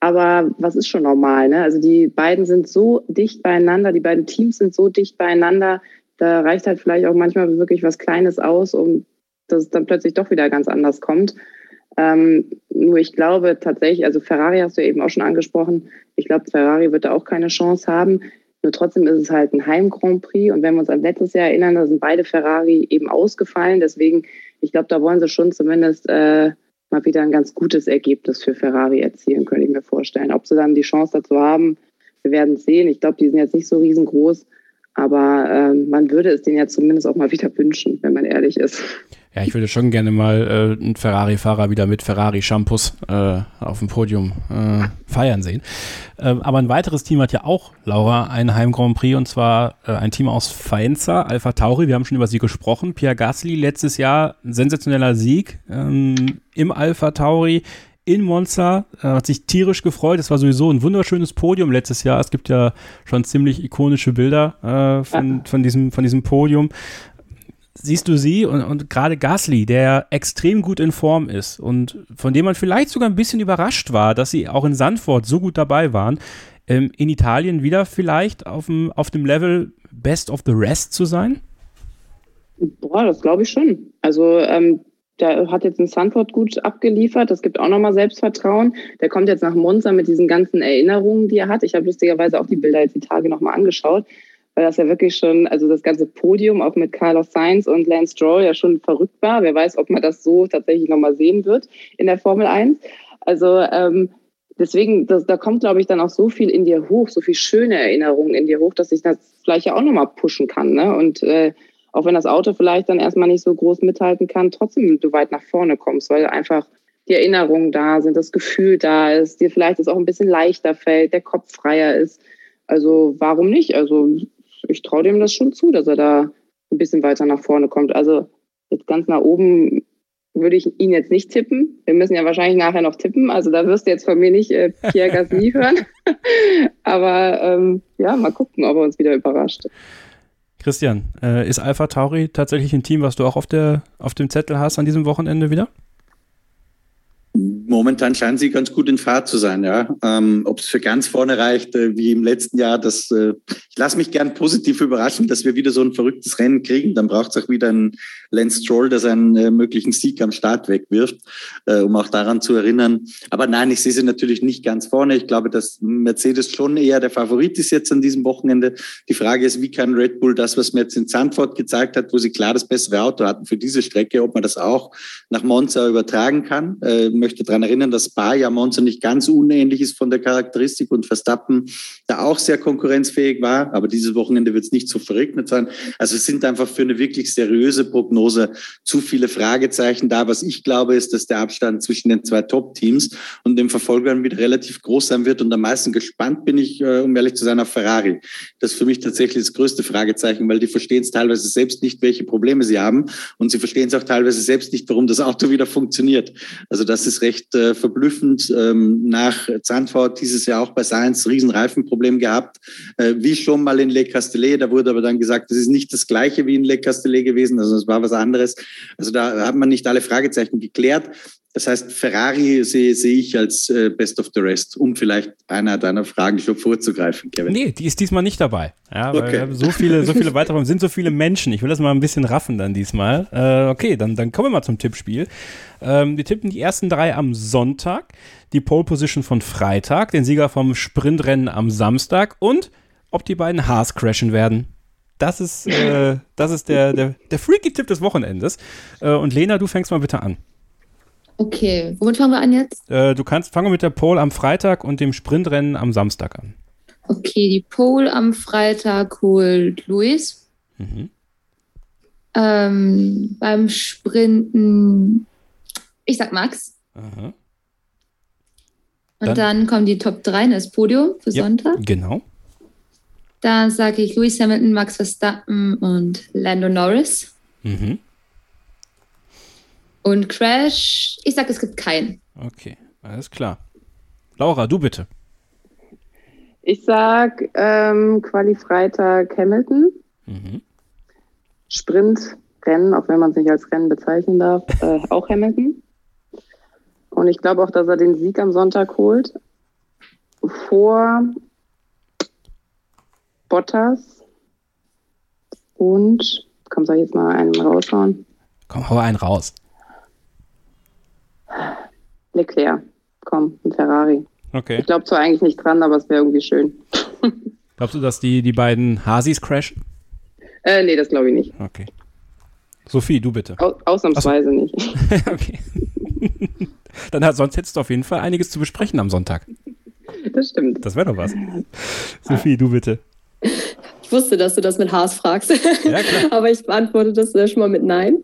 Aber was ist schon normal? Ne? Also die beiden sind so dicht beieinander, die beiden Teams sind so dicht beieinander. Da reicht halt vielleicht auch manchmal wirklich was Kleines aus, um dass es dann plötzlich doch wieder ganz anders kommt. Ähm, nur ich glaube tatsächlich, also Ferrari hast du eben auch schon angesprochen, ich glaube, Ferrari wird da auch keine Chance haben. Nur trotzdem ist es halt ein Heim-Grand Prix. Und wenn wir uns an letztes Jahr erinnern, da sind beide Ferrari eben ausgefallen. Deswegen, ich glaube, da wollen sie schon zumindest äh, mal wieder ein ganz gutes Ergebnis für Ferrari erzielen, könnte ich mir vorstellen. Ob sie dann die Chance dazu haben, wir werden es sehen. Ich glaube, die sind jetzt nicht so riesengroß. Aber äh, man würde es denen ja zumindest auch mal wieder wünschen, wenn man ehrlich ist. Ja, ich würde schon gerne mal äh, einen Ferrari-Fahrer wieder mit Ferrari-Shampoos äh, auf dem Podium äh, feiern sehen. Ähm, aber ein weiteres Team hat ja auch, Laura, einen Heim-Grand Prix und zwar äh, ein Team aus Faenza, Alpha Tauri. Wir haben schon über sie gesprochen. Pierre Gasly letztes Jahr, ein sensationeller Sieg ähm, im Alpha Tauri in Monza, äh, hat sich tierisch gefreut. Es war sowieso ein wunderschönes Podium letztes Jahr. Es gibt ja schon ziemlich ikonische Bilder äh, von, von, diesem, von diesem Podium siehst du sie und, und gerade Gasly, der extrem gut in Form ist und von dem man vielleicht sogar ein bisschen überrascht war, dass sie auch in Sandford so gut dabei waren, ähm, in Italien wieder vielleicht auf dem, auf dem Level Best of the Rest zu sein? Boah, das glaube ich schon. Also ähm, der hat jetzt in Sandford gut abgeliefert. Das gibt auch nochmal Selbstvertrauen. Der kommt jetzt nach Monza mit diesen ganzen Erinnerungen, die er hat. Ich habe lustigerweise auch die Bilder jetzt die Tage nochmal angeschaut weil das ja wirklich schon, also das ganze Podium auch mit Carlos Sainz und Lance Stroll ja schon verrückt war. Wer weiß, ob man das so tatsächlich nochmal sehen wird in der Formel 1. Also ähm, deswegen, das, da kommt, glaube ich, dann auch so viel in dir hoch, so viel schöne Erinnerungen in dir hoch, dass ich das vielleicht ja auch nochmal pushen kann. Ne? Und äh, auch wenn das Auto vielleicht dann erstmal nicht so groß mithalten kann, trotzdem du weit nach vorne kommst, weil einfach die Erinnerungen da sind, das Gefühl da ist, dir vielleicht es auch ein bisschen leichter fällt, der Kopf freier ist. Also warum nicht? Also ich traue dem das schon zu, dass er da ein bisschen weiter nach vorne kommt. Also jetzt ganz nach oben würde ich ihn jetzt nicht tippen. Wir müssen ja wahrscheinlich nachher noch tippen. Also da wirst du jetzt von mir nicht äh, Pierre Gasly hören. Aber ähm, ja, mal gucken, ob er uns wieder überrascht. Christian, äh, ist Alpha Tauri tatsächlich ein Team, was du auch auf, der, auf dem Zettel hast an diesem Wochenende wieder? Momentan scheinen sie ganz gut in Fahrt zu sein, ja. Ähm, Ob es für ganz vorne reicht, äh, wie im letzten Jahr, das äh, ich lasse mich gern positiv überraschen, dass wir wieder so ein verrücktes Rennen kriegen. Dann braucht es auch wieder einen Lance Stroll, der seinen äh, möglichen Sieg am Start wegwirft, äh, um auch daran zu erinnern. Aber nein, ich sehe sie natürlich nicht ganz vorne. Ich glaube, dass Mercedes schon eher der Favorit ist jetzt an diesem Wochenende. Die Frage ist, wie kann Red Bull das, was jetzt in Zandvoort gezeigt hat, wo sie klar das bessere Auto hatten für diese Strecke, ob man das auch nach Monza übertragen kann. Möchte daran erinnern, dass Spa ja Monza nicht ganz unähnlich ist von der Charakteristik und Verstappen da auch sehr konkurrenzfähig war. Aber dieses Wochenende wird es nicht so verregnet sein. Also es sind einfach für eine wirklich seriöse Prognose zu viele Fragezeichen da. Was ich glaube, ist, dass der Abstand zwischen den zwei Top-Teams und den Verfolgern wieder relativ groß sein wird. Und am meisten gespannt bin ich, äh, um ehrlich zu sein, auf Ferrari. Das ist für mich tatsächlich das größte Fragezeichen, weil die verstehen es teilweise selbst nicht, welche Probleme sie haben. Und sie verstehen es auch teilweise selbst nicht, warum das Auto wieder funktioniert. Also das ist recht äh, verblüffend. Ähm, nach Zandvoort dieses Jahr auch bei Science Riesenreifenproblem gehabt, äh, wie schon mal in Le Castellet. Da wurde aber dann gesagt, das ist nicht das gleiche wie in Le Castellet gewesen, also es war was anderes. Also da hat man nicht alle Fragezeichen geklärt. Das heißt, Ferrari sehe, sehe ich als äh, Best of the Rest, um vielleicht einer deiner Fragen schon vorzugreifen, Kevin. Nee, die ist diesmal nicht dabei. Ja, okay. wir haben so viele, so viele weitere, sind so viele Menschen. Ich will das mal ein bisschen raffen dann diesmal. Äh, okay, dann, dann kommen wir mal zum Tippspiel. Ähm, wir tippen die ersten drei am Sonntag, die Pole Position von Freitag, den Sieger vom Sprintrennen am Samstag und ob die beiden Haas crashen werden. Das ist, äh, das ist der, der, der freaky Tipp des Wochenendes. Äh, und Lena, du fängst mal bitte an. Okay, womit fangen wir an jetzt? Äh, du kannst fangen mit der Pole am Freitag und dem Sprintrennen am Samstag an. Okay, die Pole am Freitag holt Luis. Mhm. Ähm, beim Sprinten Ich sag Max. Aha. Und Dann- dann, kommen die Top 3 das Podium für Ja, Sonntag. Genau. Da sage ich Lewis Hamilton, Max Verstappen und Lando Norris. Mhm. Und Crash, ich sag, es gibt keinen. Okay, alles klar. Laura, du bitte. Ich sag ähm, Quali Freitag Hamilton, Mhm. Sprint Rennen, auch wenn man es nicht als Rennen bezeichnen darf, äh, auch Hamilton. Und ich glaube auch, dass er den Sieg am Sonntag holt. Vor Bottas und, komm, soll ich jetzt mal einen raushauen? Komm, hau einen raus. Leclerc, komm, ein Ferrari. Okay. Ich glaube zwar eigentlich nicht dran, aber es wäre irgendwie schön. Glaubst du, dass die, die beiden Hasis crashen? Äh, nee, das glaube ich nicht. Okay. Sophie, du bitte. Au ausnahmsweise nicht. okay. Dann hat, sonst hättest du auf jeden Fall einiges zu besprechen am Sonntag. Das stimmt. Das wäre doch was. Sophie, du bitte. Ich wusste, dass du das mit Haas fragst. Ja. Aber ich beantworte das äh, schon mal mit Nein.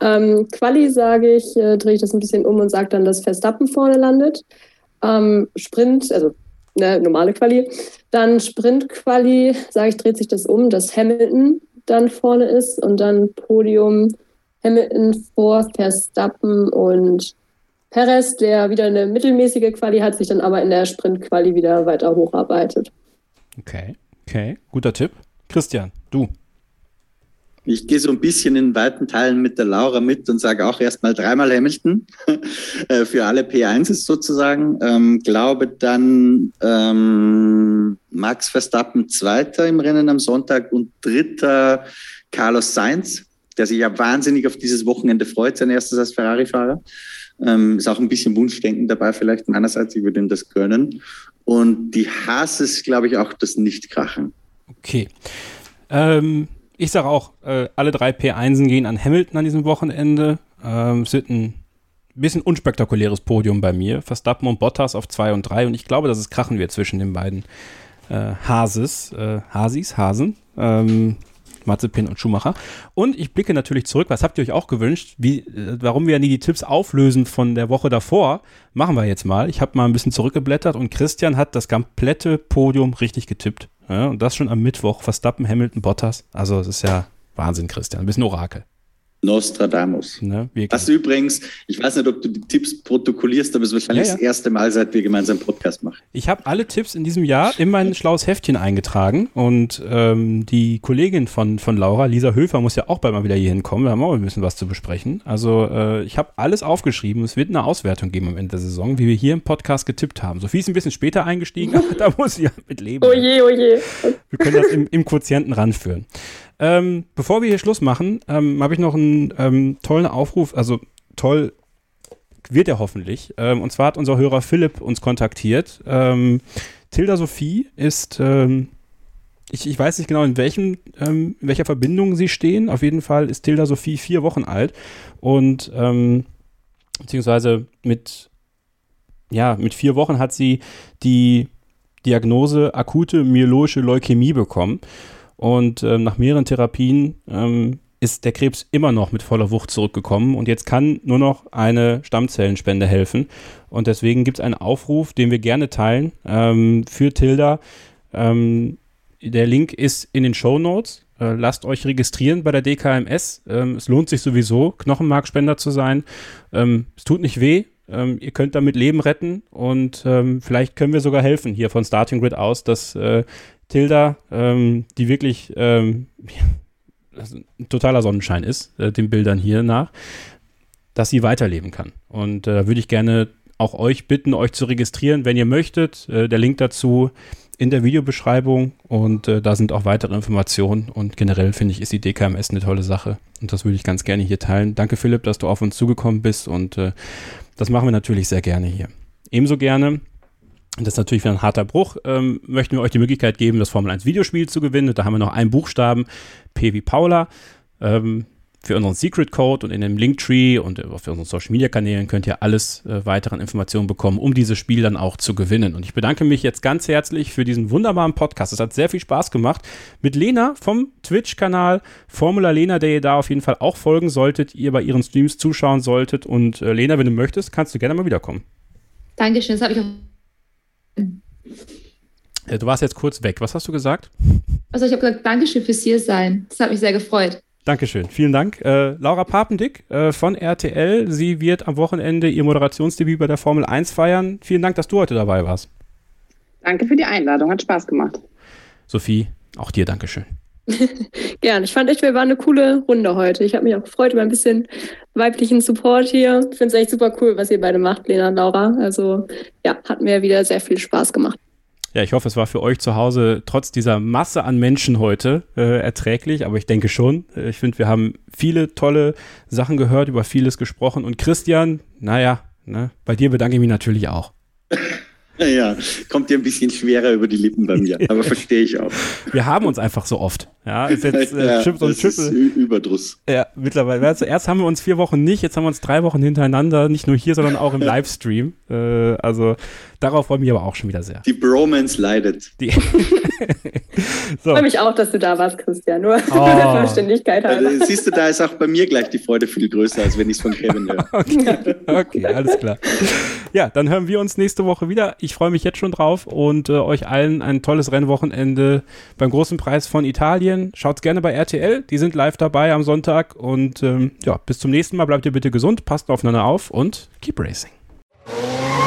Ähm, Quali sage ich, äh, drehe ich das ein bisschen um und sage dann, dass Verstappen vorne landet. Ähm, Sprint, also ne, normale Quali. Dann Sprint-Quali, sage ich, dreht sich das um, dass Hamilton dann vorne ist und dann Podium Hamilton vor Verstappen und Perez, der wieder eine mittelmäßige Quali hat, sich dann aber in der Sprint-Quali wieder weiter hocharbeitet. Okay, okay. Guter Tipp. Christian, du. Ich gehe so ein bisschen in weiten Teilen mit der Laura mit und sage auch erstmal dreimal Hamilton äh, für alle P1s sozusagen. Ähm, glaube dann ähm, Max Verstappen Zweiter im Rennen am Sonntag und Dritter Carlos Sainz, der sich ja wahnsinnig auf dieses Wochenende freut, sein erstes als Ferrari-Fahrer. Ähm, ist auch ein bisschen Wunschdenken dabei vielleicht meinerseits, ich würde ihm das gönnen. Und die Haas ist, glaube ich, auch das Nicht-Krachen. Okay. Ähm, ich sage auch, äh, alle drei P1en gehen an Hamilton an diesem Wochenende. Ähm, es wird ein bisschen unspektakuläres Podium bei mir. Verstappen und Bottas auf 2 und 3 und ich glaube, dass es krachen wird zwischen den beiden äh, Hases, äh, Hasis, Hasen. Ähm, Mazepin und Schumacher. Und ich blicke natürlich zurück, was habt ihr euch auch gewünscht, wie, äh, warum wir ja nie die Tipps auflösen von der Woche davor, machen wir jetzt mal. Ich habe mal ein bisschen zurückgeblättert und Christian hat das komplette Podium richtig getippt. Ja, und das schon am Mittwoch. Verstappen, Hamilton, Bottas. Also es ist ja Wahnsinn, Christian. Ein bisschen Orakel. Nostradamus. Ne? Was übrigens, ich weiß nicht, ob du die Tipps protokollierst, aber es ist wahrscheinlich Ja, ja. das erste Mal, seit wir gemeinsam Podcast machen. Ich habe alle Tipps in diesem Jahr in mein schlaues Heftchen eingetragen und ähm, die Kollegin von, von Laura, Lisa Höfer, muss ja auch bald mal wieder hier hinkommen. Wir haben auch ein bisschen was zu besprechen. Also äh, ich habe alles aufgeschrieben. Es wird eine Auswertung geben am Ende der Saison, wie wir hier im Podcast getippt haben. Sophie ist ein bisschen später eingestiegen, aber da muss sie ja mit leben. Oh je, oh je. Wir können das im, im Quotienten ranführen. Ähm, bevor wir hier Schluss machen, ähm, habe ich noch einen ähm, tollen Aufruf, also toll wird er hoffentlich. Ähm, und zwar hat unser Hörer Philipp uns kontaktiert. Ähm, Tilda Sophie ist, ähm, ich, ich weiß nicht genau, in, welchem, in welcher Verbindung sie stehen. Auf jeden Fall ist Tilda Sophie vier Wochen alt und beziehungsweise mit, ja, mit vier Wochen hat sie die Diagnose akute myeloische Leukämie bekommen. Und ähm, nach mehreren Therapien ähm, ist der Krebs immer noch mit voller Wucht zurückgekommen und jetzt kann nur noch eine Stammzellenspende helfen. Und deswegen gibt es einen Aufruf, den wir gerne teilen ähm, für Tilda. Ähm, der Link ist in den Show Notes. Äh, lasst euch registrieren bei der DKMS. Ähm, es lohnt sich sowieso, Knochenmarkspender zu sein. Ähm, es tut nicht weh. Ähm, ihr könnt damit Leben retten und vielleicht können wir sogar helfen hier von Starting Grid aus, dass äh, Tilda, ähm, die wirklich ähm, ein totaler Sonnenschein ist, äh, den Bildern hier nach, dass sie weiterleben kann. Und da äh, würde ich gerne auch euch bitten, euch zu registrieren, wenn ihr möchtet. Äh, der Link dazu in der Videobeschreibung und äh, da sind auch weitere Informationen und generell finde ich, ist die DKMS eine tolle Sache und das würde ich ganz gerne hier teilen. Danke Philipp, dass du auf uns zugekommen bist und äh, das machen wir natürlich sehr gerne hier. Ebenso gerne das ist natürlich wieder ein harter Bruch. Ähm, möchten wir euch die Möglichkeit geben, das Formel 1 Videospiel zu gewinnen. Da haben wir noch einen Buchstaben, P wie Paula. Ähm, für unseren Secret Code und in dem Linktree und auf unseren Social Media Kanälen könnt ihr alles äh, weiteren Informationen bekommen, um dieses Spiel dann auch zu gewinnen. Und ich bedanke mich jetzt ganz herzlich für diesen wunderbaren Podcast. Es hat sehr viel Spaß gemacht mit Lena vom Twitch-Kanal Formula Lena, der ihr da auf jeden Fall auch folgen solltet, ihr bei ihren Streams zuschauen solltet. Und äh, Lena, wenn du möchtest, kannst du gerne mal wiederkommen. Dankeschön, das habe ich auch. Du warst jetzt kurz weg. Was hast du gesagt? Also ich habe gesagt, Dankeschön fürs hier sein. Das hat mich sehr gefreut. Dankeschön, vielen Dank. Äh, Laura Papendick äh, von RTL. Sie wird am Wochenende ihr Moderationsdebüt bei der Formel 1 feiern. Vielen Dank, dass du heute dabei warst. Danke für die Einladung, hat Spaß gemacht. Sophie, auch dir Dankeschön. Gern. Ich fand echt, wir waren eine coole Runde heute. Ich habe mich auch gefreut über ein bisschen weiblichen Support hier. Ich finde es echt super cool, was ihr beide macht, Lena und Laura. Also ja, hat mir wieder sehr viel Spaß gemacht. Ja, ich hoffe, es war für euch zu Hause trotz dieser Masse an Menschen heute äh, erträglich, aber ich denke schon. Äh, ich finde, wir haben viele tolle Sachen gehört, über vieles gesprochen. Und Christian, naja, ne, bei dir bedanke ich mich natürlich auch. Ja, kommt dir ein bisschen schwerer über die Lippen bei mir, aber verstehe ich auch. Wir haben uns einfach so oft. Ja, ist jetzt äh, ja, Chip und. Ü- Überdruss. Ja, mittlerweile. Also erst haben wir uns vier Wochen nicht, jetzt haben wir uns drei Wochen hintereinander, nicht nur hier, sondern auch im Livestream. Äh, also darauf freue ich mich aber auch schon wieder sehr. Die Bromance leidet. Die Ich so, freue mich auch, dass du da warst, Christian. Nur Oh. der Vollständigkeit halber. Also, siehst du, da ist auch bei mir gleich die Freude viel größer, als wenn ich es von Kevin höre. okay, okay, alles klar. Ja, dann hören wir uns nächste Woche wieder. Ich freue mich jetzt schon drauf und äh, euch allen ein tolles Rennwochenende beim großen Preis von Italien. Schaut's gerne bei RTL, die sind live dabei am Sonntag und ähm, ja, bis zum nächsten Mal. Bleibt ihr bitte gesund, passt aufeinander auf und keep racing.